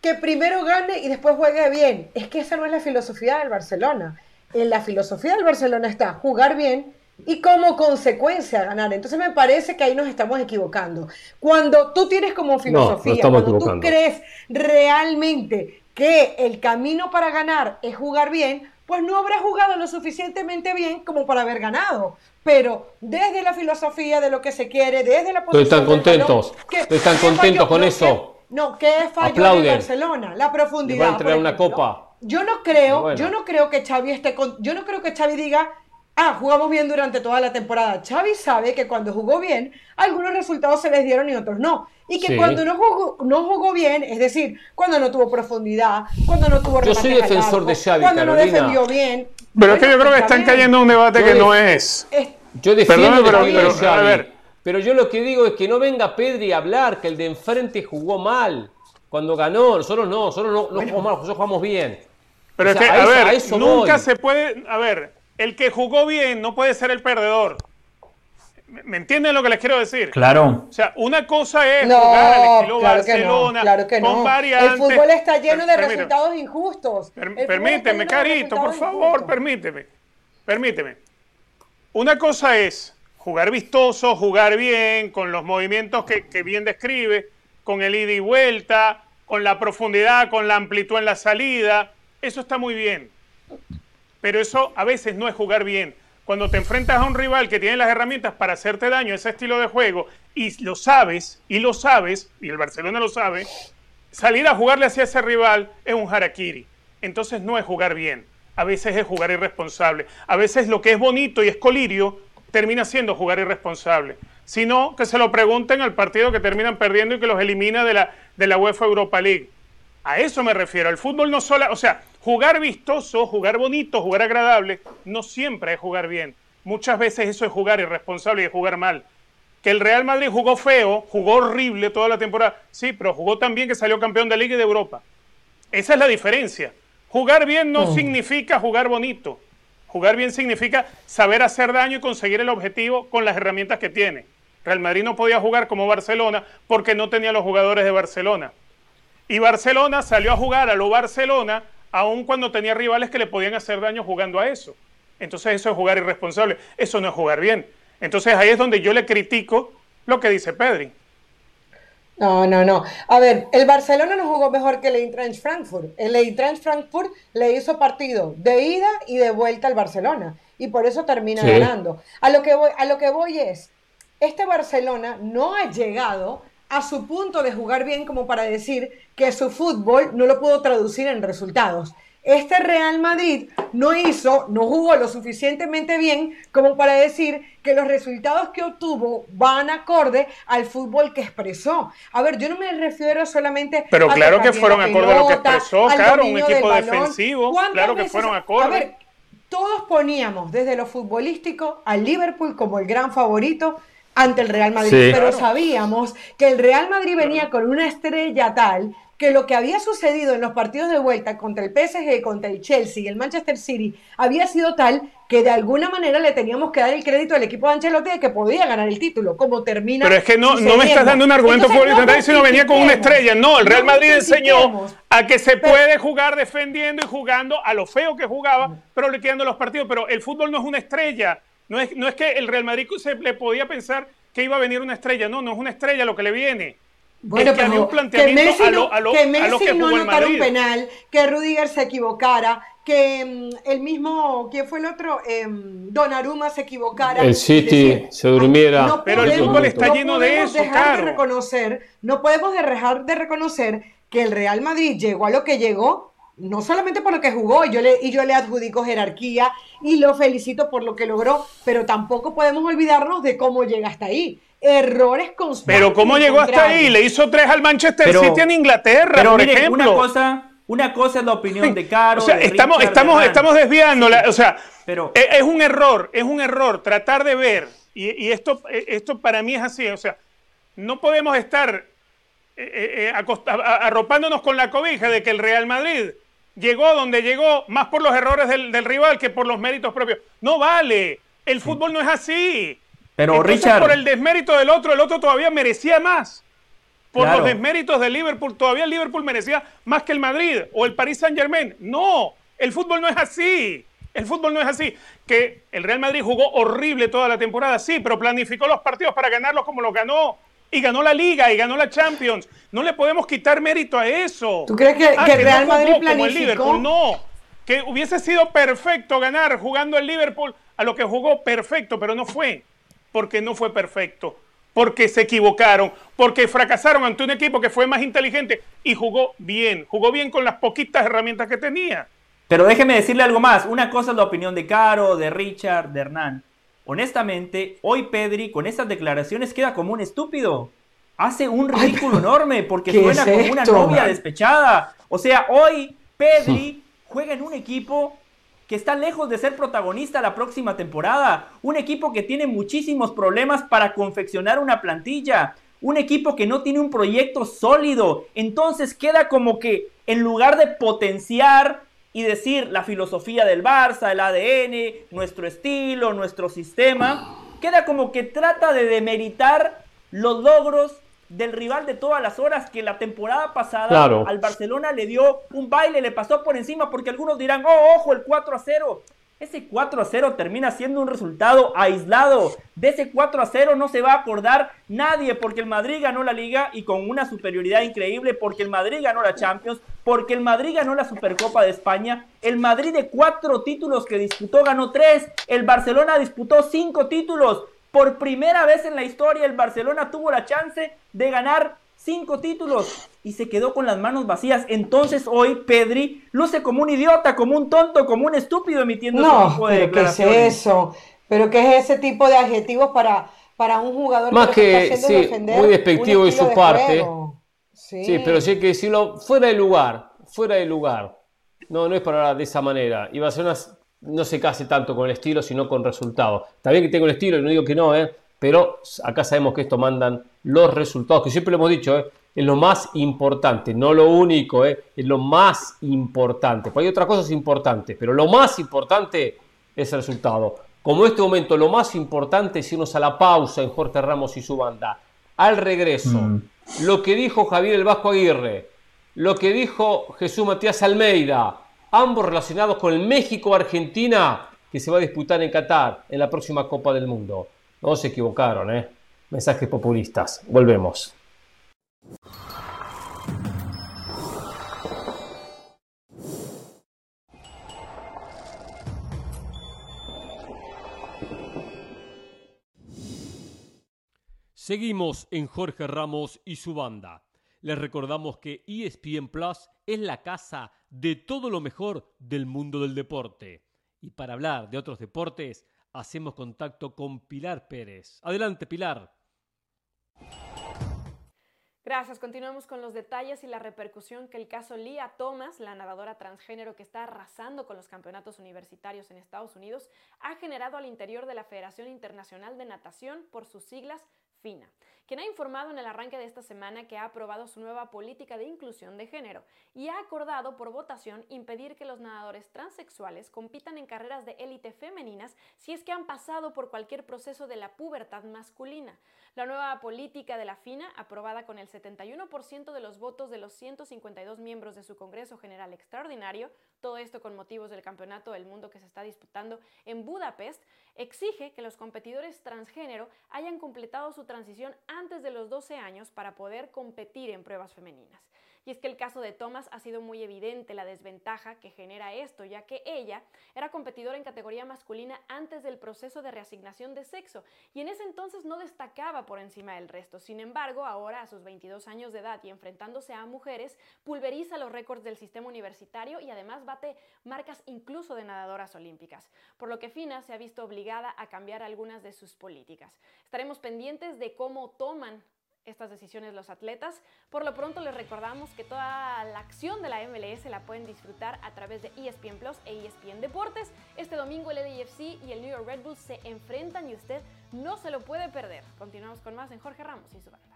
que primero gane y después juegue bien. Es que esa no es la filosofía del Barcelona en la filosofía del Barcelona está jugar bien y como consecuencia ganar. Entonces me parece que ahí nos estamos equivocando. Cuando tú tienes como filosofía, cuando tú crees realmente que el camino para ganar es jugar bien, pues no habrás jugado lo suficientemente bien como para haber ganado. Pero desde la filosofía de lo que se quiere, desde la posición están contentos. están contentos con eso. no, ¿qué falló en Barcelona? La profundidad. Va a entregar una copa. Yo no creo, yo no creo que Xavi esté con, yo no creo que Xavi diga, ah, jugamos bien durante toda la temporada. Xavi sabe que cuando jugó bien, algunos resultados se les dieron y otros no. Y que cuando no jugó, no jugó bien, es decir, cuando no tuvo profundidad, cuando no tuvo Yo soy defensor de Xavi, cuando no defendió bien. Pero es que yo creo que están cayendo en un debate que no es. Yo defiendo pero, pero, a ver. pero yo lo que digo es que no venga Pedri a hablar que el de enfrente jugó mal cuando ganó. Nosotros no, nosotros no, no jugamos mal, nosotros jugamos bien. Pero es que, a, ver, nunca se puede. A ver, el que jugó bien no puede ser el perdedor. ¿Me entienden lo que les quiero decir? Claro. O sea, una cosa es jugar al estilo Barcelona claro que con variantes. El fútbol está lleno de resultados injustos. permíteme, Carito, por favor, permíteme. Permíteme. Una cosa es jugar vistoso, jugar bien, con los movimientos que, que bien describe, con el ida y vuelta, con la profundidad, con la amplitud en la salida eso está muy bien. Pero eso a veces no es jugar bien. Cuando te enfrentas a un rival que tiene las herramientas para hacerte daño, ese estilo de juego, y lo sabes, y lo sabes, y el Barcelona lo sabe, salir a jugarle hacia ese rival es un harakiri. Entonces no es jugar bien. A veces es jugar irresponsable. A veces lo que es bonito y es colirio termina siendo jugar irresponsable. Si no, que se lo pregunten al partido que terminan perdiendo y que los elimina de la, de la UEFA Europa League. A eso me refiero. El fútbol no solo, o sea, jugar vistoso, jugar bonito, jugar agradable, no siempre es jugar bien. Muchas veces eso es jugar irresponsable y es jugar mal. que el Real Madrid jugó feo, jugó horrible toda la temporada. Sí, pero jugó también que salió campeón de Liga y de Europa. Esa es la diferencia. Jugar bien no significa jugar bonito. Jugar bien significa saber hacer daño y conseguir el objetivo con las herramientas que tiene. Real Madrid no podía jugar como Barcelona porque no tenía los jugadores de Barcelona. Y Barcelona salió a jugar a lo Barcelona aun cuando tenía rivales que le podían hacer daño jugando a eso. Entonces eso es jugar irresponsable, eso no es jugar bien. Entonces ahí es donde yo le critico lo que dice Pedri. No, no, no. A ver, el Barcelona no jugó mejor que el Eintracht Frankfurt. El Eintracht Frankfurt le hizo partido de ida y de vuelta al Barcelona y por eso termina ganando. A lo que voy, a lo que voy es, este Barcelona no ha llegado a su punto de jugar bien como para decir que su fútbol no lo pudo traducir en resultados. Este Real Madrid no hizo, no jugó lo suficientemente bien como para decir que los resultados que obtuvo van acorde al fútbol que expresó. A ver, yo no me refiero solamente Pero claro que fueron acorde a lo que expresó, claro, un equipo defensivo, claro que fueron acorde. A ver, todos poníamos desde lo futbolístico al Liverpool como el gran favorito ante el Real Madrid, pero sabíamos que el Real Madrid venía con una estrella tal que lo que había sucedido en los partidos de vuelta contra el PSG, contra el Chelsea y el Manchester City había sido tal que de alguna manera le teníamos que dar el crédito al equipo de Ancelotti de que podía ganar el título, como termina. Pero es que no, no me estás dando un argumento futbolístico, no venía con una estrella. No, el Real Madrid enseñó a que se puede jugar defendiendo y jugando a lo feo que jugaba, pero liquidando los partidos. Pero el fútbol no es una estrella. No es, no es que el Real Madrid se le podía pensar que iba a venir una estrella. No, no es una estrella lo que le viene. Bueno, que pero que Messi, no, que Messi no anotara un penal, que Rudiger se equivocara, que mm, el mismo, ¿quién fue el otro? Eh, Donnarumma se equivocara. El City se durmiera. No pero el fútbol está lleno de eso, dejar de reconocer, No podemos dejar de reconocer que el Real Madrid llegó a lo que llegó no solamente por lo que jugó, yo le, y yo le adjudico jerarquía y lo felicito por lo que logró, pero tampoco podemos olvidarnos de cómo llega hasta ahí errores constantes. Pero ¿cómo llegó hasta ahí? Le hizo tres al Manchester City en Inglaterra, pero por ejemplo. Una cosa, una cosa es la opinión de Caro. O sea, estamos, estamos, estamos desviando. o sea, pero, es, un error, es un error tratar de ver, y, esto, esto para mí es así, o sea, no podemos estar eh, eh, eh, arropándonos con la cobija de que el Real Madrid llegó donde llegó más por los errores del, del rival que por los méritos propios. No vale, el fútbol no es así. Pero Richard. Por el desmérito del otro, el otro todavía merecía más. Por los desméritos del Liverpool, todavía el Liverpool merecía más que el Madrid o el Paris Saint Germain. No, el fútbol no es así. El fútbol no es así. Que el Real Madrid jugó horrible toda la temporada, sí, pero planificó los partidos para ganarlos como los ganó. Y ganó la Liga y ganó la Champions. No le podemos quitar mérito a eso. ¿Tú crees que, ah, el Real Madrid planificó? el Liverpool. No, que hubiese sido perfecto ganar jugando el Liverpool a lo que jugó perfecto, pero no fue porque no fue perfecto, porque se equivocaron, porque fracasaron ante un equipo que fue más inteligente y jugó bien, jugó bien con las poquitas herramientas que tenía. Pero déjeme decirle algo más, una cosa es la opinión de Caro, de Richard, de Hernán. Honestamente, hoy Pedri con estas declaraciones queda como un estúpido. Hace un ridículo enorme porque suena como una novia despechada. O sea, hoy Pedri juega en un equipo que está lejos de ser protagonista la próxima temporada, un equipo que tiene muchísimos problemas para confeccionar una plantilla, un equipo que no tiene un proyecto sólido, entonces queda como que en lugar de potenciar y decir la filosofía del Barça, el ADN, nuestro estilo, nuestro sistema, queda como que trata de demeritar los logros del rival de todas las horas que la temporada pasada al Barcelona le dio un baile, le pasó por encima porque algunos dirán, oh, ojo, el 4 a 0. Ese 4 a 0 termina siendo un resultado aislado. De ese 4 a 0 no se va a acordar nadie porque el Madrid ganó la liga y con una superioridad increíble porque el Madrid ganó la Champions, porque el Madrid ganó la Supercopa de España. El Madrid de cuatro títulos que disputó ganó tres. El Barcelona disputó cinco títulos. Por primera vez en la historia el Barcelona tuvo la chance de ganar cinco títulos y se quedó con las manos vacías. Entonces hoy Pedri luce como un idiota, como un tonto, como un estúpido emitiendo no, tipo de ¿qué es eso? Pero ¿qué es ese tipo de adjetivos para, para un jugador Más que, sí, muy despectivo de su parte. Sí. sí. pero sí hay que decirlo fuera de lugar, fuera de lugar. No, no es para hablar de esa manera. Y Barcelona no se case tanto con el estilo, sino con resultados. Está bien que tengo el estilo, no digo que no, ¿eh? pero acá sabemos que esto mandan los resultados, que siempre lo hemos dicho, ¿eh? es lo más importante, no lo único, ¿eh? es lo más importante. Pues hay otras cosas importantes, pero lo más importante es el resultado. Como en este momento lo más importante es irnos a la pausa en Jorge Ramos y su banda. Al regreso, mm. lo que dijo Javier el Vasco Aguirre, lo que dijo Jesús Matías Almeida, ambos relacionados con el México-Argentina que se va a disputar en Qatar en la próxima Copa del Mundo. No se equivocaron, ¿eh? Mensajes populistas. Volvemos. Seguimos en Jorge Ramos y su banda. Les recordamos que ESPN Plus es la casa de todo lo mejor del mundo del deporte. Y para hablar de otros deportes, hacemos contacto con Pilar Pérez. Adelante, Pilar. Gracias. Continuamos con los detalles y la repercusión que el caso Lia Thomas, la nadadora transgénero que está arrasando con los campeonatos universitarios en Estados Unidos, ha generado al interior de la Federación Internacional de Natación por sus siglas FINA, quien ha informado en el arranque de esta semana que ha aprobado su nueva política de inclusión de género y ha acordado por votación impedir que los nadadores transexuales compitan en carreras de élite femeninas si es que han pasado por cualquier proceso de la pubertad masculina. La nueva política de la FINA, aprobada con el 71% de los votos de los 152 miembros de su Congreso General Extraordinario, todo esto con motivos del Campeonato del Mundo que se está disputando en Budapest, exige que los competidores transgénero hayan completado su transición antes de los 12 años para poder competir en pruebas femeninas. Y es que el caso de Thomas ha sido muy evidente la desventaja que genera esto, ya que ella era competidora en categoría masculina antes del proceso de reasignación de sexo y en ese entonces no destacaba por encima del resto. Sin embargo, ahora a sus 22 años de edad y enfrentándose a mujeres, pulveriza los récords del sistema universitario y además bate marcas incluso de nadadoras olímpicas, por lo que FINA se ha visto obligada a cambiar algunas de sus políticas. Estaremos pendientes de cómo toman estas decisiones los atletas. Por lo pronto les recordamos que toda la acción de la MLS la pueden disfrutar a través de ESPN Plus e ESPN Deportes. Este domingo el LAFC y el New York Red Bulls se enfrentan y usted no se lo puede perder. Continuamos con más en Jorge Ramos y su banda.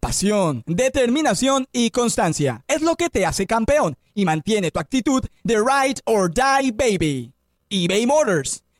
Pasión, determinación y constancia es lo que te hace campeón y mantiene tu actitud de ride or die baby. eBay Motors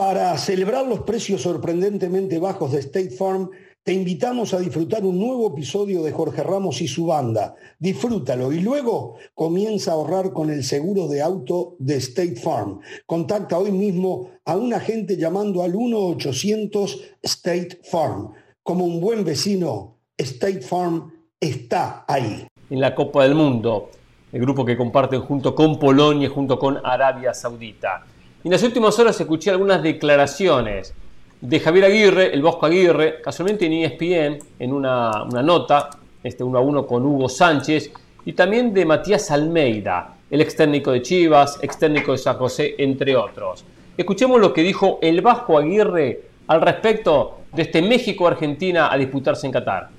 Para celebrar los precios sorprendentemente bajos de State Farm, te invitamos a disfrutar un nuevo episodio de Jorge Ramos y su banda. Disfrútalo y luego comienza a ahorrar con el seguro de auto de State Farm. Contacta hoy mismo a un agente llamando al 1-800 State Farm. Como un buen vecino, State Farm está ahí. En la Copa del Mundo, el grupo que comparten junto con Polonia, junto con Arabia Saudita. Y en las últimas horas escuché algunas declaraciones de Javier Aguirre, el Bosco Aguirre, casualmente en ESPN, en una, nota, este uno a uno con Hugo Sánchez, y también de Matías Almeida, el ex técnico de Chivas, ex técnico de San José, entre otros. Escuchemos lo que dijo el Vasco Aguirre al respecto de este México-Argentina a disputarse en Qatar.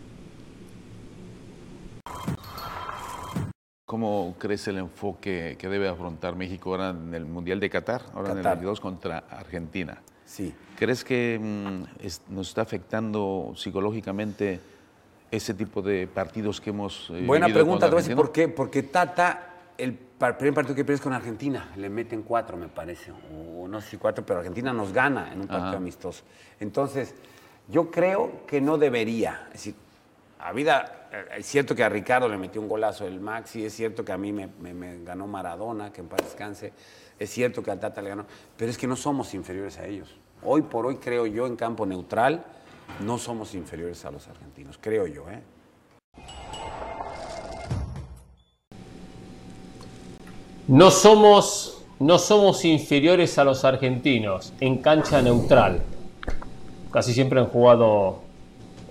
¿Cómo crees el enfoque que debe afrontar México ahora en el Mundial de Qatar, ahora en el 22 contra Argentina? Sí. ¿Crees que mm, nos está afectando psicológicamente ese tipo de partidos que hemos eh, Buena pregunta, te voy a decir por qué. Porque Tata, el primer partido que pierdes con Argentina, le meten cuatro, me parece, o no sé si cuatro, pero Argentina nos gana en un partido amistoso. Entonces, yo creo que no debería. Es decir, a vida, eh, es cierto que a Ricardo le metió un golazo el Maxi, es cierto que a mí me, ganó Maradona, que en paz descanse, es cierto que a Tata le ganó, pero es que no somos inferiores a ellos. Hoy por hoy creo yo en campo neutral, no somos inferiores a los argentinos, creo yo, ¿eh? No somos, no somos inferiores a los argentinos en cancha neutral. Casi siempre han jugado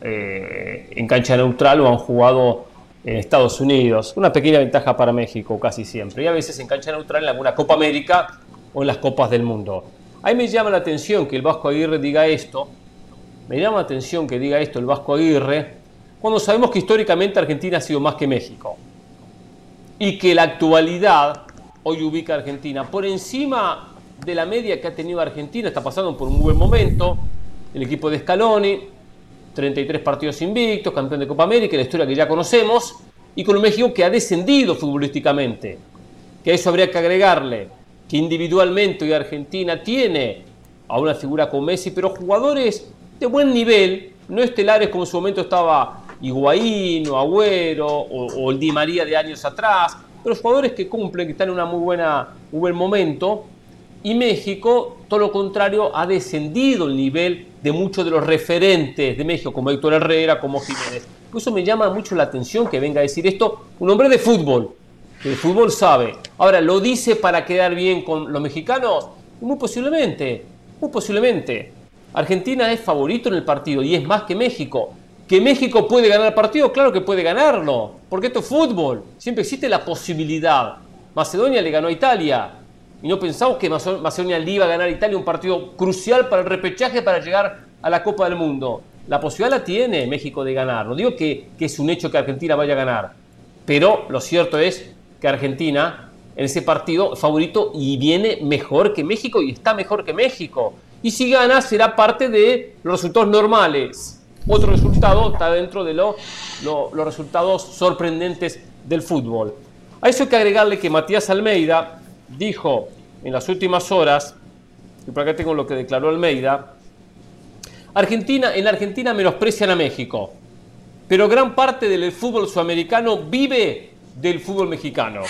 eh, en cancha neutral o han jugado en Estados Unidos. Una pequeña ventaja para México casi siempre. Y a veces en cancha neutral en alguna Copa América o en las Copas del Mundo. Ahí me llama la atención que el Vasco Aguirre diga esto. Me llama la atención que diga esto el Vasco Aguirre cuando sabemos que históricamente Argentina ha sido más que México. Y que la actualidad hoy ubica a Argentina por encima de la media que ha tenido Argentina, está pasando por un buen momento, el equipo de Scaloni, 33 partidos invictos, campeón de Copa América, la historia que ya conocemos, y con un México que ha descendido futbolísticamente, que a eso habría que agregarle que individualmente hoy Argentina tiene a una figura como Messi, pero jugadores de buen nivel, no estelares como en su momento estaba Higuaín o Agüero o, el Di María de años atrás, pero jugadores que cumplen, que están en una muy buena, un buen momento. Y México, todo lo contrario, ha descendido el nivel de muchos de los referentes de México, como Héctor Herrera, como Jiménez. Por eso me llama mucho la atención que venga a decir esto un hombre de fútbol, que el fútbol sabe. Ahora, ¿lo dice para quedar bien con los mexicanos? Muy posiblemente, muy posiblemente. Argentina es favorito en el partido y es más que México. ¿Que México puede ganar el partido? Claro que puede ganarlo, porque esto es fútbol. Siempre existe la posibilidad. Macedonia le ganó a Italia y no pensamos que Macedonia le iba a ganar a Italia un partido crucial para el repechaje para llegar a la Copa del Mundo. La posibilidad la tiene México de ganar. No digo que, que es un hecho que Argentina vaya a ganar, pero lo cierto es que Argentina en ese partido favorito y viene mejor que México y está mejor que México. Y si gana será parte de los resultados normales otro resultado está dentro de los resultados sorprendentes del fútbol. A eso hay que agregarle que Matías Almeida dijo en las últimas horas, y por acá tengo lo que declaró Almeida, Argentina, en Argentina menosprecian a México, pero gran parte del fútbol sudamericano vive del fútbol mexicano.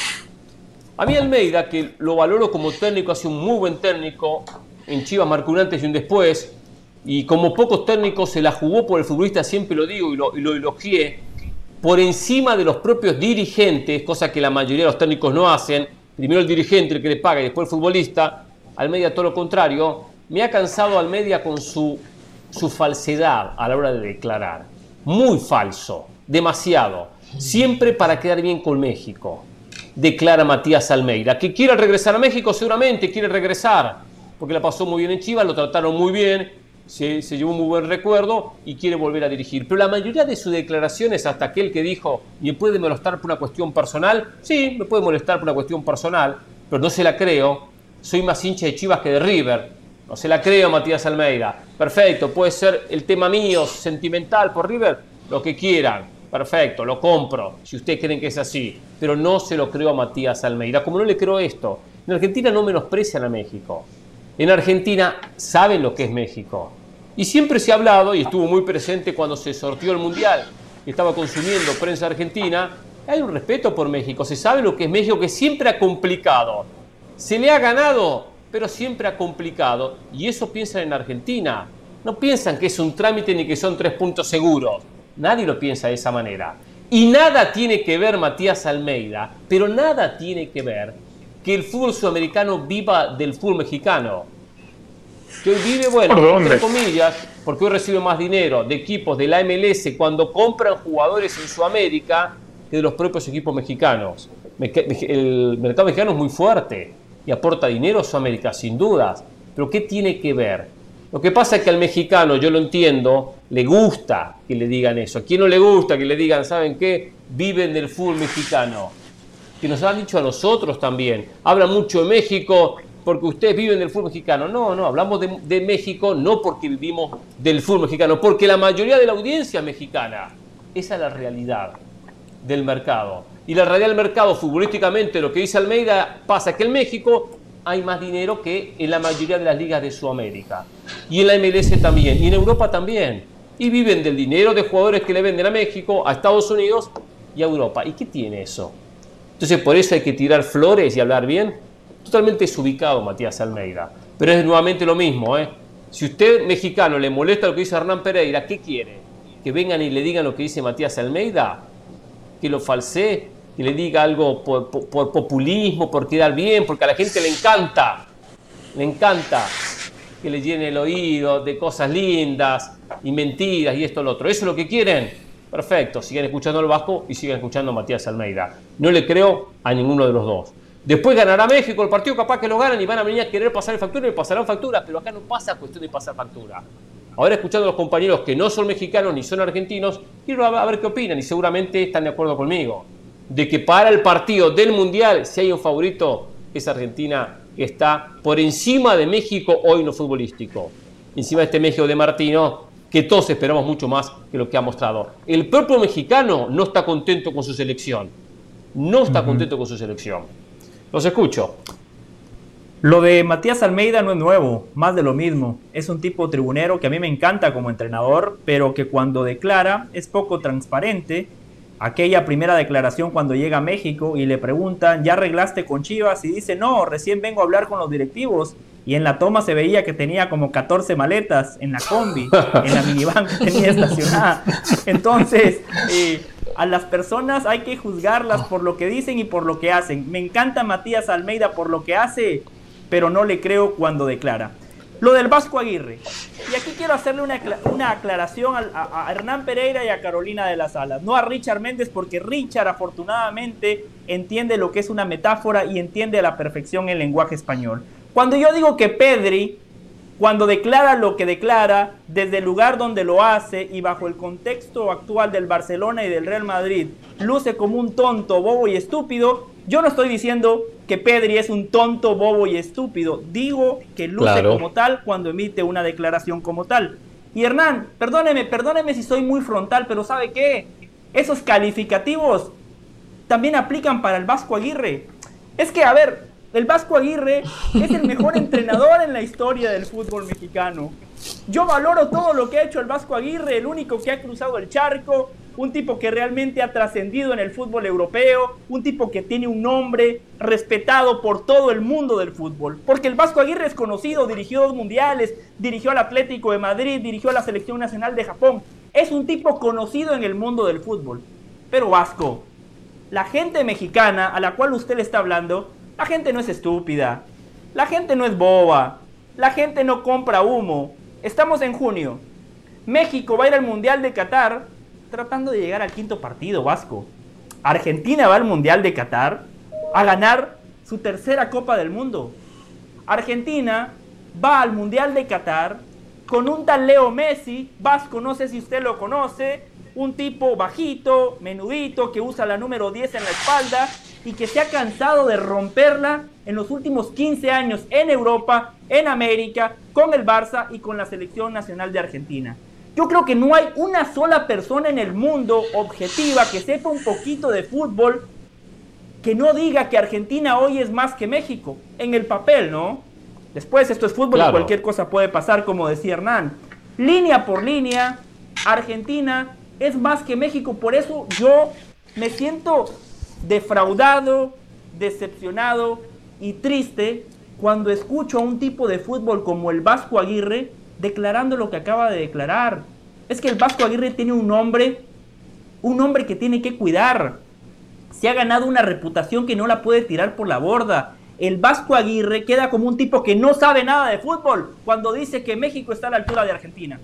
A mí Almeida, que lo valoro como técnico, ha sido un muy buen técnico, en Chivas marcó un antes y un después, y como pocos técnicos se la jugó por el futbolista, siempre lo digo y lo, y lo elogié, por encima de los propios dirigentes, cosa que la mayoría de los técnicos no hacen, primero el dirigente, el que le paga, y después el futbolista, al media todo lo contrario, me ha cansado al media con su, su falsedad a la hora de declarar. Muy falso, demasiado, siempre para quedar bien con México, declara Matías Almeida, que quiere regresar a México, seguramente quiere regresar, porque la pasó muy bien en Chivas, lo trataron muy bien, se, llevó un muy buen recuerdo y quiere volver a dirigir. Pero la mayoría de sus declaraciones, hasta aquel que dijo, ¿me puede molestar por una cuestión personal? Sí, me puede molestar por una cuestión personal, pero no se la creo. Soy más hincha de Chivas que de River. No se la creo, Matías Almeida. Perfecto, puede ser el tema mío, sentimental por River, lo que quieran. Perfecto, lo compro, si ustedes creen que es así. Pero no se lo creo a Matías Almeida. Como no le creo esto, en Argentina no menosprecian a México. En Argentina saben lo que es México. Y siempre se ha hablado, y estuvo muy presente cuando se sortió el Mundial, estaba consumiendo prensa argentina, hay un respeto por México, se sabe lo que es México, que siempre ha complicado. Se le ha ganado, pero siempre ha complicado. Y eso piensan en Argentina. No piensan que es un trámite ni que son tres puntos seguros. Nadie lo piensa de esa manera. Y nada tiene que ver Matías Almeida, pero nada tiene que ver que el fútbol sudamericano viva del fútbol mexicano que hoy vive, bueno, entre comillas, porque hoy recibe más dinero de equipos de la MLS cuando compran jugadores en Sudamérica que de los propios equipos mexicanos. El mercado mexicano es muy fuerte y aporta dinero a Sudamérica, sin dudas. Pero ¿qué tiene que ver? Lo que pasa es que al mexicano, yo lo entiendo, le gusta que le digan eso. ¿A quién no le gusta que le digan, ¿saben qué? Viven del fútbol mexicano. Que nos han dicho a nosotros también. Habla mucho de México, porque ustedes viven del fútbol mexicano. No, no, hablamos de, México no porque vivimos del fútbol mexicano, porque la mayoría de la audiencia mexicana. Esa es la realidad del mercado. Y la realidad del mercado, futbolísticamente, lo que dice Almeida, pasa que en México hay más dinero que en la mayoría de las ligas de Sudamérica. Y en la MLS también, y en Europa también. y viven del dinero de jugadores que le venden a México, a Estados Unidos y a Europa. ¿Y qué tiene eso? Entonces por eso hay que tirar flores y hablar bien. Totalmente desubicado Matías Almeida. Pero es nuevamente lo mismo. ¿eh? Si usted mexicano le molesta lo que dice Hernán Pereira, ¿qué quiere? ¿Que vengan y le digan lo que dice Matías Almeida? ¿Que lo falsee? ¿Que le diga algo por, por populismo, por quedar bien? Porque a la gente le encanta. Le encanta que le llene el oído de cosas lindas y mentiras y esto y lo otro. ¿Eso es lo que quieren? Perfecto, sigan escuchando al Vasco y sigan escuchando a Matías Almeida. No le creo a ninguno de los dos. Después ganará México, el partido capaz que lo ganan y van a venir a querer pasar el factura y pasarán factura, pero acá no pasa cuestión de pasar factura. Ahora escuchando a los compañeros que no son mexicanos ni son argentinos, quiero a ver qué opinan y seguramente están de acuerdo conmigo. De que para el partido del Mundial, si hay un favorito, es Argentina que está por encima de México hoy en lo futbolístico. Encima de este México de Martino, que todos esperamos mucho más que lo que ha mostrado. El propio mexicano no está contento con su selección. No está contento con su selección. Los escucho. Lo de Matías Almeida no es nuevo, más de lo mismo. Es un tipo tribunero que a mí me encanta como entrenador, pero que cuando declara es poco transparente. Aquella primera declaración cuando llega a México y le preguntan, ¿ya arreglaste con Chivas? Y dice, no, recién vengo a hablar con los directivos y en la toma se veía que tenía como 14 maletas en la combi, en la minivan que tenía estacionada. Entonces, eh, a las personas hay que juzgarlas por lo que dicen y por lo que hacen. Me encanta Matías Almeida por lo que hace, pero no le creo cuando declara. Lo del Vasco Aguirre. Y aquí quiero hacerle una, una aclaración a, a, Hernán Pereira y a Carolina de las Alas. No a Richard Méndez, porque Richard afortunadamente entiende lo que es una metáfora y entiende a la perfección el lenguaje español. Cuando yo digo que Pedri, cuando declara lo que declara, desde el lugar donde lo hace y bajo el contexto actual del Barcelona y del Real Madrid, luce como un tonto, bobo y estúpido, yo no estoy diciendo que Pedri es un tonto, bobo y estúpido. Digo que luce como tal cuando emite una declaración como tal. Y Hernán, perdóneme, perdóneme si soy muy frontal, pero ¿sabe qué? Esos calificativos también aplican para el Vasco Aguirre. Es que, a ver, el Vasco Aguirre es el mejor entrenador en la historia del fútbol mexicano. Yo valoro todo lo que ha hecho el Vasco Aguirre, el único que ha cruzado el charco, un tipo que realmente ha trascendido en el fútbol europeo, un tipo que tiene un nombre respetado por todo el mundo del fútbol. Porque el Vasco Aguirre es conocido, dirigió dos mundiales, dirigió al Atlético de Madrid, dirigió a la Selección Nacional de Japón. Es un tipo conocido en el mundo del fútbol. Pero Vasco, la gente mexicana a la cual usted le está hablando, la gente no es estúpida. La gente no es boba. La gente no compra humo. Estamos en junio. México va a ir al Mundial de Qatar tratando de llegar al quinto partido vasco. Argentina va al Mundial de Qatar a ganar su tercera Copa del Mundo. Argentina va al Mundial de Qatar con un tal Leo Messi, vasco, no sé si usted lo conoce, un tipo bajito, menudito, que usa la número 10 en la espalda y que se ha cansado de romperla en los últimos 15 años en Europa, en América, con el Barça y con la selección nacional de Argentina. Yo creo que no hay una sola persona en el mundo objetiva que sepa un poquito de fútbol que no diga que Argentina hoy es más que México, en el papel, ¿no? Después esto es fútbol y cualquier cosa puede pasar, como decía Hernán. Línea por línea, Argentina es más que México, por eso yo me siento defraudado, decepcionado y triste cuando escucho a un tipo de fútbol como el Vasco Aguirre declarando lo que acaba de declarar. Es que el Vasco Aguirre tiene un nombre, un nombre que tiene que cuidar. Se ha ganado una reputación que no la puede tirar por la borda. El Vasco Aguirre queda como un tipo que no sabe nada de fútbol cuando dice que México está a la altura de Argentina.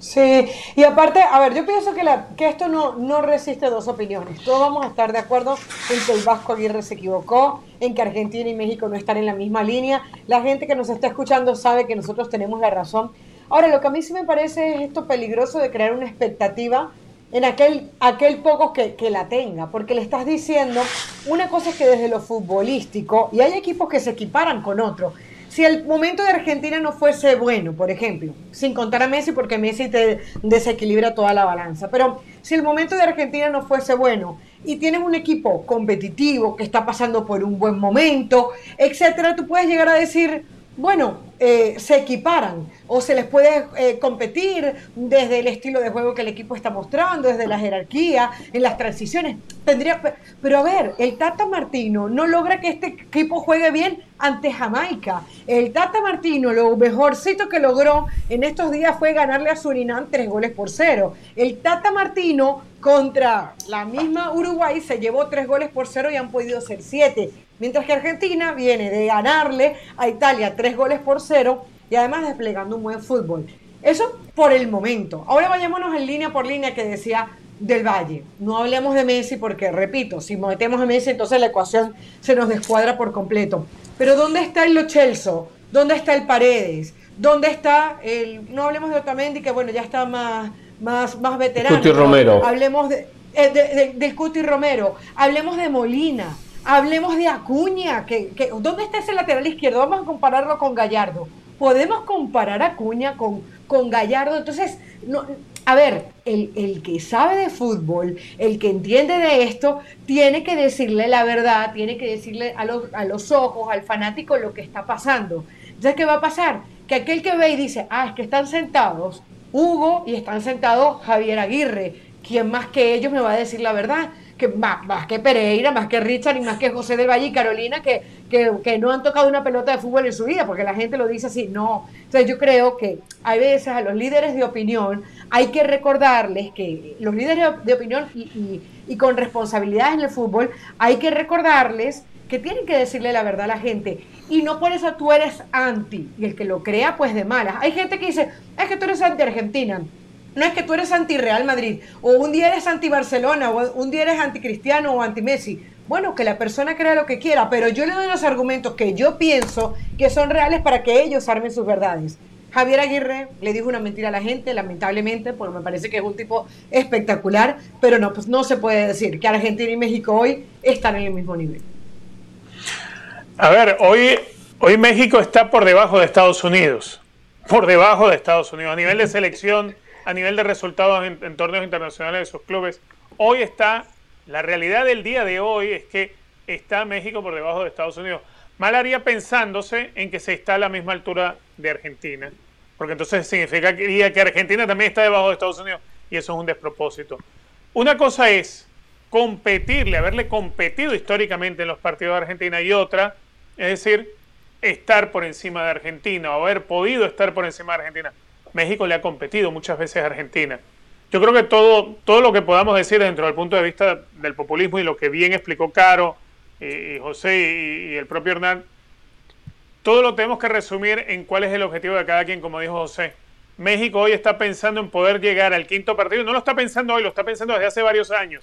Sí, y aparte, a ver, yo pienso que, la, que esto no, no resiste dos opiniones. Todos vamos a estar de acuerdo en que el Vasco Aguirre se equivocó, en que Argentina y México no están en la misma línea. La gente que nos está escuchando sabe que nosotros tenemos la razón. Ahora, lo que a mí sí me parece es esto peligroso de crear una expectativa en aquel, aquel poco que, que la tenga, porque le estás diciendo, una cosa es que desde lo futbolístico, y hay equipos que se equiparan con otros, si el momento de Argentina no fuese bueno, por ejemplo, sin contar a Messi porque Messi te desequilibra toda la balanza, pero si el momento de Argentina no fuese bueno y tienes un equipo competitivo que está pasando por un buen momento, etcétera, tú puedes llegar a decir, bueno, eh, se equiparan o se les puede eh, competir desde el estilo de juego que el equipo está mostrando, desde la jerarquía, en las transiciones. Tendría, pero a ver, el Tata Martino no logra que este equipo juegue bien ante Jamaica. El Tata Martino, lo mejorcito que logró en estos días fue ganarle a Surinam tres goles por cero. El Tata Martino contra la misma Uruguay se llevó tres goles por cero y han podido ser siete. Mientras que Argentina viene de ganarle a Italia tres goles por cero y además desplegando un buen fútbol. Eso por el momento. Ahora vayámonos en línea por línea que decía del Valle. No hablemos de Messi porque, repito, si metemos a Messi entonces la ecuación se nos descuadra por completo. Pero ¿dónde está el Lo Celso? ¿Dónde está el Paredes? ¿Dónde está el... No hablemos de Otamendi que bueno, ya está más, más, más veterano. Cuti Romero. Hablemos eh, de, del Cuti Romero. Hablemos de Molina. Hablemos de Acuña. Que, que, ¿Dónde está ese lateral izquierdo? Vamos a compararlo con Gallardo. Podemos comparar a Acuña con, con Gallardo. Entonces, no, a ver, el, el, que sabe de fútbol, el que entiende de esto, tiene que decirle la verdad, tiene que decirle a los, a los ojos, al fanático, lo que está pasando. Entonces, ¿qué va a pasar? Que aquel que ve y dice, ah, es que están sentados Hugo y están sentados Javier Aguirre. ¿Quién más que ellos me va a decir la verdad? Que más, más que Pereira, más que Richard y más que José del Valle y Carolina, que, que, que, no han tocado una pelota de fútbol en su vida, porque la gente lo dice así. No. Entonces yo creo que hay veces a los líderes de opinión hay que recordarles que los líderes de opinión y, y, y con responsabilidades en el fútbol, hay que recordarles que tienen que decirle la verdad a la gente. Y no por eso tú eres anti. Y el que lo crea, pues de malas. Hay gente que dice, es que tú eres anti Argentina. No es que tú eres anti Real Madrid. O un día eres anti Barcelona. O un día eres anti Cristiano o anti Messi. Bueno, que la persona crea lo que quiera. Pero yo le doy los argumentos que yo pienso que son reales para que ellos armen sus verdades. Javier Aguirre le dijo una mentira a la gente, lamentablemente, porque me parece que es un tipo espectacular, pero no, pues no se puede decir que Argentina y México hoy están en el mismo nivel. A ver, hoy, hoy México está por debajo de Estados Unidos. Por debajo de Estados Unidos. A nivel de selección, a nivel de resultados en, torneos internacionales de sus clubes. Hoy está, la realidad del día de hoy es que está México por debajo de Estados Unidos. Mal haría pensándose en que se está a la misma altura de Argentina. Porque entonces significaría que Argentina también está debajo de Estados Unidos. Y eso es un despropósito. Una cosa es competirle, haberle competido históricamente en los partidos de Argentina y otra es decir, estar por encima de Argentina o haber podido estar por encima de Argentina. México le ha competido muchas veces a Argentina. Yo creo que todo, todo lo que podamos decir dentro del punto de vista del populismo y lo que bien explicó Caro y, José y, y, el propio Hernán, todo lo tenemos que resumir en cuál es el objetivo de cada quien, como dijo José. México hoy está pensando en poder llegar al quinto partido. No lo está pensando hoy, lo está pensando desde hace varios años.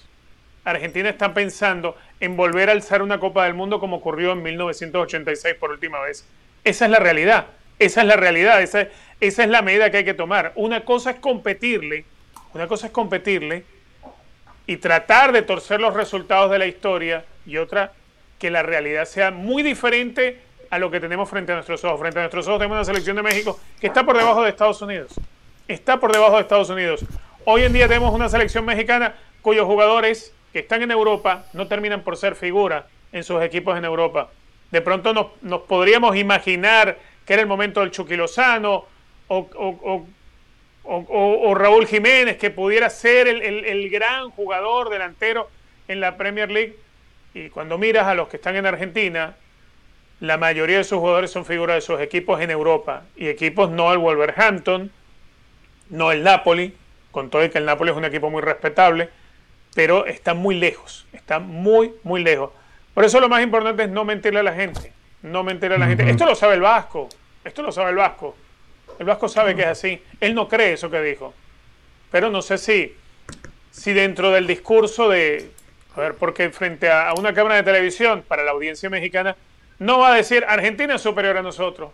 Argentina está pensando en volver a alzar una Copa del Mundo como ocurrió en 1986 por última vez. Esa es la realidad, esa es la realidad, esa, es la medida que hay que tomar. Una cosa es competirle, una cosa es competirle y tratar de torcer los resultados de la historia y otra que la realidad sea muy diferente a lo que tenemos frente a nuestros ojos. Frente a nuestros ojos tenemos una selección de México que está por debajo de Estados Unidos. Está por debajo de Estados Unidos. Hoy en día tenemos una selección mexicana cuyos jugadores que están en Europa no terminan por ser figura en sus equipos en Europa. De pronto nos, nos podríamos imaginar que era el momento del Chucky o, o, o, o Raúl Jiménez, que pudiera ser el, el, el, gran jugador delantero en la Premier League. Y cuando miras a los que están en Argentina, la mayoría de sus jugadores son figuras de sus equipos en Europa. Y equipos no el Wolverhampton, no el Napoli, con todo y que el Napoli es un equipo muy respetable, pero está muy lejos, está muy, muy lejos. Por eso lo más importante es no mentirle a la gente, no mentirle a la gente. Esto lo sabe el Vasco, esto lo sabe el Vasco. El Vasco sabe que es así. Él no cree eso que dijo. Pero no sé si, si dentro del discurso de, a ver, porque frente a, una cámara de televisión, para la audiencia mexicana, no va a decir Argentina es superior a nosotros.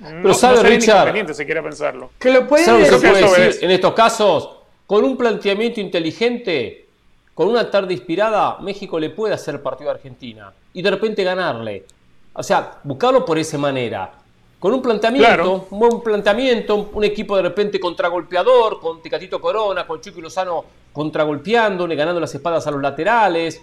Pero no, sabe, no Richard, si quiere pensarlo. Que lo puede ¿Sabe decir. qué puede decir en estos casos? Con un planteamiento inteligente, con una tarde inspirada, México le puede hacer partido a Argentina y de repente ganarle. O sea, buscarlo por esa manera. Con un planteamiento, claro. un buen planteamiento, un equipo de repente contragolpeador, con Ticatito Corona, con Chico y Lozano contragolpeándole, ganando las espadas a los laterales.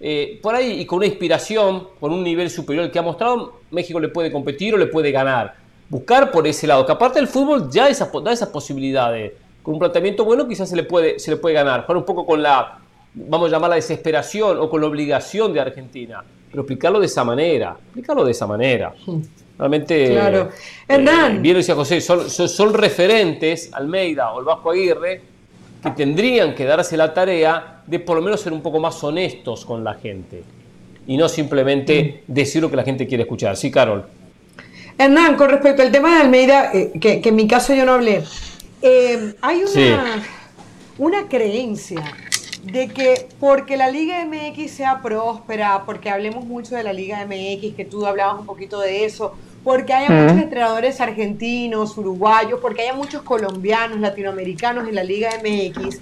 eh, por ahí y con una inspiración, con un nivel superior que ha mostrado, México le puede competir o le puede ganar. Buscar por ese lado, que aparte del fútbol ya da esas posibilidades. Con un planteamiento bueno quizás se le puede, se le puede ganar. Jugar un poco con la, vamos a llamarla desesperación o con la obligación de Argentina. Pero explicarlo de esa manera, explicarlo de esa manera. Realmente, Claro. eh, Hernán. bien lo decía José, son, son, son referentes, Almeida o el Vasco Aguirre, que tendrían que darse la tarea de por lo menos ser un poco más honestos con la gente y no simplemente decir lo que la gente quiere escuchar. Sí, Carol. Hernán, con respecto al tema de Almeida, eh, que, que en mi caso yo no hablé, eh, hay una, Sí. una creencia de que porque la Liga MX sea próspera, porque hablemos mucho de la Liga MX, que tú hablabas un poquito de eso, porque haya muchos entrenadores argentinos, uruguayos, porque haya muchos colombianos, latinoamericanos en la Liga MX,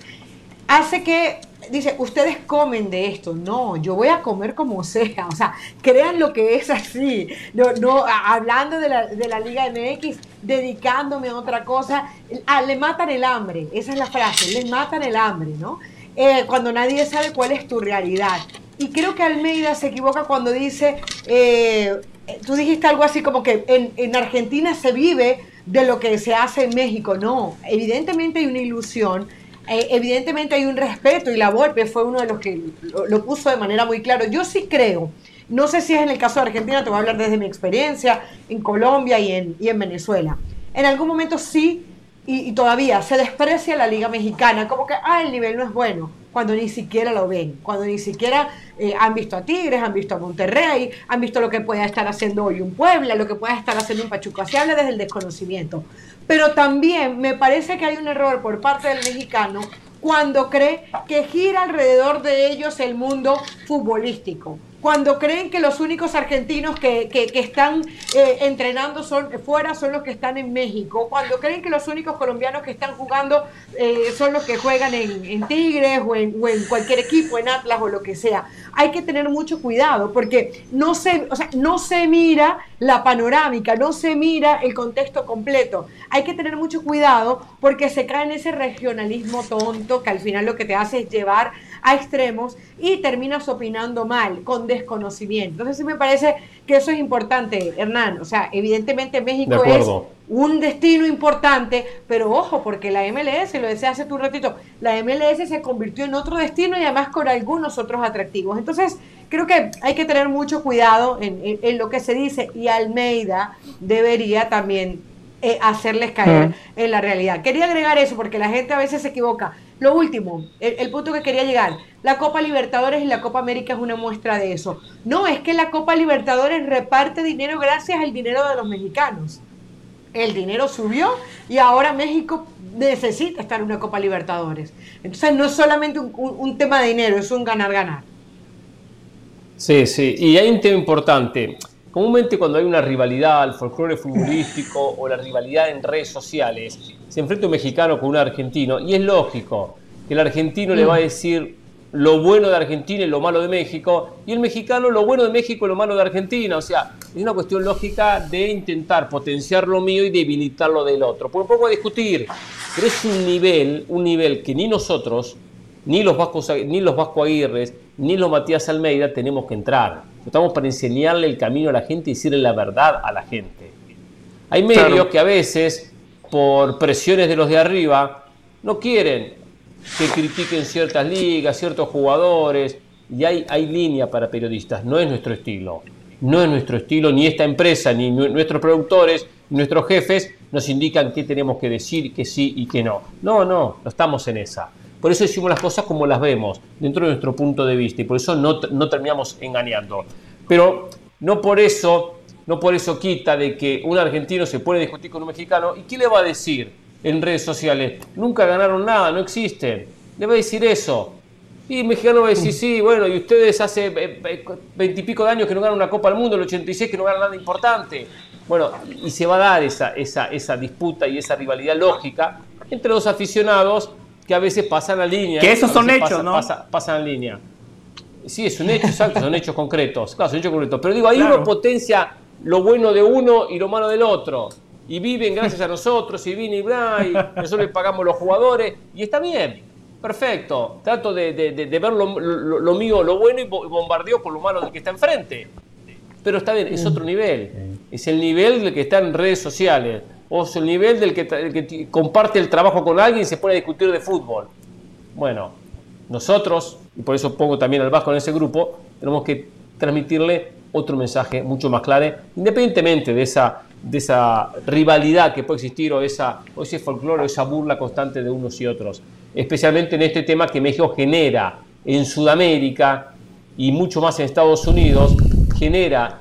hace que, dice, ustedes comen de esto. No, yo voy a comer como sea. O sea, crean lo que es así. No, no, a- hablando de la, de la Liga MX, dedicándome a otra cosa. Ah, le matan el hambre. Esa es la frase. Les matan el hambre, ¿no? Eh, cuando nadie sabe cuál es tu realidad. Y creo que Almeida se equivoca cuando dice, eh, tú dijiste algo así como que en, en Argentina se vive de lo que se hace en México. No, evidentemente hay una ilusión eh, evidentemente hay un respeto y la Volpe fue uno de los que lo, lo puso de manera muy claro. Yo sí creo, no sé si es en el caso de Argentina, te voy a hablar desde mi experiencia en Colombia y en, y en Venezuela. En algún momento sí y, todavía se desprecia la liga mexicana, como que, ah, el nivel no es bueno, cuando ni siquiera lo ven, cuando ni siquiera eh, han visto a Tigres, han visto a Monterrey, han visto lo que puede estar haciendo hoy un Puebla, lo que puede estar haciendo un Pachuca, se habla desde el desconocimiento. Pero también me parece que hay un error por parte del mexicano cuando cree que gira alrededor de ellos el mundo futbolístico. Cuando creen que los únicos argentinos que, que- están eh, entrenando son, fuera son los que están en México. Cuando creen que los únicos colombianos que están jugando eh, son los que juegan en, en Tigres o en, o en cualquier equipo, en Atlas o lo que sea. Hay que tener mucho cuidado porque no se, o sea, no se mira la panorámica, no se mira el contexto completo. Hay que tener mucho cuidado porque se cae en ese regionalismo tonto que al final lo que te hace es llevar a extremos y terminas opinando mal, con desconocimiento. Entonces sí me parece que eso es importante, Hernán. O sea, evidentemente México es un destino importante, pero ojo, porque la MLS, lo decía hace tu ratito, la MLS se convirtió en otro destino y además con algunos otros atractivos. Entonces, creo que hay que tener mucho cuidado en, en- en lo que se dice y Almeida debería también eh, hacerles caer Mm. en la realidad. Quería agregar eso porque la gente a veces se equivoca. Lo último, el, punto que quería llegar, la Copa Libertadores y la Copa América es una muestra de eso. No, es que la Copa Libertadores reparte dinero gracias al dinero de los mexicanos. El dinero subió y ahora México necesita estar en una Copa Libertadores. Entonces no es solamente un, un- tema de dinero, es un ganar-ganar. Sí, sí. Y hay un tema importante. Comúnmente cuando hay una rivalidad, el folclore futbolístico o la rivalidad en redes sociales, se enfrenta un mexicano con un argentino y es lógico que el argentino le va a decir lo bueno de Argentina y lo malo de México y el mexicano lo bueno de México y lo malo de Argentina. O sea, es una cuestión lógica de intentar potenciar lo mío y debilitar lo del otro. Por un poco a discutir, pero es un nivel, un nivel que ni nosotros ni los Vascos, ni los Vasco Aguirres, ni los Matías Almeida tenemos que entrar. Estamos para enseñarle el camino a la gente y decirle la verdad a la gente. Hay medios Claro. que a veces, por presiones de los de arriba, no quieren que critiquen ciertas ligas, ciertos jugadores, y hay, hay línea para periodistas. No es nuestro estilo. No es nuestro estilo, ni esta empresa, ni nu- nuestros productores, nuestros jefes nos indican qué tenemos que decir, que sí y que no. No, no, no estamos en esa. Por eso decimos las cosas como las vemos, dentro de nuestro punto de vista, y por eso no, no terminamos engañando. Pero no por eso, no por eso quita de que un argentino se puede discutir con un mexicano, ¿y qué le va a decir en redes sociales? Nunca ganaron nada, no existen. Le va a decir eso. Y el mexicano va a decir, sí, bueno, y ustedes hace eh, veintipico de años que no ganan una Copa del Mundo, el 86 que no ganan nada importante. Bueno, y se va a dar esa, esa, esa disputa y esa rivalidad lógica entre dos aficionados que a veces pasan la línea. Que ¿eh? esos son hechos, pasan- ¿no? pasa- pasan la línea. Sí, es un hecho, exacto, son hechos concretos. Claro, son hechos concretos. Pero digo, ahí Claro. uno potencia lo bueno de uno y lo malo del otro. Y viven gracias a nosotros, y viene y bla, y nosotros le pagamos los jugadores, y está bien. perfecto. Trato de, ver lo, mío, lo bueno y bombardeo con lo malo del que está enfrente. Pero está bien, es otro nivel. Es el nivel del que está en redes sociales. O es el nivel del que, que comparte el trabajo con alguien y se pone a discutir de fútbol. Bueno, nosotros, y por eso pongo también al Vasco en ese grupo, tenemos que transmitirle otro mensaje mucho más claro, independientemente de esa, de esa rivalidad que puede existir o, esa, o ese folclore o esa burla constante de unos y otros. Especialmente en este tema que México genera en Sudamérica y mucho más en Estados Unidos, genera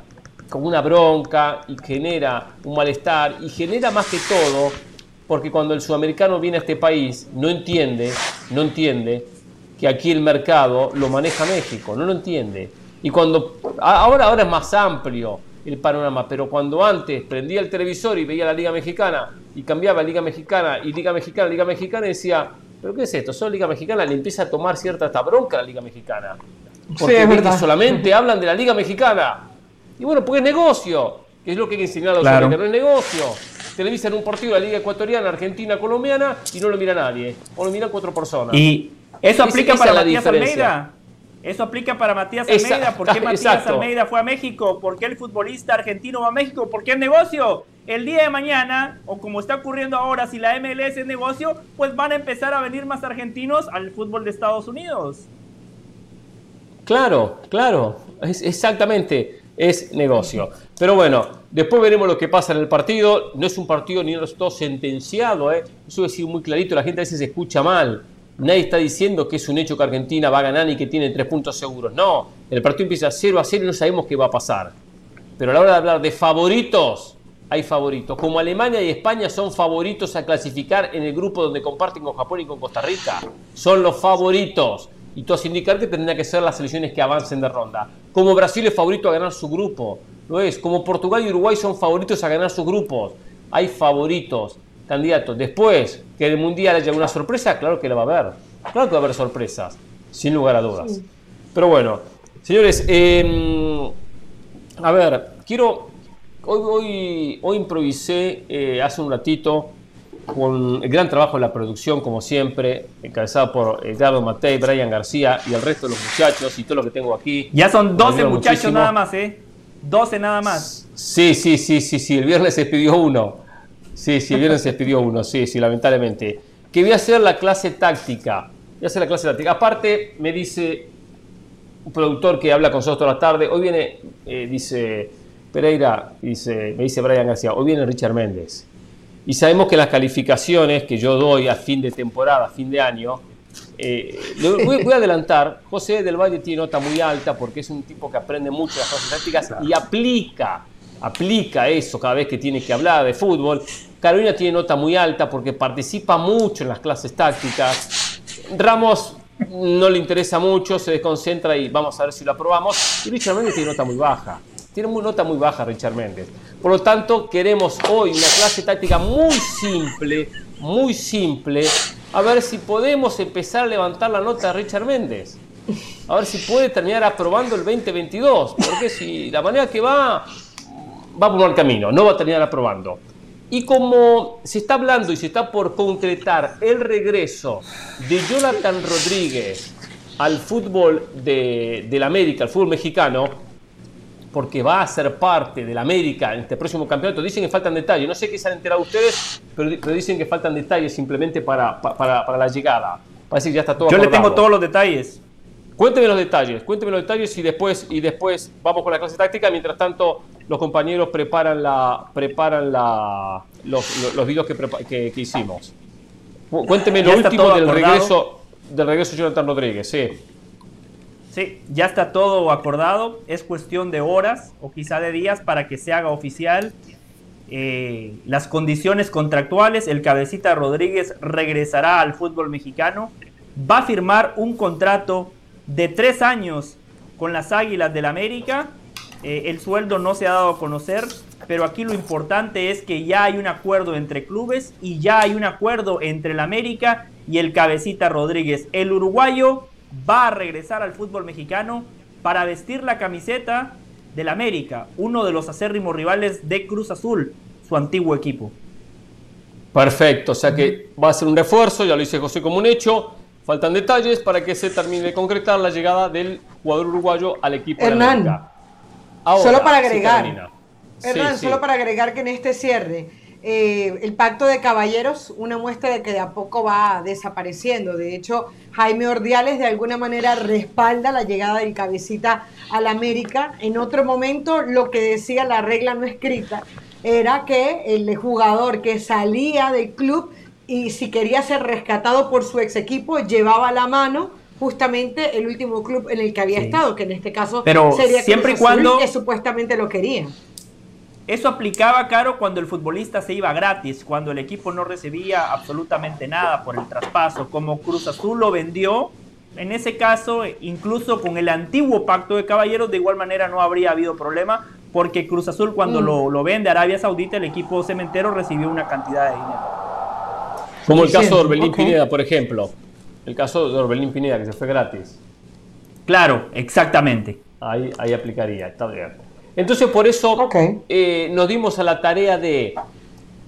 como una bronca y genera un malestar y genera más que todo porque cuando el sudamericano viene a este país no entiende, no entiende que aquí el mercado lo maneja México, no lo entiende. Y cuando ahora, ahora es más amplio el panorama, pero cuando antes prendía el televisor y veía la Liga Mexicana y cambiaba Liga Mexicana y Liga Mexicana, Liga Mexicana y decía, ¿pero qué es esto? Solo Liga Mexicana le empieza a tomar cierta esta bronca a la Liga Mexicana. Porque sí, solamente hablan de la Liga Mexicana. Y bueno, porque es negocio, que es lo que hay que enseñar a los claro. no es negocio. Televisan un partido de la Liga Ecuatoriana, Argentina, Colombiana y no lo mira nadie. O lo miran cuatro personas. Y eso aplica para la Matías Almeida. Eso aplica para Matías Almeida. ¿Por qué Matías Almeida fue a México? ¿Por qué el futbolista argentino va a México? ¿Por qué el negocio? El día de mañana, o como está ocurriendo ahora, si la MLS es negocio, pues van a empezar a venir más argentinos al fútbol de Estados Unidos. Claro, claro, es exactamente, es negocio. Pero bueno, después veremos lo que pasa en el partido. No es un partido ni un resultado sentenciado, ¿eh? eso es muy clarito, la gente a veces se escucha mal. Nadie está diciendo que es un hecho que Argentina va a ganar y que tiene tres puntos seguros. No, el partido empieza 0 a 0 y no sabemos qué va a pasar. Pero a la hora de hablar de favoritos, hay favoritos. Como Alemania y España son favoritos a clasificar en el grupo donde comparten con Japón y con Costa Rica. Son los favoritos. Y todos indicar que tendrían que ser las selecciones que avancen de ronda. Como Brasil es favorito a ganar su grupo. Lo es. Como Portugal y Uruguay son favoritos a ganar sus grupos. Hay favoritos candidatos. Después, que el Mundial haya una sorpresa, claro que la va a haber. Claro que va a haber sorpresas, sin lugar a dudas. Pero bueno, señores, em, a ver, quiero. Hoy, hoy, hoy improvisé eh, hace un ratito con el gran trabajo de la producción, como siempre, encabezado por Edgardo Matei, Brian García y el resto de los muchachos y todo lo que tengo aquí. Ya son 12 muchachos nada más, ¿eh? 12 nada más. Sí, sí, sí, sí, sí. El viernes se pidió uno. Sí, sí, el viernes se pidió uno, sí, sí, lamentablemente. Que voy a hacer la clase táctica. Voy a hacer la clase táctica. Aparte, me dice un productor que habla con nosotros toda la tarde, hoy viene, eh, dice Pereira, dice, me dice Brian García, hoy viene Richard Méndez. Y sabemos que las calificaciones que yo doy a fin de temporada, a fin de año, eh, voy, voy, a adelantar, José del Valle tiene nota muy alta porque es un tipo que aprende mucho las clases tácticas y aplica, aplica eso cada vez que tiene que hablar de fútbol. Carolina tiene nota muy alta porque participa mucho en las clases tácticas. Ramos no le interesa mucho, se desconcentra y vamos a ver si lo aprobamos. Y Richard Méndez tiene nota muy baja. Tiene nota muy baja Richard Méndez. Por lo tanto, queremos hoy una clase táctica muy simple, muy simple, a ver si podemos empezar a levantar la nota de Richard Méndez. A ver si puede terminar aprobando el 2022. Porque si la manera que va, va por mal camino, no va a terminar aprobando. Y como se está hablando y se está por concretar el regreso de Jonathan Rodríguez al fútbol de, la América, al fútbol mexicano, porque va a ser parte de la América en este próximo campeonato. Dicen que faltan detalles. No sé qué se han enterado ustedes, pero, dicen que faltan detalles simplemente para, para, la llegada. Parece que ya está todo Yo le tengo todos los detalles. Cuénteme los detalles, cuénteme los detalles y después, y después vamos con la clase táctica. Mientras tanto, los compañeros preparan la preparan la, los, los videos que, que, hicimos. Cuénteme lo último del regreso, del regreso de Jonathan Rodríguez, sí. Sí, ya está todo acordado. Es cuestión de horas o quizá de días para que se haga oficial eh, las condiciones contractuales. El cabecita Rodríguez regresará al fútbol mexicano. Va a firmar un contrato de tres años con las Águilas del América. Eh, el sueldo no se ha dado a conocer, pero aquí lo importante es que ya hay un acuerdo entre clubes y ya hay un acuerdo entre el América y el Cabecita Rodríguez. El uruguayo va a regresar al fútbol mexicano para vestir la camiseta del América, uno de los acérrimos rivales de Cruz Azul, su antiguo equipo. Perfecto, o sea que va a ser un refuerzo, ya lo dice José como un hecho, Faltan detalles para que se termine de concretar la llegada del jugador uruguayo al equipo Hernán, de América. solo para agregar. Hernán, Sí, solo sí. para agregar que en este cierre, eh, el pacto de caballeros, una muestra de que de a poco va desapareciendo. De hecho, Jaime Ordiales de alguna manera respalda la llegada del cabecita al América. En otro momento, lo que decía la regla no escrita era que el jugador que salía del club y si quería ser rescatado por su ex equipo, llevaba a la mano justamente el último club en el que había Sí. estado, que en este caso Pero sería siempre y Azul, cuando- que supuestamente lo quería. Eso aplicaba, Caro, cuando el futbolista se iba gratis, cuando el equipo no recibía absolutamente nada por el traspaso. Como Cruz Azul lo vendió, en ese caso, incluso con el antiguo pacto de caballeros, de igual manera no habría habido problema, porque Cruz Azul cuando Mm. lo, lo vende a Arabia Saudita, el equipo cementero recibió una cantidad de dinero. Como el caso de Orbelín. Pineda, por ejemplo. El caso de Orbelín Pineda, que se fue gratis. Claro, exactamente. Ahí, ahí aplicaría, está bien. Entonces, por eso eh, nos dimos a la tarea de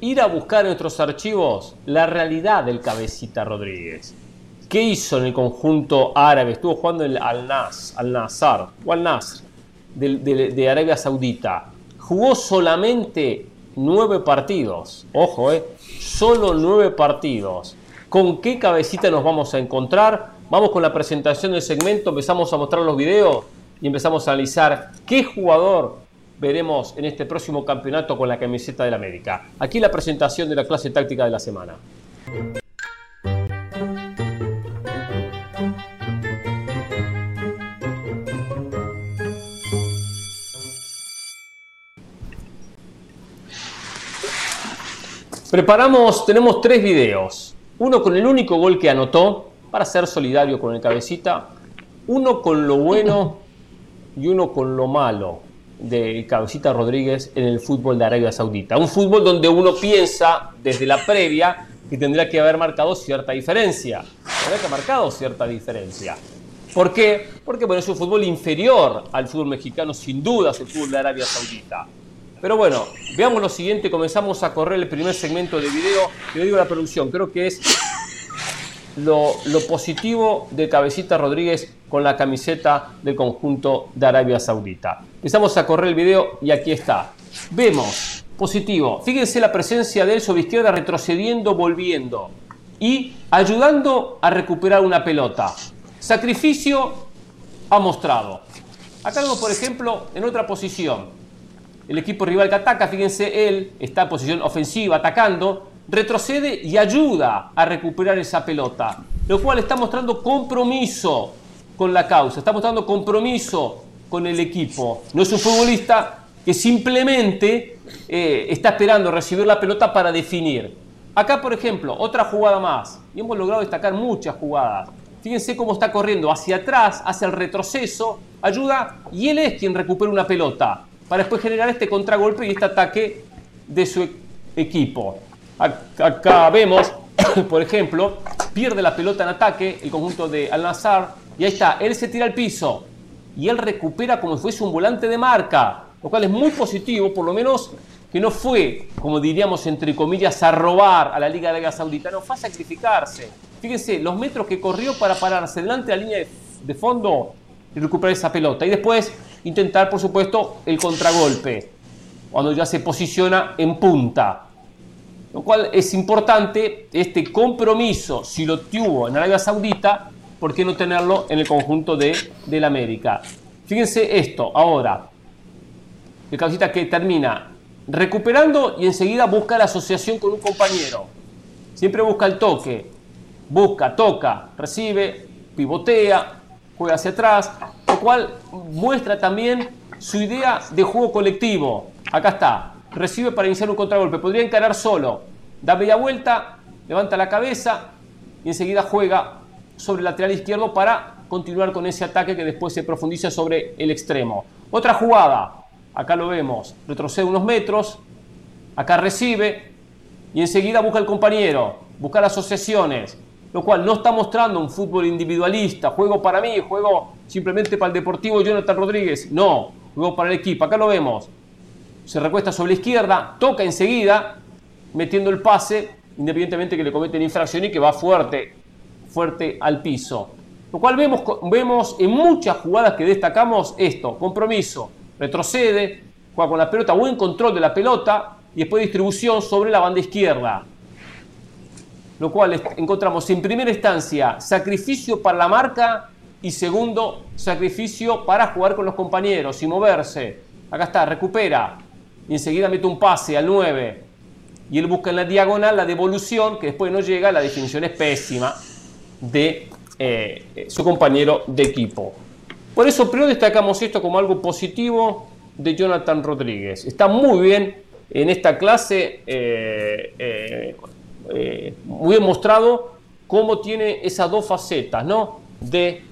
ir a buscar en nuestros archivos la realidad del cabecita Rodríguez. ¿Qué hizo en el conjunto árabe? Estuvo jugando el Al Nas, Al Nazar o Al Nasr de, de- de Arabia Saudita. Jugó solamente nueve partidos. Ojo, eh, solo nueve partidos. ¿Con qué cabecita nos vamos a encontrar? Vamos con la presentación del segmento, empezamos a mostrar los videos y empezamos a analizar qué jugador veremos en este próximo campeonato con la camiseta del América. Aquí la presentación de la clase táctica de la semana. Preparamos, tenemos tres videos. Uno con el único gol que anotó, para ser solidario con el cabecita. Uno con lo bueno y uno con lo malo del cabecita Rodríguez en el fútbol de Arabia Saudita. Un fútbol donde uno piensa desde la previa que tendría que haber marcado cierta diferencia. Tendría que haber marcado cierta diferencia. ¿Por qué? Porque bueno, es un fútbol inferior al fútbol mexicano, sin duda, es el fútbol de Arabia Saudita. Pero bueno, veamos lo siguiente, comenzamos a correr el primer segmento de video. Le digo la producción, creo que es lo, lo positivo de Cabecita Rodríguez con la camiseta del conjunto de Arabia Saudita. Empezamos a correr el video y aquí está. Vemos, positivo, fíjense la presencia de él sobre izquierda retrocediendo, volviendo y ayudando a recuperar una pelota. Sacrificio ha mostrado. Acá vemos, por ejemplo, en otra posición, el equipo rival que ataca, fíjense, él está en posición ofensiva, atacando, retrocede y ayuda a recuperar esa pelota, lo cual está mostrando compromiso con la causa, está mostrando compromiso con el equipo. No es un futbolista que simplemente eh, está esperando recibir la pelota para definir. Acá, por ejemplo, otra jugada más, y hemos logrado destacar muchas jugadas. Fíjense cómo está corriendo hacia atrás, hacia el retroceso, ayuda y él es quien recupera una pelota para después generar este contragolpe y este ataque de su equipo. Ac- Acá vemos, por ejemplo, pierde la pelota en ataque el conjunto de Al Nazar y ahí está, él se tira al piso y él recupera como si fuese un volante de marca, lo cual es muy positivo, por lo menos que no fue, como diríamos entre comillas, a robar a la Liga de Arabia Saudita, no fue a sacrificarse. Fíjense, los metros que corrió para pararse delante de la línea de, de fondo y recuperar esa pelota. Y después intentar, por supuesto, el contragolpe, cuando ya se posiciona en punta. Lo cual es importante, este compromiso, si lo tuvo en Arabia Saudita, ¿por qué no tenerlo en el conjunto de, del América? Fíjense esto, ahora, el cabecita que termina recuperando y enseguida busca la asociación con un compañero. Siempre busca el toque, busca, toca, recibe, pivotea, juega hacia atrás, lo cual muestra también su idea de juego colectivo. Acá está, recibe para iniciar un contragolpe, podría encarar solo, da media vuelta, levanta la cabeza y enseguida juega sobre el lateral izquierdo para continuar con ese ataque que después se profundiza sobre el extremo. Otra jugada, acá lo vemos, retrocede unos metros, acá recibe y enseguida busca el compañero, buscar asociaciones, lo cual no está mostrando un fútbol individualista, juego para mí, juego simplemente para el Deportivo Jonathan Rodríguez, no, juego para el equipo, acá lo vemos, se recuesta sobre la izquierda, toca enseguida, metiendo el pase, independientemente que le cometen infracción y que va fuerte, fuerte al piso. Lo cual vemos, vemos en muchas jugadas que destacamos esto, compromiso, retrocede, juega con la pelota, buen control de la pelota y después distribución sobre la banda izquierda. Lo cual encontramos en primera instancia sacrificio para la marca y segundo sacrificio para jugar con los compañeros y moverse. Acá está, recupera y enseguida mete un pase al 9 y él busca en la diagonal la devolución que después no llega, la definición es pésima de eh, su compañero de equipo. Por eso primero destacamos esto como algo positivo de Jonathan Rodríguez. Está muy bien en esta clase, eh, eh, muy demostrado cómo tiene esas dos facetas, ¿no? De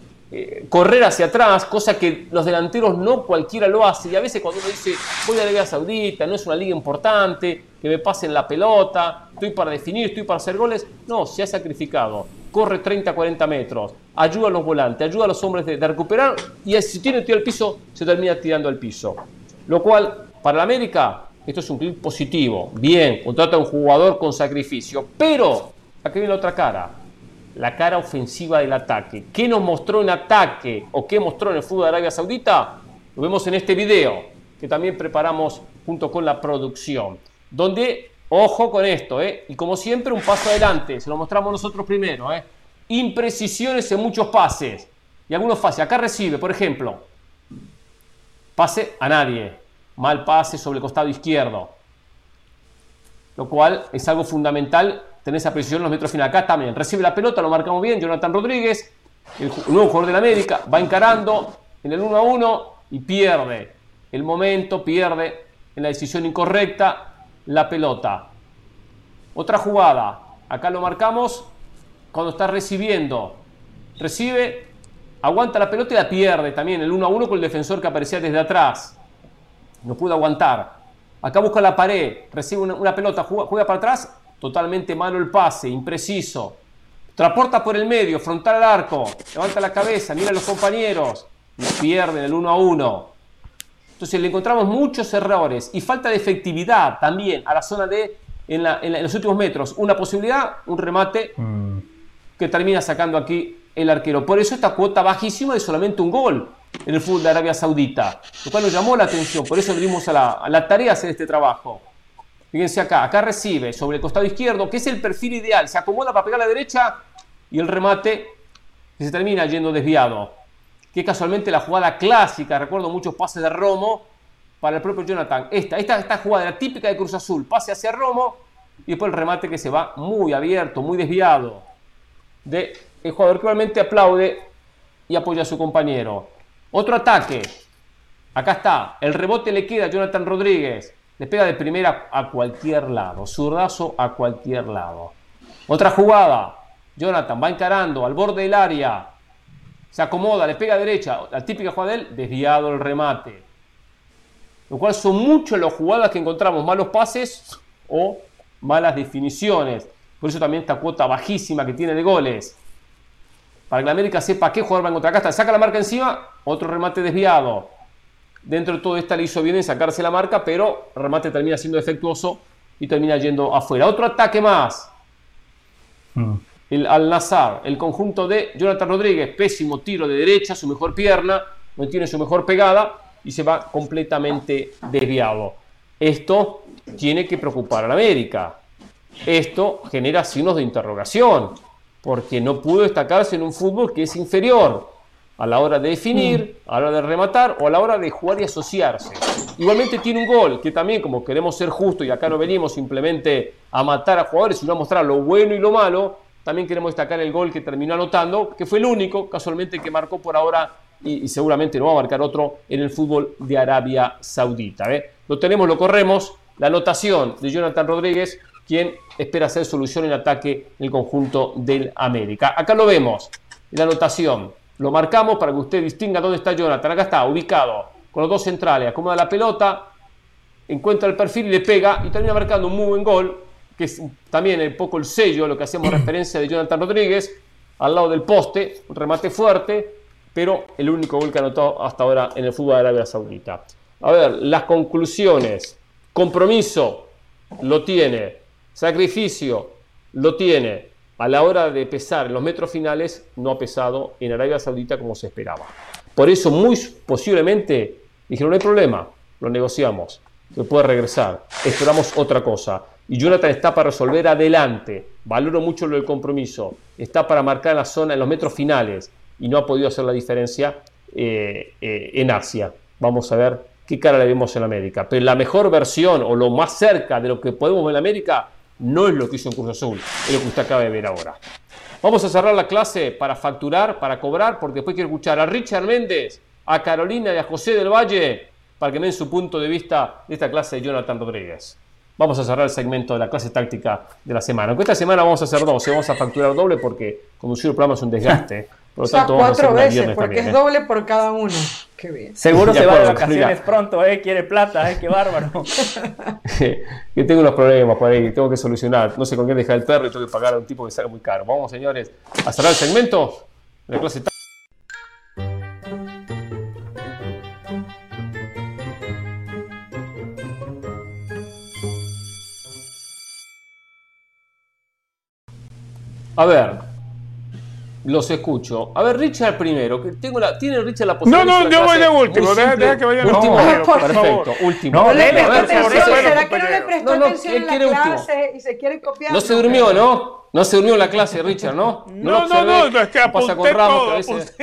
correr hacia atrás, cosa que los delanteros no cualquiera lo hace. Y a veces cuando uno dice, voy a la Liga Saudita, no es una liga importante, que me pasen la pelota, estoy para definir, estoy para hacer goles. No, se ha sacrificado. Corre 30, 40 metros, ayuda a los volantes, ayuda a los hombres de, recuperar y si tiene tiro al piso, se termina tirando al piso. Lo cual, para la América, esto es un clip positivo. Bien, contrata a un jugador con sacrificio, pero aquí viene la otra cara. La cara ofensiva del ataque. ¿Qué nos mostró en ataque o qué mostró en el fútbol de Arabia Saudita? Lo vemos en este video que también preparamos junto con la producción donde, ojo con esto, ¿eh? y como siempre, un paso adelante, se lo mostramos nosotros primero, ¿eh? imprecisiones en muchos pases, y algunos pases, acá recibe, por ejemplo, pase a nadie, mal pase sobre el costado izquierdo, lo cual es algo fundamental, tener esa precisión en los metros finales. Acá también, recibe la pelota, lo marcamos bien, Jonathan Rodríguez, el nuevo jugador de la América, va encarando en el 1 a 1 y pierde el momento, pierde en la decisión incorrecta, la pelota. Otra jugada, acá lo marcamos cuando está recibiendo. Recibe, aguanta la pelota y la pierde también el 1 a 1 con el defensor que aparecía desde atrás. No pudo aguantar. Acá busca la pared, recibe una, pelota, juega, para atrás, totalmente malo el pase, impreciso. Transporta por el medio, frontal al arco, levanta la cabeza, mira a los compañeros, y pierde el 1 a 1. Entonces le encontramos muchos errores y falta de efectividad también a la zona de, en, los últimos metros. Una posibilidad, un remate mm. que termina sacando aquí el arquero. Por eso esta cuota bajísima de solamente un gol en el fútbol de Arabia Saudita, lo cual nos llamó la atención. Por eso le dimos a la, a la tarea hacer este trabajo. Fíjense acá, acá recibe sobre el costado izquierdo, que es el perfil ideal. Se acomoda para pegar la derecha y el remate se termina yendo desviado que casualmente la jugada clásica, recuerdo muchos pases de Romo para el propio Jonathan. Esta, esta, esta jugada era típica de Cruz Azul, pase hacia Romo y después el remate que se va muy abierto, muy desviado de el jugador que realmente aplaude y apoya a su compañero. Otro ataque. Acá está. El rebote le queda a Jonathan Rodríguez. Le pega de primera a cualquier lado. Zurdazo a cualquier lado. Otra jugada. Jonathan va encarando al borde del área se acomoda, le pega a derecha, la típica jugada de él, desviado el remate. Lo cual son muchas las jugadas que encontramos, malos pases o malas definiciones. Por eso también esta cuota bajísima que tiene de goles. Para que la América sepa qué jugador va a encontrar. Acá está, saca la marca encima, otro remate desviado. Dentro de todo esta le hizo bien en sacarse la marca, pero el remate termina siendo defectuoso y termina yendo afuera. Otro ataque más. Mm el Al-Nazar, el conjunto de Jonathan Rodríguez, pésimo tiro de derecha, su mejor pierna, no tiene su mejor pegada y se va completamente desviado. Esto tiene que preocupar a la América. Esto genera signos de interrogación, porque no pudo destacarse en un fútbol que es inferior a la hora de definir, a la hora de rematar o a la hora de jugar y asociarse. Igualmente tiene un gol que también, como queremos ser justos y acá no venimos simplemente a matar a jugadores, sino a mostrar lo bueno y lo malo, también queremos destacar el gol que terminó anotando, que fue el único casualmente que marcó por ahora y, seguramente no va a marcar otro en el fútbol de Arabia Saudita. ¿eh? Lo tenemos, lo corremos. La anotación de Jonathan Rodríguez, quien espera hacer solución en ataque en el conjunto del América. Acá lo vemos, la anotación. Lo marcamos para que usted distinga dónde está Jonathan. Acá está, ubicado, con los dos centrales. Acomoda la pelota, encuentra el perfil y le pega y termina marcando un muy buen gol que es también un poco el sello, lo que hacemos referencia de Jonathan Rodríguez, al lado del poste, un remate fuerte, pero el único gol que ha anotado hasta ahora en el fútbol de Arabia Saudita. A ver, las conclusiones. Compromiso, lo tiene. Sacrificio, lo tiene. a la hora de pesar en los metros finales, no ha pesado en Arabia Saudita como se esperaba. Por eso, muy posiblemente, dijeron, no hay problema, lo negociamos, que puede regresar, esperamos otra cosa. Y Jonathan está para resolver adelante, valoro mucho lo del compromiso, está para marcar la zona en los metros finales y no ha podido hacer la diferencia eh, eh, en Asia. Vamos a ver qué cara le vemos en América. Pero la mejor versión o lo más cerca de lo que podemos ver en América no es lo que hizo en Cruz Azul, es lo que usted acaba de ver ahora. Vamos a cerrar la clase para facturar, para cobrar, porque después quiero escuchar a Richard Méndez, a Carolina y a José del Valle para que me den su punto de vista de esta clase de Jonathan Rodríguez. Vamos a cerrar el segmento de la clase táctica de la semana. Aunque esta semana vamos a hacer dos, vamos a facturar doble porque conducir el programa es un desgaste. Por lo tanto, vamos cuatro veces, porque es ¿eh? doble por cada uno. Qué bien. Seguro se va de vacaciones pronto, ¿eh? Quiere plata, ¿eh? Qué bárbaro. que tengo unos problemas por ahí, tengo que solucionar. No sé con qué dejar el perro y tengo que pagar a un tipo que sale muy caro. Vamos, señores, a cerrar el segmento la clase. A ver, los escucho. A ver, Richard primero, que tengo la, tiene Richard la posibilidad. No, no, yo voy de último, deja, deja, que vaya último. No, por perfecto, último. No, le prestó atención, ¿será que no le prestó no, atención en la clase último. y se quiere copiar? No se durmió, ¿no? No se durmió en la clase, Richard, ¿no? No, no, no, no, es que pasa con Ramos, todo, veces...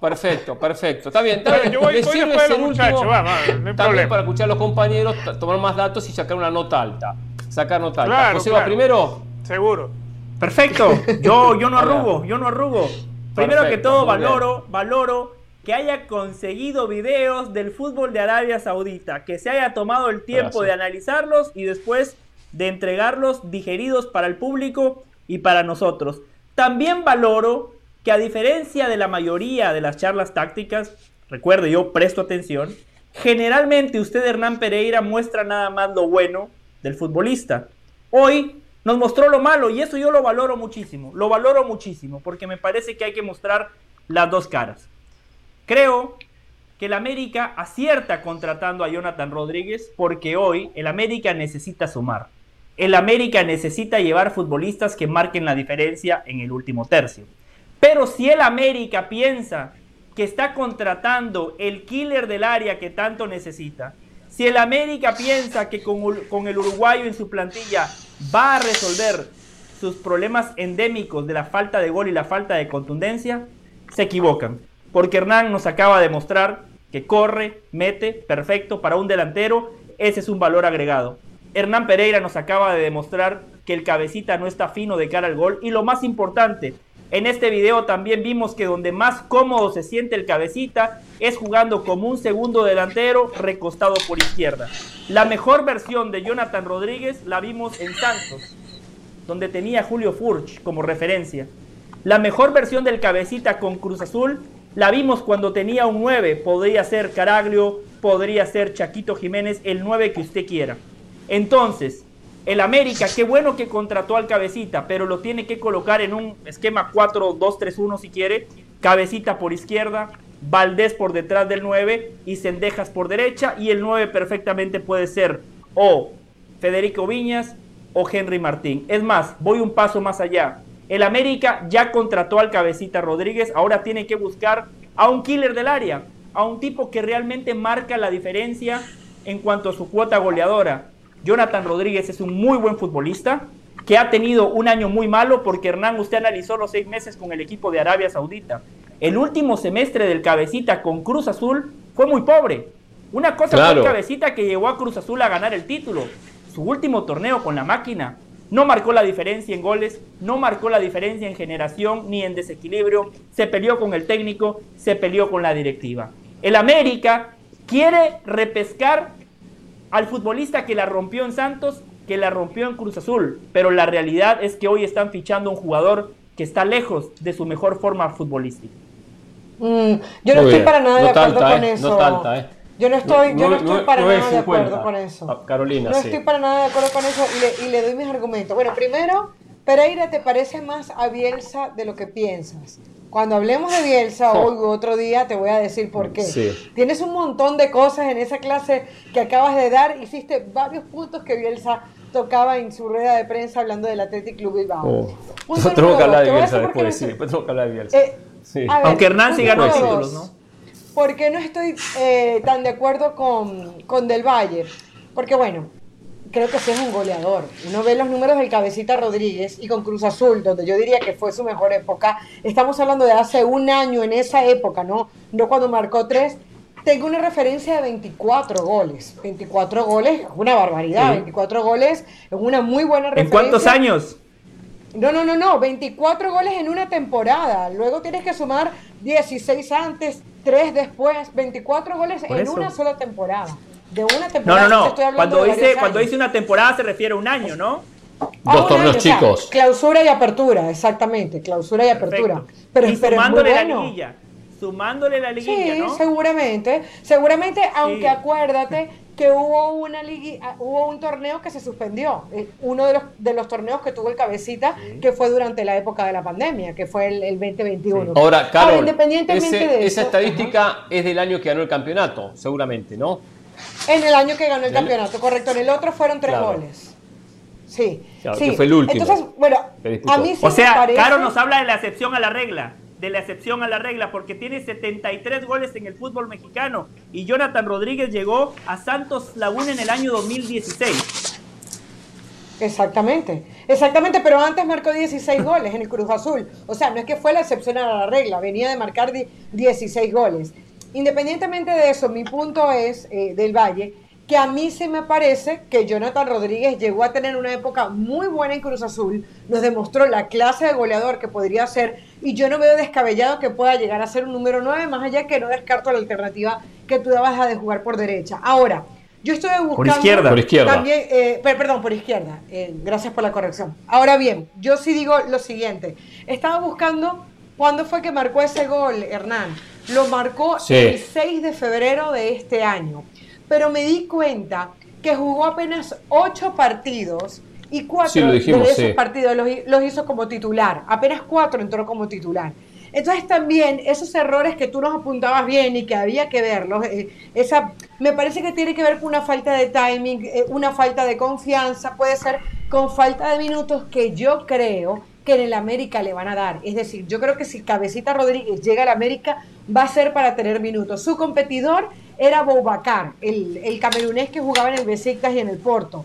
Perfecto, perfecto. Está bien, está bien. Yo voy, voy después de los muchachos, va, va, no hay problema. para escuchar a los compañeros, tomar más datos y sacar una nota alta. Sacar nota alta. Claro, José va primero. Seguro. Perfecto. Yo, yo no arrugo, yo no arrugo. Primero que todo, valoro, valoro que haya conseguido videos del fútbol de Arabia Saudita, que se haya tomado el tiempo de analizarlos y después de entregarlos digeridos para el público y para nosotros. También valoro que a diferencia de la mayoría de las charlas tácticas, recuerde, yo presto atención, generalmente usted, Hernán Pereira, muestra nada más lo bueno del futbolista. Hoy nos mostró lo malo y eso yo lo valoro muchísimo, lo valoro muchísimo porque me parece que hay que mostrar las dos caras. Creo que el América acierta contratando a Jonathan Rodríguez porque hoy el América necesita sumar. El América necesita llevar futbolistas que marquen la diferencia en el último tercio. Pero si el América piensa que está contratando el killer del área que tanto necesita, si el América piensa que con, el uruguayo en su plantilla va a resolver sus problemas endémicos de la falta de gol y la falta de contundencia, se equivocan. Porque Hernán nos acaba de mostrar que corre, mete, perfecto para un delantero, ese es un valor agregado. Hernán Pereira nos acaba de demostrar que el cabecita no está fino de cara al gol y lo más importante, en este video también vimos que donde más cómodo se siente el cabecita es jugando como un segundo delantero recostado por izquierda. La mejor versión de Jonathan Rodríguez la vimos en Santos, donde tenía Julio Furch como referencia. La mejor versión del cabecita con Cruz Azul la vimos cuando tenía un 9, podría ser Caraglio, podría ser Chaquito Jiménez, el 9 que usted quiera. Entonces, el América, qué bueno que contrató al cabecita, pero lo tiene que colocar en un esquema 4-2-3-1 si quiere. Cabecita por izquierda, Valdés por detrás del 9 y Cendejas por derecha. Y el 9 perfectamente puede ser o Federico Viñas o Henry Martín. Es más, voy un paso más allá. El América ya contrató al cabecita Rodríguez, ahora tiene que buscar a un killer del área, a un tipo que realmente marca la diferencia en cuanto a su cuota goleadora. Jonathan Rodríguez es un muy buen futbolista que ha tenido un año muy malo porque Hernán, usted analizó los seis meses con el equipo de Arabia Saudita. El último semestre del Cabecita con Cruz Azul fue muy pobre. Una cosa fue el Cabecita que llevó a Cruz Azul a ganar el título. Su último torneo con la máquina no marcó la diferencia en goles, no marcó la diferencia en generación ni en desequilibrio. Se peleó con el técnico, se peleó con la directiva. El América quiere repescar al futbolista que la rompió en Santos, que la rompió en Cruz Azul, pero la realidad es que hoy están fichando un jugador que está lejos de su mejor forma futbolística. Mm, yo no estoy para nada de acuerdo con eso. Yo no estoy, yo no estoy para nada de acuerdo con eso. Carolina, no estoy para nada de acuerdo con eso y le, y le doy mis argumentos. Bueno, primero, Pereira te parece más a Bielsa de lo que piensas. Cuando hablemos de Bielsa hoy u otro día, te voy a decir por qué. Tienes un montón de cosas en esa clase que acabas de dar. Hiciste varios puntos que Bielsa tocaba en su rueda de prensa hablando del Athletic Club Bilbao. Oh. Punto Tengo que hablar de Bielsa después, no sí. Después tengo que hablar de Bielsa. Eh, Sí. ver, Aunque Hernán sí ganó punto títulos. ¿no? ¿Por qué no estoy eh, tan de acuerdo con, con Del Valle? Porque bueno, creo que sí es un goleador. Uno ve los números del Cabecita Rodríguez y con Cruz Azul, donde yo diría que fue su mejor época. Estamos hablando de hace un año en esa época, ¿no? No cuando marcó tres. Tengo una referencia de 24 goles. 24 goles es una barbaridad. Sí. 24 goles es una muy buena ¿En referencia. cuántos años? No, no, no, no, 24 goles en una temporada. Luego tienes que sumar 16 antes, 3 después, 24 goles Por en eso. una sola temporada. De una No, temporada. no, no. estoy hablando Cuando dice, cuando dice una temporada se refiere a un año, ¿no? Ah, Dos año, torneos o sea, chicos. clausura y apertura, exactamente. Clausura y apertura. Perfecto. Pero, y pero es muy sumándole la liguilla. Sumándole la liguilla, Sí, ¿no? seguramente. Seguramente, aunque Sí. acuérdate que hubo una ligui- ah, hubo un torneo que se suspendió. Eh, Uno de los, de los torneos que tuvo el cabecita, que fue durante la época de la pandemia, que fue el, el 2021. Ahora, Carol, independientemente ese- de esa eso, estadística es del año que ganó el campeonato, seguramente, ¿no? En el año que ganó el campeonato, correcto. En el otro fueron tres Claro. goles. Sí. Claro, sí. que fue el último Entonces, bueno, a mí sí O sea, me parece... Caro nos habla de la excepción a la regla. De la excepción a la regla, porque tiene 73 goles en el fútbol mexicano. Y Jonathan Rodríguez llegó a Santos Laguna en el año 2016. Exactamente, exactamente, pero antes marcó 16 goles en el Cruz Azul. O sea, no es que fue la excepción a la regla, venía de marcar di- 16 goles. Independientemente de eso, mi punto es, eh, del Valle, que a mí se me parece que Jonathan Rodríguez llegó a tener una época muy buena en Cruz Azul, nos demostró la clase de goleador que podría ser, y yo no veo descabellado que pueda llegar a ser un número 9, más allá que no descarto la alternativa que tú dabas a de jugar por derecha. Ahora, yo estoy buscando... izquierda. Por izquierda. También, eh, per- perdón, por izquierda. Eh, gracias por la corrección. Ahora bien, yo sí digo lo siguiente. Estaba buscando cuándo fue que marcó ese gol, Hernán. Lo marcó Sí. el 6 de febrero de este año. Pero me di cuenta que jugó apenas ocho partidos y cuatro Sí, lo dijimos, de esos sí. partidos los hizo como titular. Apenas cuatro entró como titular. Entonces también esos errores que tú nos apuntabas bien y que había que verlos, eh, esa, me parece que tiene que ver con una falta de timing, eh, una falta de confianza, puede ser con falta de minutos que yo creo que en el América le van a dar. Es decir, yo creo que si Cabecita Rodríguez llega al América va a ser para tener minutos. Su competidor era Boubacar, el, el camerunés que jugaba en el Besiktas y en el Porto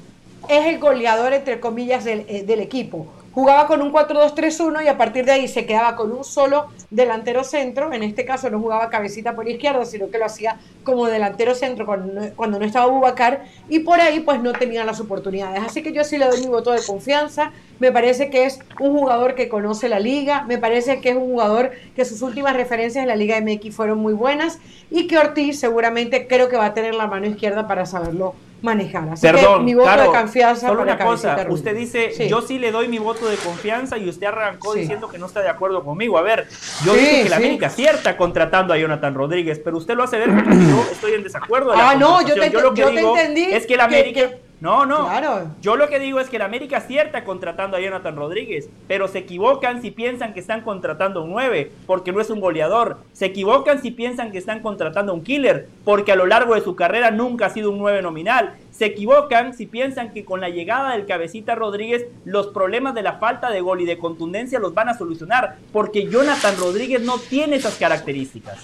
es el goleador, entre comillas, del, eh, del equipo. Jugaba con un 4-2-3-1 y a partir de ahí se quedaba con un solo delantero centro. En este caso no jugaba cabecita por izquierda, sino que lo hacía como delantero centro cuando no, estaba Bubacar. Y por ahí pues no tenía las oportunidades. Así que yo sí le doy mi voto de confianza. Me parece que es un jugador que conoce la liga. Me parece que es un jugador que sus últimas referencias en la Liga MX fueron muy buenas. Y que Ortiz seguramente creo que va a tener la mano izquierda para saberlo manejar. Así Perdón, que mi voto de confianza solo una cosa. Usted dice, Sí. yo sí le doy mi voto de confianza y usted arrancó Sí. diciendo que no está de acuerdo conmigo. A ver, yo Sí, dije que la. América acierta contratando a Jonathan Rodríguez, pero usted lo hace ver como yo estoy en desacuerdo. de la Ah, no, yo te- lo que yo te entendí es que la que- América... que- No, no. Claro. Yo lo que digo es que la América acierta contratando a Jonathan Rodríguez, pero se equivocan si piensan que están contratando un 9, porque no es un goleador. Se equivocan si piensan que están contratando un killer, porque a lo largo de su carrera nunca ha sido un 9 nominal. Se equivocan si piensan que con la llegada del cabecita Rodríguez los problemas de la falta de gol y de contundencia los van a solucionar, porque Jonathan Rodríguez no tiene esas características.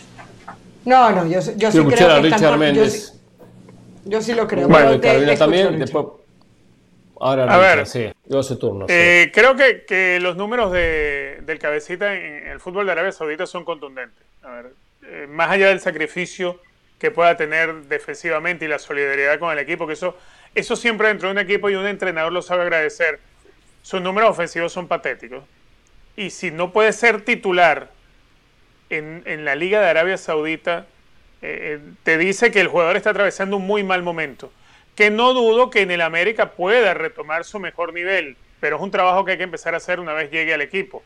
No, no, yo, yo sí creo que están yo Yo sí lo creo. Bueno, y Carolina también. Después... Ahora A Richard, ver. sí. Yo su turno. sí. Eh, creo que, que los números de- del cabecita en el fútbol de Arabia Saudita son contundentes. A ver, eh, más allá del sacrificio que pueda tener defensivamente y la solidaridad con el equipo, que eso, eso siempre dentro de un equipo y un entrenador lo sabe agradecer. Sus números ofensivos son patéticos. Y si no puede ser titular en, en la Liga de Arabia Saudita, eh, eh, te dice que el jugador está atravesando un muy mal momento. Que no dudo que en el América pueda retomar su mejor nivel, pero es un trabajo que hay que empezar a hacer una vez llegue al equipo.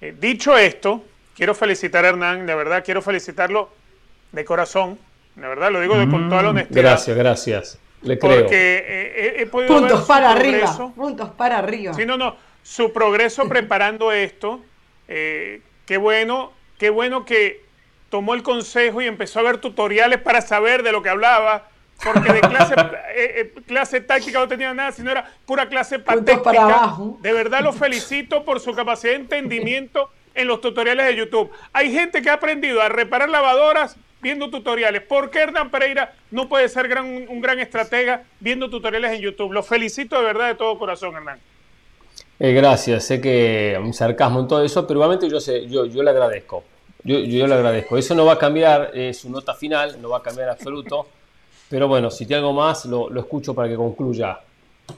Eh, dicho esto, quiero felicitar a Hernán, de verdad quiero felicitarlo de corazón, de verdad lo digo de, con toda la honestidad. Gracias, gracias. Le creo. Porque he, he podido ver Puntos su para progreso. arriba. Puntos para arriba. Sí, no, no. Su progreso preparando esto. eh, qué bueno, qué bueno que tomó el consejo y empezó a ver tutoriales para saber de lo que hablaba, porque de clase, eh, eh, clase táctica no tenía nada, sino era pura clase patética. De verdad lo felicito por su capacidad de entendimiento en los tutoriales de YouTube. Hay gente que ha aprendido a reparar lavadoras viendo tutoriales. ¿Por qué Hernán Pereira no puede ser gran, un gran estratega viendo tutoriales en YouTube? Lo felicito de verdad de todo corazón, Hernán. Eh, gracias, sé que un sarcasmo en todo eso, pero igualmente yo, sé, yo, yo le agradezco. Yo, yo, le agradezco. Eso no va a cambiar eh, su nota final, no va a cambiar en absoluto. Pero bueno, si tiene algo más, lo, lo escucho para que concluya.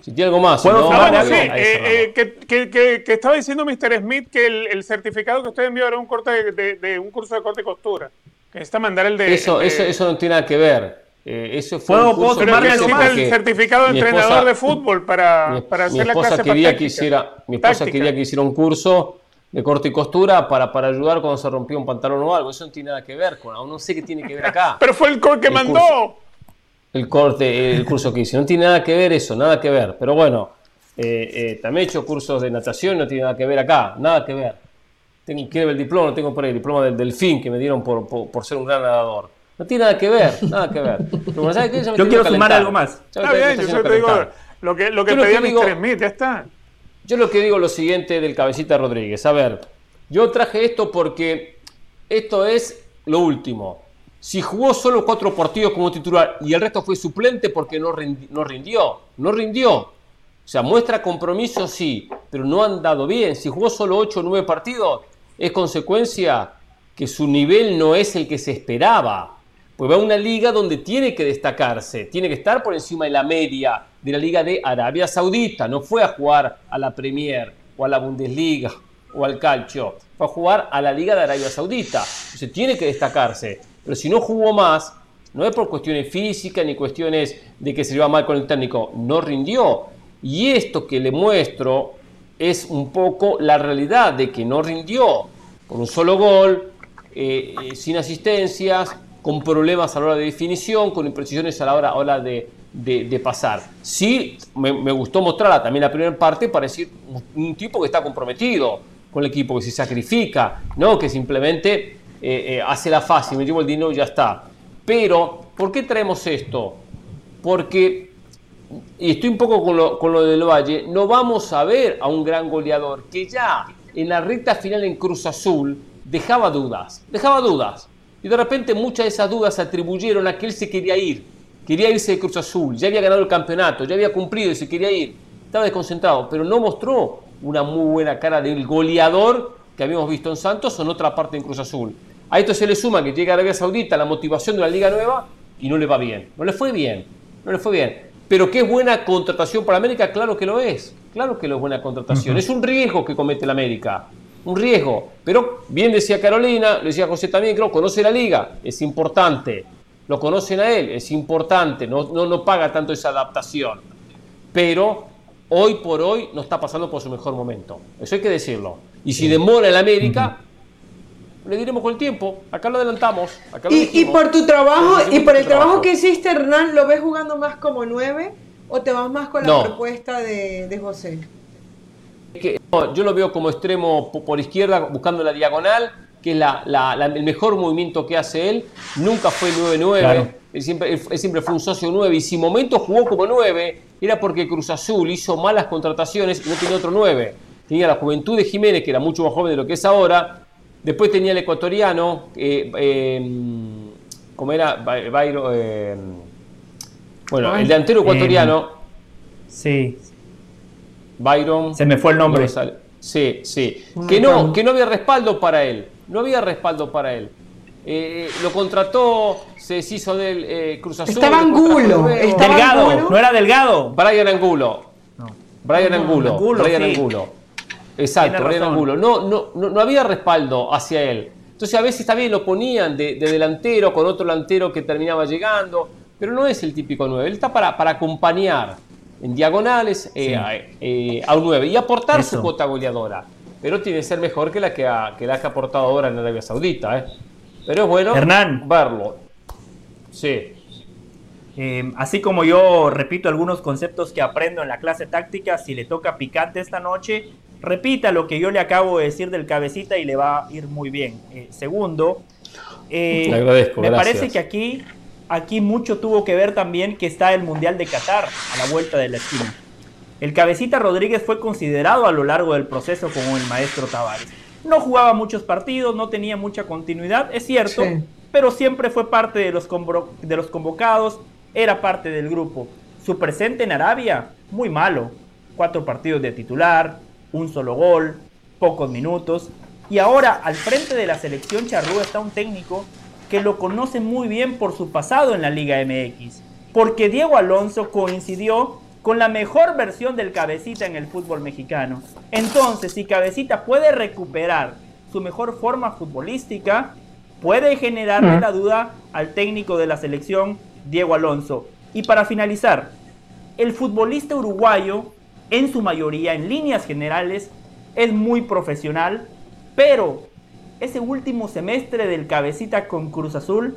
Si tiene algo más. ¿Puedo no, algo, sí, eh, que, que, que, estaba diciendo Mr. Smith que el, el, certificado que usted envió era un, corte de, de, un curso de corte y costura. Que necesita mandar el de. Eso, el de... eso, eso no tiene nada que ver. Eh, eso fue ¿Puedo, un curso pero necesita el certificado de entrenador esposa, de fútbol para, mi, para hacer mi la clase quería que hiciera, Mi esposa quería que hiciera un curso de corte y costura para, para ayudar cuando se rompió un pantalón o algo. Eso no tiene nada que ver con. Aún no sé qué tiene que ver acá. pero fue el corte que el mandó. Curso, el corte, el curso que hice. No tiene nada que ver eso, nada que ver. Pero bueno, eh, eh, también he hecho cursos de natación, no tiene nada que ver acá, nada que ver. Tengo, quiero el diploma, tengo por ahí el diploma del delfín que me dieron por, por, por ser un gran nadador. No tiene nada que ver, nada que ver. Pero, ¿sabes qué? Yo quiero sumar algo más. Está bien, yo solo te digo lo que, lo que yo pedía lo que digo, Mr. Smith, ya está. Yo lo que digo es lo siguiente del cabecita Rodríguez. A ver, yo traje esto porque esto es lo último. Si jugó solo cuatro partidos como titular y el resto fue suplente porque no, no rindió, no rindió. O sea, muestra compromiso, sí, pero no han dado bien. Si jugó solo 8 o 9 partidos, es consecuencia que su nivel no es el que se esperaba. Pues va a una liga donde tiene que destacarse, tiene que estar por encima de la media de la liga de Arabia Saudita. No fue a jugar a la Premier o a la Bundesliga o al Calcio, fue a jugar a la liga de Arabia Saudita. Entonces tiene que destacarse. Pero si no jugó más, no es por cuestiones físicas ni cuestiones de que se lleva mal con el técnico, no rindió. Y esto que le muestro es un poco la realidad de que no rindió con un solo gol, eh, eh, sin asistencias, con problemas a la hora de definición, con imprecisiones a la hora, a la hora de, de, pasar. Sí, me, gustó mostrarla también la primera parte para decir un, un, tipo que está comprometido con el equipo, que se sacrifica, no que simplemente eh, eh, hace la fácil, me llevo el dinero y ya está. Pero, ¿por qué traemos esto? Porque, y estoy un poco con lo, con lo del Valle, no vamos a ver a un gran goleador que ya en la recta final en Cruz Azul dejaba dudas, dejaba dudas. Y de repente muchas de esas dudas se atribuyeron a que él se quería ir. Quería irse de Cruz Azul, ya había ganado el campeonato, ya había cumplido y se quería ir. Estaba desconcentrado, pero no mostró una muy buena cara del goleador que habíamos visto en Santos o en otra parte en Cruz Azul. A esto se le suma que llega Arabia Saudita la motivación de una liga nueva y no le va bien. No le fue bien, no le fue bien. Pero que es buena contratación para América, claro que lo es. Claro que lo es buena contratación. Uh -huh. Es un riesgo que comete la América un riesgo. Pero bien decía Carolina, lo decía José también, creo, conoce la liga, es importante. Lo conocen a él, es importante, no, no, no paga tanto esa adaptación. Pero hoy por hoy no está pasando por su mejor momento. Eso hay que decirlo. Y si demora el América, le diremos con el tiempo. Acá lo adelantamos. Acá lo y, y, por tu trabajo, y por el trabajo. trabajo que hiciste, Hernán, ¿lo ves jugando más como nueve o te vas más con la no. propuesta de, de José? Que, no, yo lo veo como extremo por izquierda, buscando la diagonal, que es la, la, la, el mejor movimiento que hace él. Nunca fue 9-9, claro. él, siempre, él, él, siempre fue un socio 9 y si momentos jugó como 9, era porque Cruz Azul hizo malas contrataciones y no tenía otro 9. Tenía la juventud de Jiménez, que era mucho más joven de lo que es ahora. Después tenía el ecuatoriano, eh, eh, como era Bayro, eh, bueno, el delantero ecuatoriano. sí. Byron. Se me fue el nombre. No sí, sí. Que no, que no había respaldo para él. No había respaldo para él. Eh, lo contrató, se deshizo del eh, Cruz Azul. Estaba Angulo. Estaba delgado, Angulo. no era delgado. Brian Angulo. No. Brian Angulo. Angulo. Brian sí. Angulo. Exacto, Brian Angulo. No, no, no, no, había respaldo hacia él. Entonces a veces también lo ponían de, de, delantero con otro delantero que terminaba llegando. Pero no es el típico 9. Él está para, para acompañar en diagonales eh, sí. a, eh, a, un 9 y aportar Eso. su cuota goleadora. Pero tiene que ser mejor que la que ha, que la que ha aportado ahora en Arabia Saudita. ¿eh? Pero es bueno Hernán. verlo. Sí. Eh, así como yo repito algunos conceptos que aprendo en la clase táctica, si le toca picante esta noche, repita lo que yo le acabo de decir del cabecita y le va a ir muy bien. Eh, segundo, le agradezco, me gracias. parece que aquí aquí mucho tuvo que ver también que está el Mundial de Qatar a la vuelta de la esquina. El cabecita Rodríguez fue considerado a lo largo del proceso como el maestro Tavares. No jugaba muchos partidos, no tenía mucha continuidad, es cierto, pero siempre fue parte de los, de los convocados, era parte del grupo. Su presente en Arabia, muy malo. Cuatro partidos de titular, un solo gol, pocos minutos. Y ahora al frente de la selección charrúa está un técnico que lo conoce muy bien por su pasado en la Liga MX. Porque Diego Alonso coincidió con la mejor versión del cabecita en el fútbol mexicano. Entonces, si cabecita puede recuperar su mejor forma futbolística, puede generarle la duda al técnico de la selección, Diego Alonso. Y para finalizar, el futbolista uruguayo, en su mayoría, en líneas generales, es muy profesional, pero ese último semestre del cabecita con Cruz Azul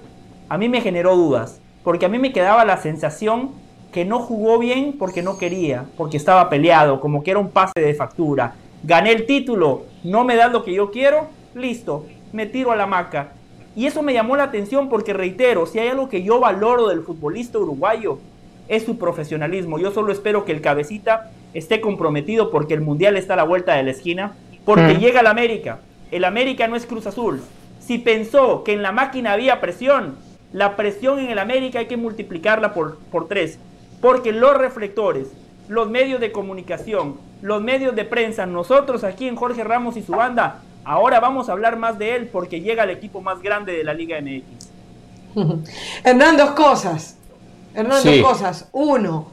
a mí me generó dudas, porque a mí me quedaba la sensación que no jugó bien porque no quería, porque estaba peleado, como que era un pase de factura. Gané el título, no me da lo que yo quiero, listo, me tiro a la maca. Y eso me llamó la atención porque reitero, si hay algo que yo valoro del futbolista uruguayo, es su profesionalismo. Yo solo espero que el cabecita esté comprometido porque el mundial está a la vuelta de la esquina, porque llega el América. El América no es Cruz Azul. Si pensó que en la máquina había presión, la presión en el América hay que multiplicarla por, por tres. Porque los reflectores, los medios de comunicación, los medios de prensa, nosotros aquí en Jorge Ramos y su banda, ahora vamos a hablar más de él porque llega el equipo más grande de la Liga MX. Hernán, dos cosas. Hernán, dos cosas. Uno,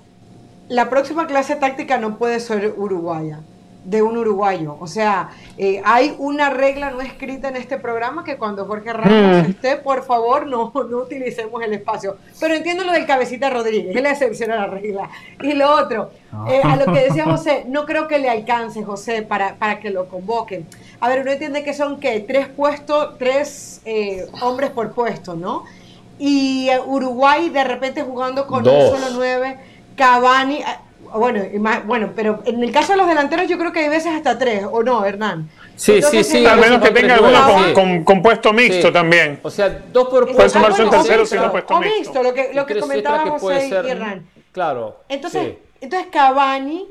la próxima clase táctica no puede ser uruguaya, de un uruguayo. O sea, eh, hay una regla no escrita en este programa que cuando Jorge Ramos mm. esté, por favor, no, no utilicemos el espacio. Pero entiendo lo del cabecita Rodríguez, es la excepción a la regla. Y lo otro, eh, a lo que decía José, no creo que le alcance, José, para, para que lo convoquen. A ver, uno entiende que son, ¿qué? Tres puestos, tres eh, hombres por puesto, ¿no? Y Uruguay de repente jugando con un solo nueve, Cavani, bueno, bueno, pero en el caso de los delanteros yo creo que hay veces hasta tres, ¿o no, Hernán? Sí, sí, sí. Al menos que tenga alguno con, con, puesto mixto también. O sea, dos por puesto. Puede sumarse un tercero sin un puesto mixto. mixto. Lo que, lo que comentaba José y Hernán. Claro. Entonces, entonces Cavani,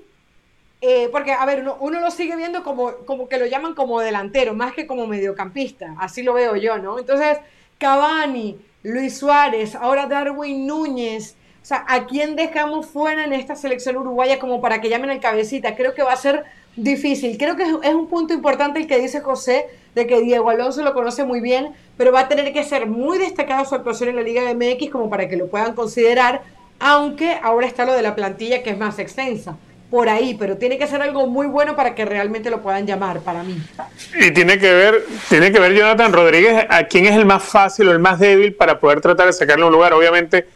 eh, porque, a ver, uno, uno, lo sigue viendo como, como que lo llaman como delantero, más que como mediocampista. Así lo veo yo, ¿no? Entonces, Cavani, Luis Suárez, ahora Darwin Núñez. O sea, ¿a quién dejamos fuera en esta selección uruguaya como para que llamen al cabecita? Creo que va a ser difícil. Creo que es un punto importante el que dice José, de que Diego Alonso lo conoce muy bien, pero va a tener que ser muy destacada su actuación en la Liga MX como para que lo puedan considerar, aunque ahora está lo de la plantilla que es más extensa por ahí, pero tiene que ser algo muy bueno para que realmente lo puedan llamar, para mí. Y tiene que ver, tiene que ver Jonathan Rodríguez a quién es el más fácil o el más débil para poder tratar de sacarle un lugar. Obviamente,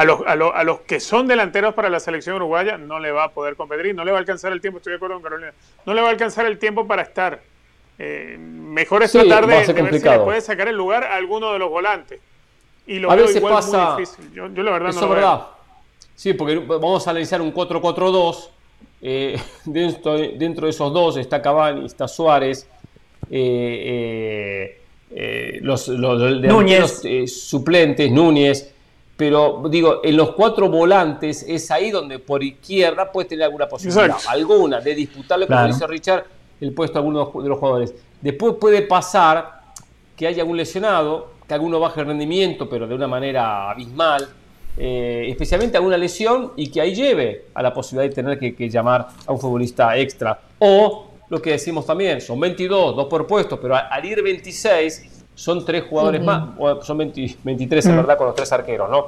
a los, a, los, a los que son delanteros para la selección uruguaya no le va a poder competir, no le va a alcanzar el tiempo, estoy de acuerdo con Carolina, no le va a alcanzar el tiempo para estar. Eh, mejor es tratar de, ver si le puede sacar el lugar a alguno de los volantes. Y lo a veo veces pasa, muy difícil. Yo, la verdad no lo verdad. Sí, porque vamos a analizar un 4-4-2 eh, dentro, dentro, de esos dos está Cavani, está Suárez, eh, eh, los, los, suplentes, Núñez. Pero digo, en los cuatro volantes es ahí donde por izquierda puedes tener alguna posibilidad, alguna, de disputarle, como dice Richard, el puesto a alguno de los jugadores. Después puede pasar que haya algún lesionado, que alguno baje el rendimiento, pero de una manera abismal, eh, especialmente a una lesión y que ahí lleve a la posibilidad de tener que, llamar a un futbolista extra. O lo que decimos también, son 22, dos por puesto, pero al, ir 26 son tres jugadores más, son 23 en verdad con los tres arqueros, ¿no?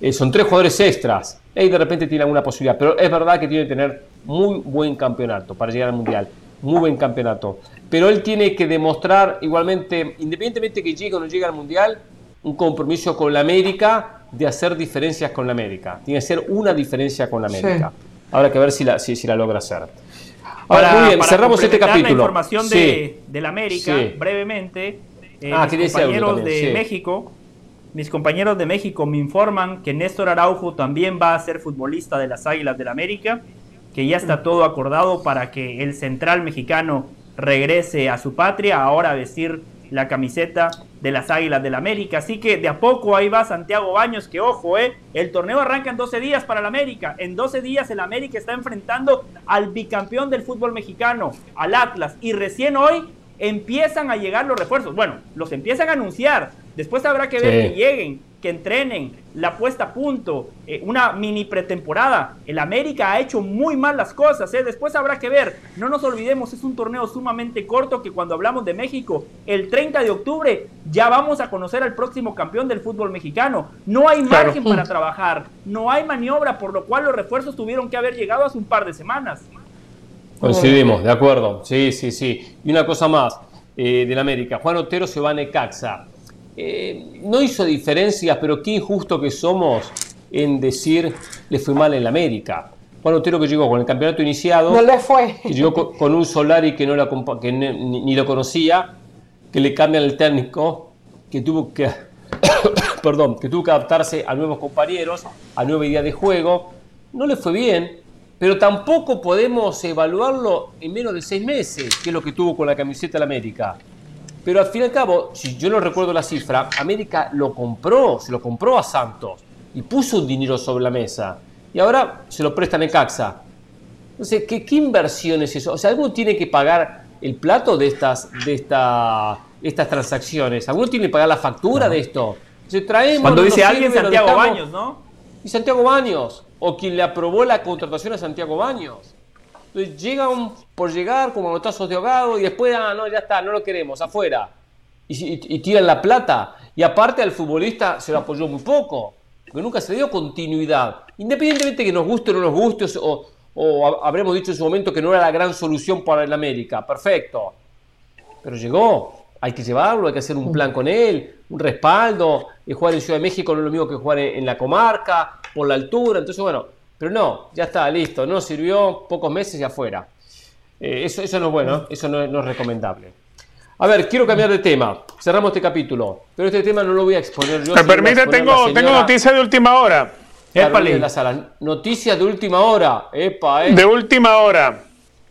Eh, son tres jugadores extras. Y de repente tiene alguna posibilidad, pero es verdad que tiene que tener muy buen campeonato para llegar al Mundial, muy buen campeonato. Pero él tiene que demostrar igualmente, independientemente que llegue o no llegue al Mundial, un compromiso con la América de hacer diferencias con la América. Tiene que ser una diferencia con la América. Habrá que ver si la, si, si la logra hacer. Ahora, muy bien, cerramos este capítulo. La información de, la América, brevemente. Eh, ah, mis compañeros de México, mis compañeros de México me informan que Néstor Araujo también va a ser futbolista de las Águilas del la América, que ya está todo acordado para que el central mexicano regrese a su patria, ahora a vestir la camiseta de las Águilas del América. Así que de a poco ahí va Santiago Baños, que ojo, eh, el torneo arranca en 12 días para el América. En 12 días el América está enfrentando al bicampeón del fútbol mexicano, al Atlas. Y recién hoy empiezan a llegar los refuerzos. Bueno, los empiezan a anunciar. Después habrá que ver Sí. que lleguen, que entrenen, la puesta a punto, eh, una mini pretemporada. El América ha hecho muy mal las cosas, ¿eh? después habrá que ver. No nos olvidemos, es un torneo sumamente corto que cuando hablamos de México, el 30 de octubre ya vamos a conocer al próximo campeón del fútbol mexicano. No hay Claro. margen para trabajar, no hay maniobra, por lo cual los refuerzos tuvieron que haber llegado hace un par de semanas. Coincidimos, de acuerdo. Sí, sí, sí. Y una cosa más eh, del América. Juan Otero se va a Necaxa. Eh, no hizo diferencias, pero qué injusto que somos en decir le fue mal en la América. Juan Otero que llegó con el campeonato iniciado, No le fue. que llegó con, con un Solari que, no la, que ni lo conocía, que le cambian el técnico, que tuvo que, perdón, que tuvo que adaptarse a nuevos compañeros, a nueva idea de juego. No le fue bien, pero tampoco podemos evaluarlo en menos de seis meses, que es lo que tuvo con la camiseta de la América. Pero al fin y al cabo, si yo no recuerdo la cifra, América lo compró, se lo compró a Santos y puso un dinero sobre la mesa. Y ahora se lo prestan en Caxa. Entonces, ¿qué, qué inversión es eso? O sea, ¿alguno tiene que pagar el plato de estas, de esta, estas transacciones? ¿Alguno tiene que pagar la factura de esto? Traemos, Cuando dice alguien, Santiago. Baños, ¿no? Y Santiago Baños, o quien le aprobó la contratación a Santiago Baños. Entonces llegan por llegar como notazos de ahogado y después, ah, no, ya está, no lo queremos, afuera. Y, y- y tiran la plata. Y aparte al futbolista se lo apoyó muy poco, porque nunca se dio continuidad. Independientemente que nos guste o no nos guste, o, o ha- habremos dicho en su momento que no era la gran solución para el América, perfecto. Pero llegó, hay que llevarlo, hay que hacer un plan con él, un respaldo. Y jugar en Ciudad de México no es lo mismo que jugar en, en la comarca, por la altura. Entonces, bueno, pero no, ya está, listo, no sirvió, pocos meses y afuera. Eh, eso, eso no es bueno, eso no es, no es recomendable. A ver, quiero cambiar de tema. Cerramos este capítulo, pero este tema no lo voy a exponer yo. ¿Me permite? Tengo, la tengo noticias de última hora. De la Sala. Noticias de última hora. Epa, eh. De última hora.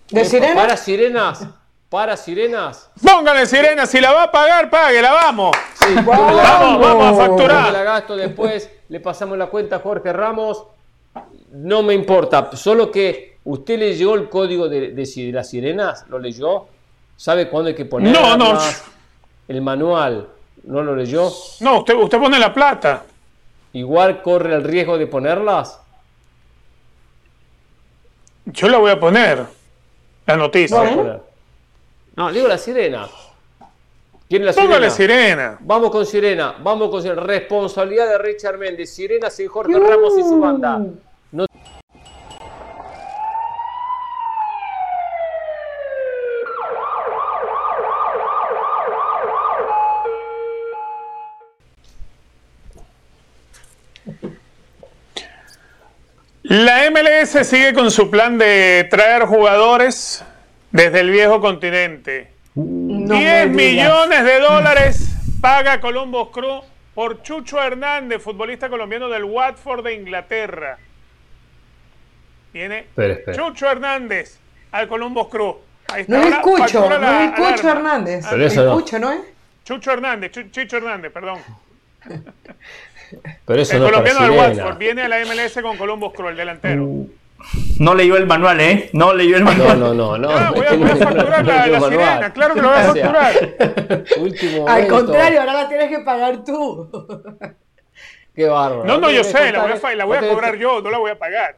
¿De Epa, sirena? Para sirenas. Para sirenas. Póngale sirena, si la va a pagar, páguela, vamos. Sí, la- Vamos, vamos a Yo me facturar. la gasto después, le pasamos la cuenta a Jorge Ramos. No me importa, solo que usted leyó el código de, de si- de las sirenas, ¿lo leyó? ¿Sabe cuándo hay que poner? No, no. El manual, ¿no lo leyó? No, usted, usted pone la plata. Igual corre el riesgo de ponerlas. Yo la voy a poner. La noticia. No, digo la sirena. ¿Quién es la Póngale sirena? sirena. Vamos con Sirena, vamos con Sirena. Responsabilidad de Richard Méndez. Sirena sin Jorge Ramos y su banda. No- La MLS sigue con su plan de traer jugadores desde el viejo continente. No 10 me digas. millones de dólares paga Columbus Crew por Chucho Hernández, futbolista colombiano del Watford de Inglaterra. Viene Espera, espera. Chucho Hernández al Columbus Crew. Ahí está. No es el Ahora Cucho, factura no la es el Cucho alarma. Hernández. Pero El eso no. Cucho, ¿no es? Chucho Hernández, Chu- Chicho Hernández, perdón. Pero eso el no colombiano del. Watford viene a la MLS con Columbus Crew, el delantero. No leyó el manual, ¿eh? No leyó el No, manual. no, no, no. Ah, voy a- voy no- facturar no la- sirena, claro que lo voy a O sea, facturar. Último Al momento. contrario, ahora la tienes que pagar tú. Qué bárbaro. No, no, yo sé, la voy a, la voy cobrar yo, no la voy a pagar.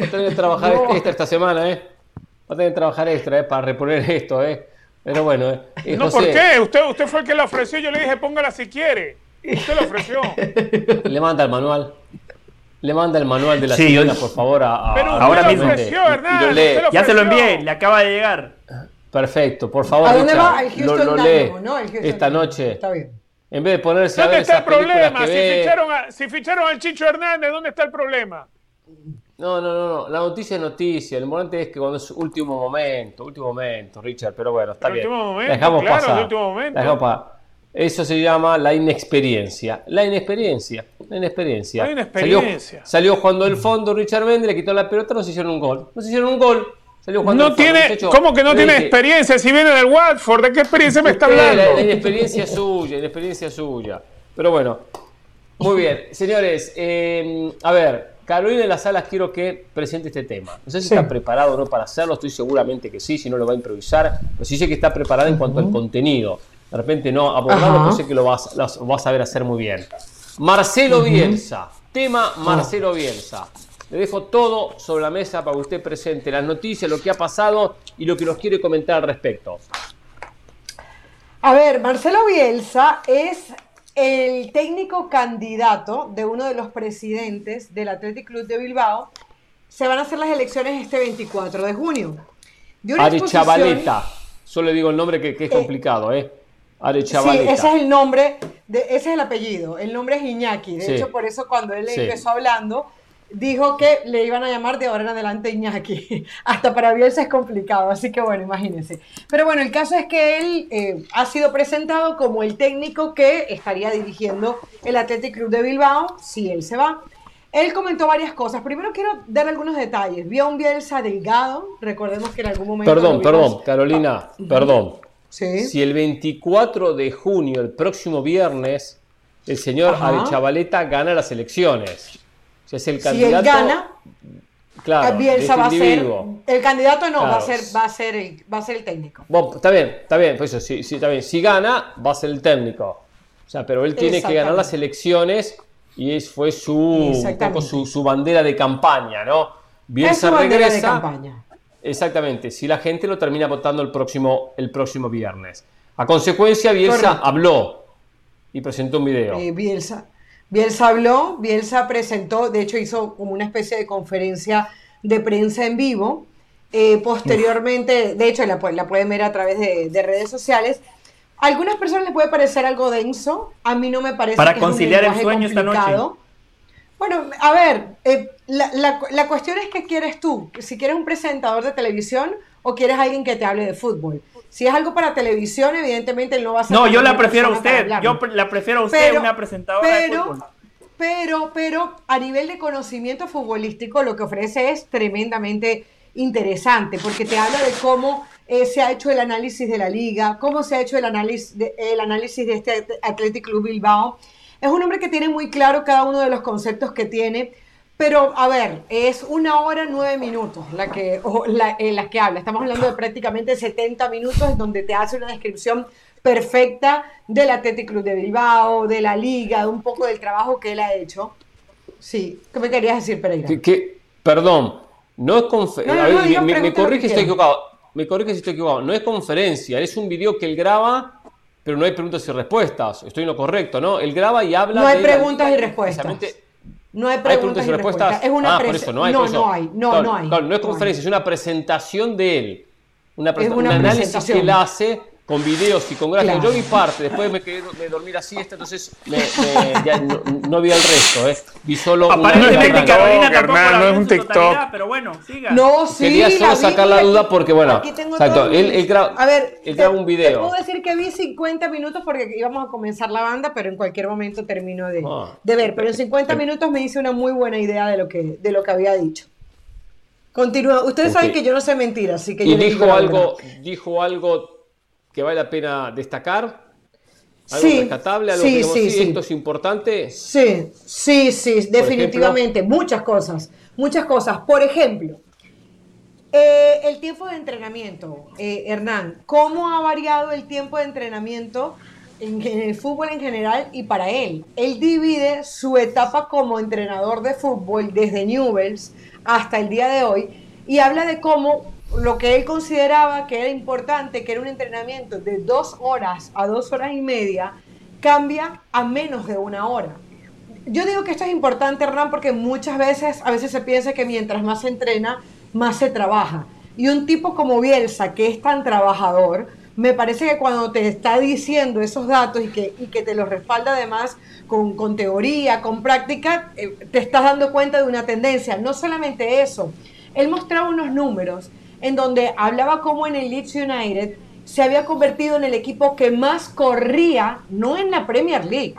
Va a tener que trabajar No. extra esta semana, ¿eh? Va a tener que trabajar extra, ¿eh? Para reponer esto, ¿eh? Pero bueno, ¿eh? Y No, José, ¿por qué? Usted, usted fue el que la ofreció, yo le dije póngala si quiere. Usted la ofreció. Le manda el manual. Le manda el manual de la Sí, sirena, yo- por favor, a, a- Pero a Ahora mismo. ofreció, Y- y Hernán. lo lee. usted la Ya se lo envié, le acaba de llegar. Perfecto, por favor, ¿A dónde Richard, va? Al Houston lo, lo Dynamo, lee ¿no? El Houston esta Dynamo. noche. Está bien. En vez de ponerse a ¿Dónde ver está esas el problema? Si ve... ficharon, a- si ficharon al Chicho Hernández, ¿dónde está el problema? No, no, no, no. La noticia es noticia. Lo importante es que cuando es último momento, último momento, Richard. Pero bueno, está El bien. último momento, La dejamos claro, pasar. el último momento. La dejamos pasar. Eso se llama la inexperiencia. La inexperiencia. La inexperiencia. La inexperiencia. Salió, salió jugando el fondo Richard Méndez, le quitó la pelota, no se hicieron un gol. No se hicieron un gol. no tiene, ¿Cómo que no tiene experiencia? Si viene del Watford, ¿de qué experiencia me está hablando? La, experiencia suya, la experiencia suya. Pero bueno, muy bien. Señores, eh, a ver, Carolina de las Salas quiero que presente este tema. No sé si está preparado o no para hacerlo, estoy seguramente que sí, si no lo va a improvisar, pero sí sé que está preparada en cuanto al contenido. De repente no abordarlo, pero sé que lo vas, lo vas a ver hacer muy bien. Marcelo Bielsa, tema Marcelo Bielsa. Le dejo todo sobre la mesa para que usted presente las noticias, lo que ha pasado y lo que nos quiere comentar al respecto. A ver, Marcelo Bielsa es el técnico candidato de uno de los presidentes del Athletic Club de Bilbao. Se van a hacer las elecciones este 24 de junio. Ari Chavaleta. Solo digo el nombre que, es eh, complicado, ¿eh? Ari Chavaleta. Sí, ese es el nombre, de, ese es el apellido. El nombre es Iñaki. De hecho, por eso cuando él empezó hablando, dijo que le iban a llamar de ahora en adelante Iñaki. Hasta para Bielsa es complicado, así que bueno, imagínense. Pero bueno, el caso es que él eh, ha sido presentado como el técnico que estaría dirigiendo el Athletic Club de Bilbao, si él se va. Él comentó varias cosas. Primero quiero dar algunos detalles. Vio a un Bielsa delgado. Recordemos que en algún momento. Perdón, perdón, Carolina, perdón. ¿Sí? Si el 24 de junio, el próximo viernes, el señor Chavaleta gana las elecciones si es el candidato. Si él gana, claro, Bielsa este va a ser. El candidato no, va, a ser, va, a ser el, va a ser el técnico. Bueno, está bien, está bien, pues eso, sí, sí, está bien. Si gana, va a ser el técnico. O sea, pero él tiene que ganar las elecciones y es, fue su, su, su, bandera de campaña, ¿no? Bielsa es regresa. De campaña. Exactamente, si la gente lo termina votando el próximo, el próximo viernes. A consecuencia, Bielsa habló y presentó un video. Eh, Bielsa, Bielsa habló, Bielsa presentó, de hecho hizo como una especie de conferencia de prensa en vivo. Eh, posteriormente, de hecho la, la, pueden ver a través de, redes sociales. A algunas personas les puede parecer algo denso, a mí no me parece. Para conciliar el sueño esta noche. Bueno, a ver, eh, la, la, la cuestión es qué quieres tú, si quieres un presentador de televisión o quieres alguien que te hable de fútbol. Si es algo para televisión, evidentemente él no va a ser. No, yo la prefiero a usted. Yo la prefiero a usted, una presentadora pero, de fútbol. Pero, pero a nivel de conocimiento futbolístico, lo que ofrece es tremendamente interesante, porque te habla de cómo eh, se ha hecho el análisis de la liga, cómo se ha hecho el análisis de, el análisis de este Athletic Club Bilbao. Es un hombre que tiene muy claro cada uno de los conceptos que tiene pero, a ver, es una hora nueve minutos la que, la, en las que habla. Estamos hablando de prácticamente 70 minutos en donde te hace una descripción perfecta del Athletic Club de Bilbao, de la liga, de un poco del trabajo que él ha hecho. Sí, ¿qué me querías decir, Pereira? Que, perdón, no es conferencia. me, corrige si estoy equivocado. Me corrige si estoy equivocado. No es conferencia, es un video que él graba, pero no hay preguntas y respuestas. Estoy en lo correcto, ¿no? Él graba y habla. No hay preguntas y respuestas. No hay preguntas, y respuestas. Es una ah, por eso, no hay. No, no hay. No, no, hay. no es conferencia, es una presentación de él. Una, un análisis que él hace con videos y con gráficos. Yo vi parte, después me quedé me dormí la siesta, entonces me, ya no, vi el resto, ¿eh? Vi solo Aparentemente Carolina tampoco la no es un TikTok. Pero bueno, siga. No, sí, Quería solo sacar la duda porque, bueno, exacto, él, él, graba, a ver, él graba un video. Te puedo decir que vi 50 minutos porque íbamos a comenzar la banda, pero en cualquier momento termino de, ah. de ver. Pero en 50 minutos me hice una muy buena idea de lo que, de lo que había dicho. Continúa. Ustedes saben que yo no sé mentir, así que y dijo algo, dijo algo que vale la pena destacar? ¿Algo sí, rescatable? ¿Algo sí, que sí, esto es importante? Sí, sí, sí, definitivamente. Muchas cosas, muchas cosas. Por ejemplo, eh, el tiempo de entrenamiento, eh, Hernán. ¿Cómo ha variado el tiempo de entrenamiento en, en, el fútbol en general y para él? Él divide su etapa como entrenador de fútbol desde Newells hasta el día de hoy y habla de cómo lo que él consideraba que era importante, que era un entrenamiento de dos horas a dos horas y media, cambia a menos de una hora. Yo digo que esto es importante, Hernán, porque muchas veces, a veces se piensa que mientras más se entrena, más se trabaja. Y un tipo como Bielsa, que es tan trabajador, me parece que cuando te está diciendo esos datos y que, que te los respalda además con, teoría, con práctica, eh, te estás dando cuenta de una tendencia. No solamente eso, él mostraba unos números en donde hablaba como en el Leeds United se había convertido en el equipo que más corría, no en la Premier League,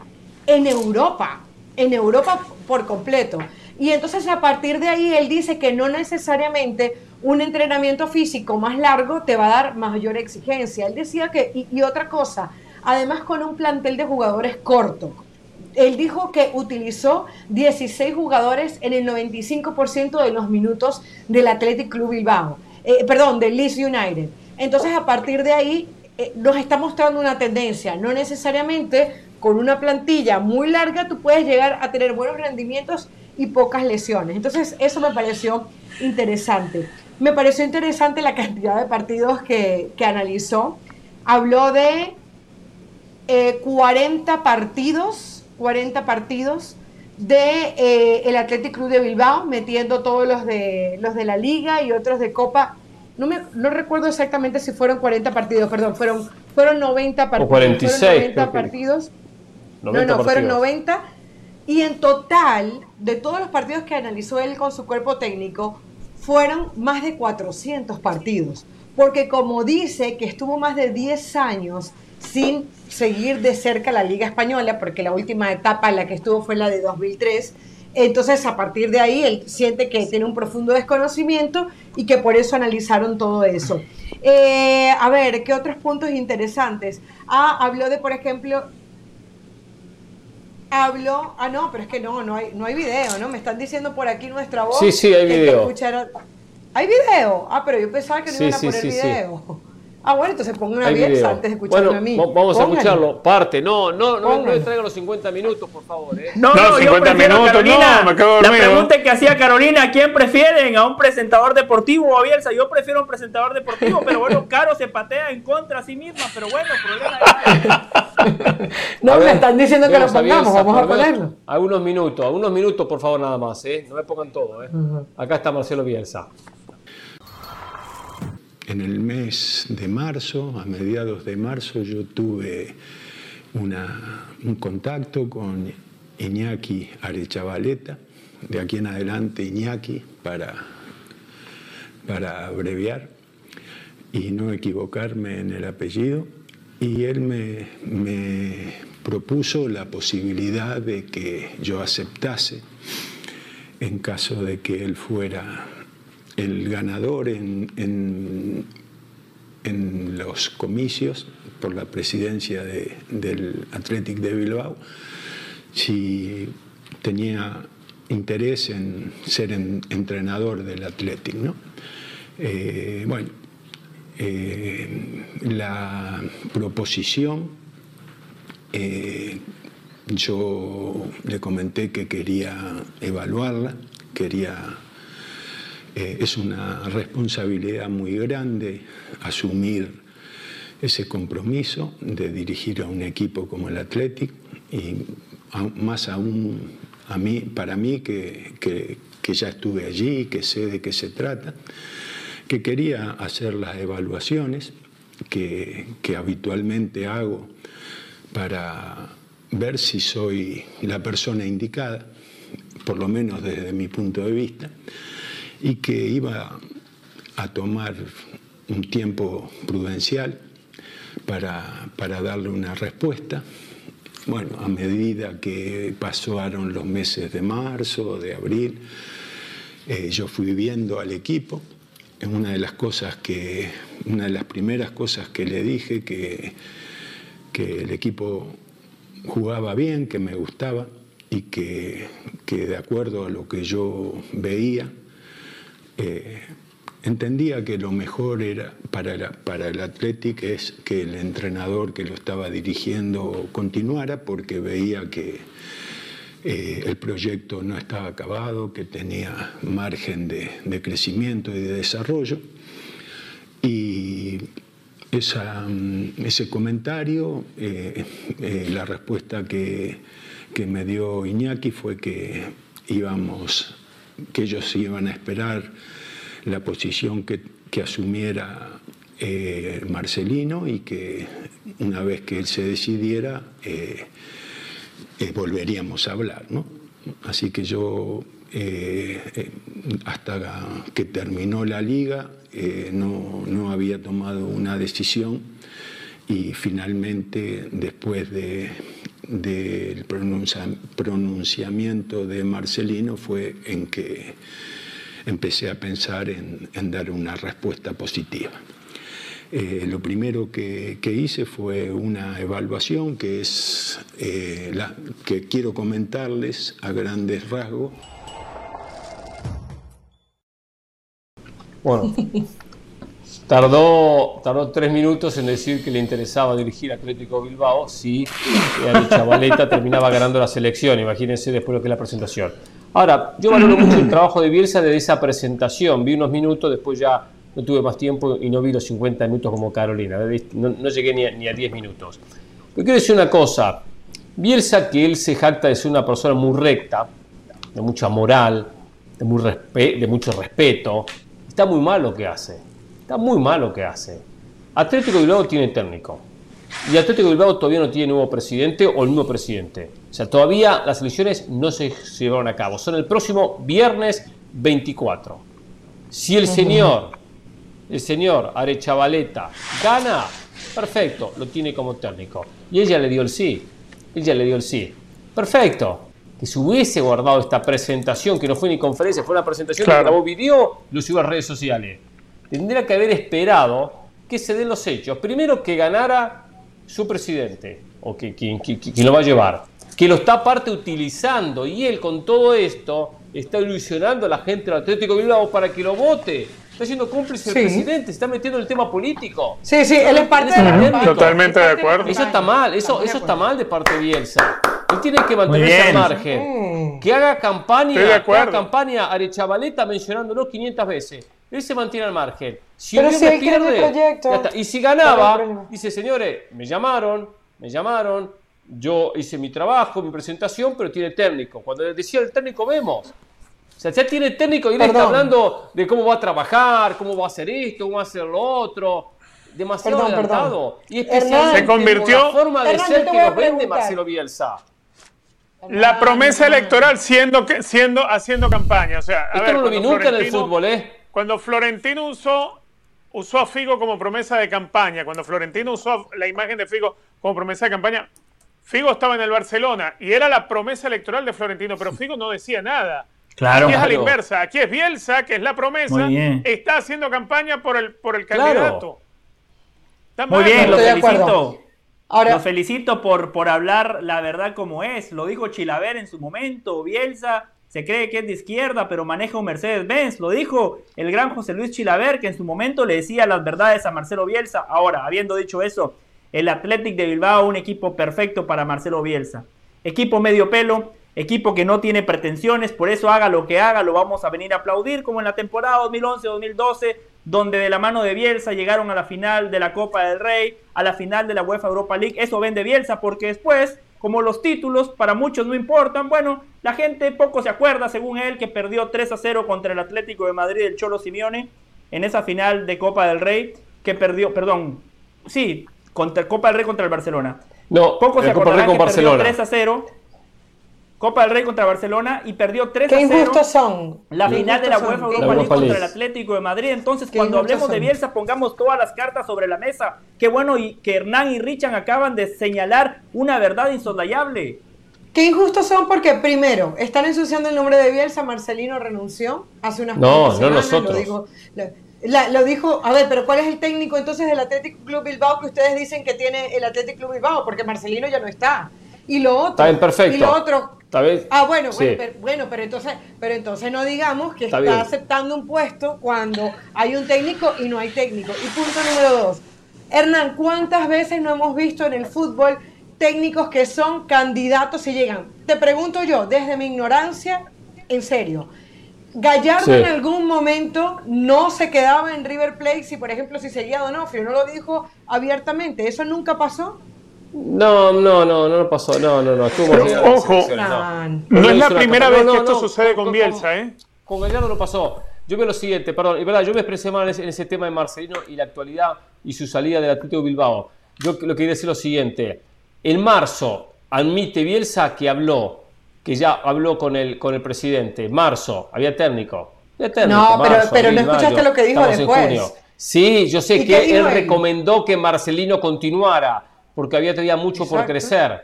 en Europa, en Europa por completo. Y entonces a partir de ahí él dice que no necesariamente un entrenamiento físico más largo te va a dar mayor exigencia. Él decía que, y, y otra cosa, además con un plantel de jugadores corto. Él dijo que utilizó 16 jugadores en el 95% de los minutos del Athletic Club Bilbao, eh, perdón, del Leeds United. Entonces, a partir de ahí, eh, nos está mostrando una tendencia. No necesariamente con una plantilla muy larga tú puedes llegar a tener buenos rendimientos y pocas lesiones. Entonces, eso me pareció interesante. Me pareció interesante la cantidad de partidos que, que analizó. Habló de eh, 40 partidos, 40 partidos de eh, el Athletic Club de Bilbao, metiendo todos los de los de la Liga y otros de Copa. No, me, no recuerdo exactamente si fueron 40 partidos, perdón, fueron, fueron 90 partidos. O 46. Fueron 90 creo que- partidos. 90 no, no, fueron partidos. 90. Y en total, de todos los partidos que analizó él con su cuerpo técnico, fueron más de 400 partidos. Porque como dice que estuvo más de 10 años sin seguir de cerca la Liga Española, porque la última etapa en la que estuvo fue la de 2003, entonces a partir de ahí él siente que tiene un profundo desconocimiento y que por eso analizaron todo eso. Eh, a ver, ¿qué otros puntos interesantes? Ah, habló de, por ejemplo, habló, ah no, pero es que no, no hay, no hay video, ¿no? Me están diciendo por aquí nuestra voz. Sí, sí, hay video. escucharon- ¿Hay video? Ah, pero yo pensaba que no Sí, iban a sí, poner sí. video. Ah, bueno, entonces a Hay Bielsa video. antes de escucharme bueno, a mí. va- vamos a escucharlo. Parte. No, no, no, no Pónganlo. me traigan los 50 minutos, por favor. ¿eh? No, No, no, yo 50 prefiero, minutos, Carolina, no, me quedo La pregunta que hacía Carolina, ¿a quién prefieren? ¿A un presentador deportivo o a Bielsa? Yo prefiero un presentador deportivo, pero bueno, Caro se patea en contra a sí misma, pero bueno, problema de No, A me están diciendo que lo a pongamos, Bielsa, vamos a ponerlo. Algunos minutos, algunos minutos, por favor, nada más, ¿eh? No me pongan todo, ¿eh? Acá está Marcelo Bielsa. En el mes de marzo, a mediados de marzo, yo tuve un contacto con Iñaki Arechavaleta, de aquí en adelante Iñaki, para, para abreviar y no equivocarme en el apellido. Y él me, me propuso la posibilidad de que yo aceptase en caso de que él fuera el ganador en, en- los comicios por la presidencia de- del Athletic de Bilbao, si tenía interés en ser en- entrenador del Athletic. ¿no? Eh, bueno, eh, la proposición, eh, yo le comenté que quería evaluarla, quería eh, es una responsabilidad muy grande asumir ese compromiso de dirigir a un equipo como el Athletic y a- más aún a mí, para mí que, que- que ya estuve allí, que sé de qué se trata, que quería hacer las evaluaciones que, que habitualmente hago para ver si soy la persona indicada, por lo menos desde mi punto de vista, y que iba a tomar un tiempo prudencial para, para darle una respuesta. Bueno, a medida que pasaron los meses de marzo, de abril, eh, yo fui viendo al equipo. Una de las cosas que, una de las primeras cosas que le dije que, que el equipo jugaba bien, que me gustaba y que, que de acuerdo a lo que yo veía, eh, entendía que lo mejor era para, la- para el Athletic es que el entrenador que lo estaba dirigiendo continuara porque veía que eh, el proyecto no estaba acabado, que tenía margen de, de crecimiento y de desarrollo. Y mm, ese comentario, eh, la respuesta que, que me dio Iñaki fue que íbamos, que ellos iban a esperar la posición que, que asumiera eh, Marcelino y que una vez que él se decidiera eh, eh, volveríamos a hablar. ¿no? Así que yo, hasta que terminó la liga, no, no había tomado una decisión y finalmente, después de- del pronuncia- pronunciamiento de Marcelino, fue en que empecé a pensar en, dar una respuesta positiva. Eh, lo primero que, hice fue una evaluación que es eh, la que quiero comentarles a grandes rasgos. Bueno, Tardó, tardó tres minutos en decir que le interesaba dirigir Atlético Bilbao si la Chavaleta terminaba ganando la selección. Imagínense después lo que es la presentación. Ahora, yo valoro mucho el trabajo de Bielsa desde esa presentación. Vi unos minutos, después ya no tuve más tiempo y no vi los 50 minutos como Carolina. No, llegué ni a, ni a 10 minutos. Pero quiero decir una cosa. Bielsa, que él se jacta de ser una persona muy recta, de mucha moral, de, muy de mucho respeto, está muy mal lo que hace Está muy mal lo que hace. Atlético Bilbao tiene técnico. Y Atlético Bilbao todavía no tiene nuevo presidente o el nuevo presidente. O sea, todavía las elecciones no se llevaron a cabo. Son el próximo viernes 24. Si el señor, el señor Arechavaleta gana, perfecto, lo tiene como técnico. Y ella le dio el sí. Ella le dio el sí. Perfecto. Que se hubiese guardado esta presentación, que no fue ni conferencia, fue una presentación que grabó video, lo subió a redes sociales tendría que haber esperado que se den los hechos. Primero que ganara su presidente, o que quien, lo va a llevar, que lo está aparte utilizando y él con todo esto está ilusionando a la gente del Atlético Bilbao para que lo vote. Está siendo cómplice del presidente, se está metiendo en el tema político. Sí, sí, él es parte de Totalmente de acuerdo. Eso está mal, eso, eso está mal de parte de Bielsa. Él tiene que mantenerse al margen. Que haga campaña, que haga campaña Arechavaleta mencionándolo 500 veces. Él se mantiene al margen. Si Pero si él pierde, proyecto, y si ganaba, dice, señores, me llamaron, me llamaron, yo hice mi trabajo, mi presentación, pero tiene técnico. Cuando decía el técnico, vemos. O sea, ya tiene técnico y él está hablando de cómo va a trabajar, cómo va a hacer esto, cómo va a hacer lo otro. Demasiado adelantado. Y especialmente se convirtió la forma de ser que nos vende Marcelo Bielsa. La promesa electoral siendo, siendo haciendo campaña. O sea, a Esto no lo vi nunca en el fútbol, ¿eh? Cuando Florentino usó, usó a Figo como promesa de campaña, cuando Florentino usó la imagen de Figo como promesa de campaña, Figo estaba en el Barcelona y era la promesa electoral de Florentino, pero Figo no decía nada. Claro, aquí es a la inversa. Aquí es Bielsa, que es la promesa, está haciendo campaña por el, por el candidato. Muy bien, lo felicito. Ahora, lo felicito por, por hablar la verdad como es. Lo dijo Chilaver en su momento, Bielsa se cree que es de izquierda, pero maneja un Mercedes-Benz. Lo dijo el gran José Luis Chilaver, que en su momento le decía las verdades a Marcelo Bielsa. Ahora, habiendo dicho eso, el Athletic de Bilbao, un equipo perfecto para Marcelo Bielsa. Equipo medio pelo, equipo que no tiene pretensiones, por eso haga lo que haga, lo vamos a venir a aplaudir, como en la temporada 2011-2012, donde de la mano de Bielsa llegaron a la final de la Copa del Rey, a la final de la UEFA Europa League. Eso vende Bielsa, porque después como los títulos para muchos no importan, bueno, la gente poco se acuerda, según él, que perdió 3 a 0 contra el Atlético de Madrid, el Cholo Simeone, en esa final de Copa del Rey, que perdió, perdón, sí, contra Copa del Rey contra el Barcelona. No, poco se acordarán que perdió 3 a 0 Copa del Rey contra Barcelona y perdió 3 a 0. son. La final de la UEFA Europa League contra el Atlético de Madrid. Entonces, cuando hablemos de Bielsa, pongamos todas las cartas sobre la mesa. Qué bueno y que Hernán y Richan acaban de señalar una verdad insoslayable. Qué injustos son porque, primero, están ensuciando el nombre de Bielsa. Marcelino renunció hace unas no, no nosotros. Lo dijo, lo dijo, a ver, pero ¿cuál es el técnico entonces del Atlético Club Bilbao que ustedes dicen que tiene el Atlético Club Bilbao? Porque Marcelino ya no está. Y lo otro. Está perfecto. Y lo otro. Ah, bueno, bueno, pero, entonces, pero entonces no digamos que está, aceptando un puesto cuando hay un técnico y no hay técnico. Y punto número dos. Hernán, ¿cuántas veces no hemos visto en el fútbol técnicos que son candidatos y llegan? Te pregunto yo, desde mi ignorancia, en serio. Gallardo en algún momento no se quedaba en River Plate si, por ejemplo, si seguía Donofrio, no lo dijo abiertamente. ¿Eso nunca pasó? No, no, no, no pasó. No, no, no. ojo, no. es la primera vez que esto sucede con, Bielsa, ¿eh? Con Gallardo no pasó. Yo veo lo siguiente, perdón, y verdad, yo me expresé mal en ese, tema de Marcelino y la actualidad y su salida del Atlético de Bilbao. Yo lo que quería decir lo siguiente. En marzo admite Bielsa que habló, que ya habló con el, con el presidente. Marzo, había técnico. no, pero, pero no escuchaste lo que dijo después. Sí, yo sé que él recomendó que Marcelino continuara porque había todavía mucho por crecer.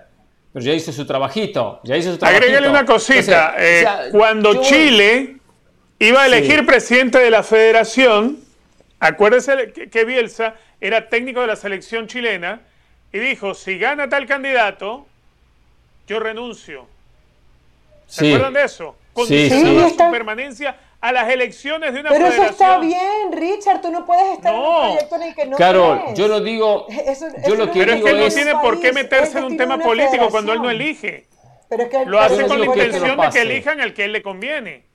Pero ya hizo su trabajito, ya hizo su trabajito. Agréguele una cosita, eh, cuando Chile iba a elegir presidente de la federación. Acuérdese que Bielsa era técnico de la selección chilena y dijo, si gana tal candidato, yo renuncio. ¿Se acuerdan de eso? Condicionaba su permanencia a las elecciones de una Pero federación. eso está bien, Richard. Tú no puedes estar en un proyecto en el que no Carol, crees. yo no digo. yo lo que Pero es que él no es. tiene por qué meterse en un tema político cuando él no elige. Pero es que Lo hace Yo no con la que intención no de que elijan al que él le conviene.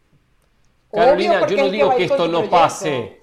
Carolina, yo no que digo que esto no pase.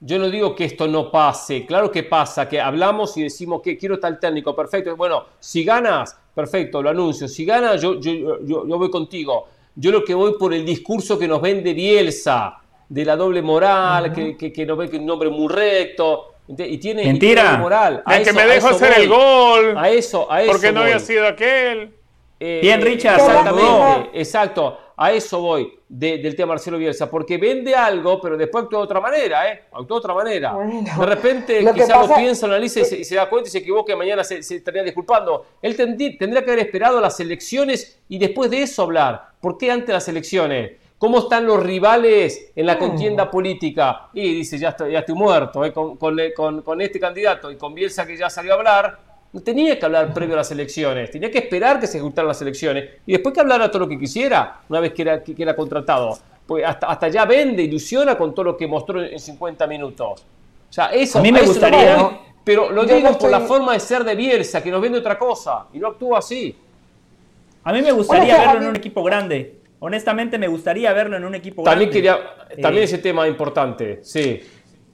Yo no digo que esto no pase. Claro que pasa, que hablamos y decimos que quiero tal técnico. Perfecto. Bueno, si ganas, perfecto, lo anuncio. Si ganas, yo, yo, yo, yo voy contigo. Yo lo que voy por el discurso que nos vende Bielsa, de la doble moral, que, que, que nos ve que es un hombre muy recto. Y tiene, y Mentira. tiene moral. De que eso- me dejo eso hacer voy. el gol. A eso, a eso. Porque no había sido aquel. Eh, Bien, Richard, Exactamente, exacto. A eso voy de- del tema Marcelo Bielsa, porque vende algo, pero después actúa de otra manera, ¿eh? Actúa de otra manera. Bueno, de repente, lo quizá lo piensa, lo analiza y se, y se da cuenta y se equivoca y mañana se, se estaría disculpando. Él tendrí- tendría que haber esperado las elecciones y después de eso hablar. ¿Por qué antes las elecciones? ¿Cómo están los rivales en la contienda política? Y dice, ya estoy, ya estoy muerto ¿eh? con, con- con- con este candidato y con Bielsa que ya salió a hablar. No tenía que hablar previo a las elecciones, tenía que esperar que se ejecutaran las elecciones y después que hablara todo lo que quisiera, una vez que era, que, que era contratado. Pues hasta, hasta ya vende, ilusiona con todo lo que mostró en, en 50 minutos. O sea, eso A mí me eso gustaría- no pero lo Yo digo no por la forma de ser de Bielsa, que nos vende otra cosa y no actúa así. A mí me gustaría verlo en un equipo grande. Honestamente, me gustaría verlo en un equipo grande. También quería, también Eh, ese tema importante, sí.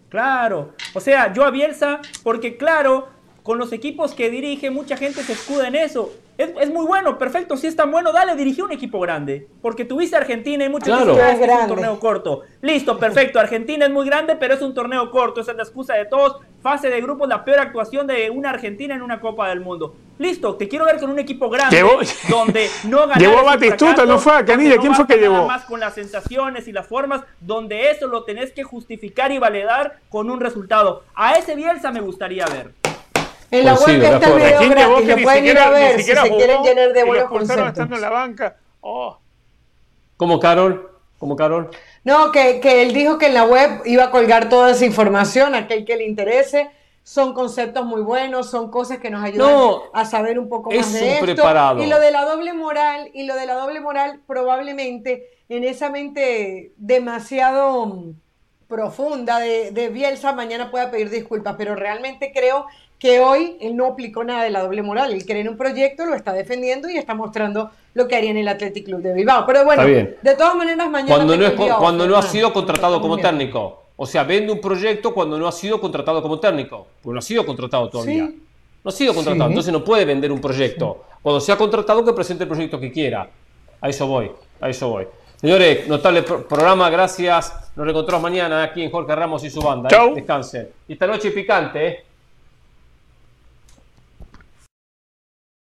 Claro. O sea, yo a Bielsa, porque claro, con los equipos que dirige, mucha gente se escuda en eso. Es, es muy bueno, perfecto, si es tan bueno, dale, dirige un equipo grande. Porque tuviste a Argentina y muchos Claro. dicen, "Ah, es que es un torneo corto. Listo, perfecto, Argentina es muy grande, pero es un torneo corto, esa es la excusa de todos. Fase de grupos, la peor actuación de una Argentina en una Copa del Mundo. Listo, te quiero ver con un equipo grande, Llevó- donde no ganar Llevó Batistuta, fracaso, no fue a Canilla, donde ¿quién no fue que llevó? más con las sensaciones y las formas, donde eso lo tenés que justificar y validar con un resultado. A ese Bielsa me gustaría ver. En la Pues sí, web de está el video ¿Quién llevó gratis, que lo ni pueden ir siquiera, a ver si se quieren llenar de buenos expulsaron estando conceptos. en la banca? Oh. Como Carol, como Carol. No, que, que él dijo que en la web iba a colgar toda esa información, aquel que le interese. Son conceptos muy buenos, son cosas que nos ayudan No, a saber un poco es más de un esto. preparado. Y lo de la doble moral, y lo de la doble moral probablemente en esa mente demasiado mm, profunda de, de Bielsa mañana pueda pedir disculpas, pero realmente creo que hoy él no aplicó nada de la doble moral. Él cree en un proyecto, lo está defendiendo y está mostrando lo que haría en el Athletic Club de Bilbao. Pero bueno, de todas maneras mañana Cuando no, es, cuando ha sido contratado como técnico. O sea, vende un proyecto cuando no ha sido contratado como técnico. Porque no ha sido contratado todavía. Sí. No ha sido contratado, Sí. entonces no puede vender un proyecto. Cuando sea contratado, que presente el proyecto que quiera. A eso voy, a eso voy. Señores, notable pro- programa, gracias. Nos reencontramos mañana aquí en Jorge Ramos y su banda. ¿eh? Chau. Descansen. Y esta noche picante, ¿eh?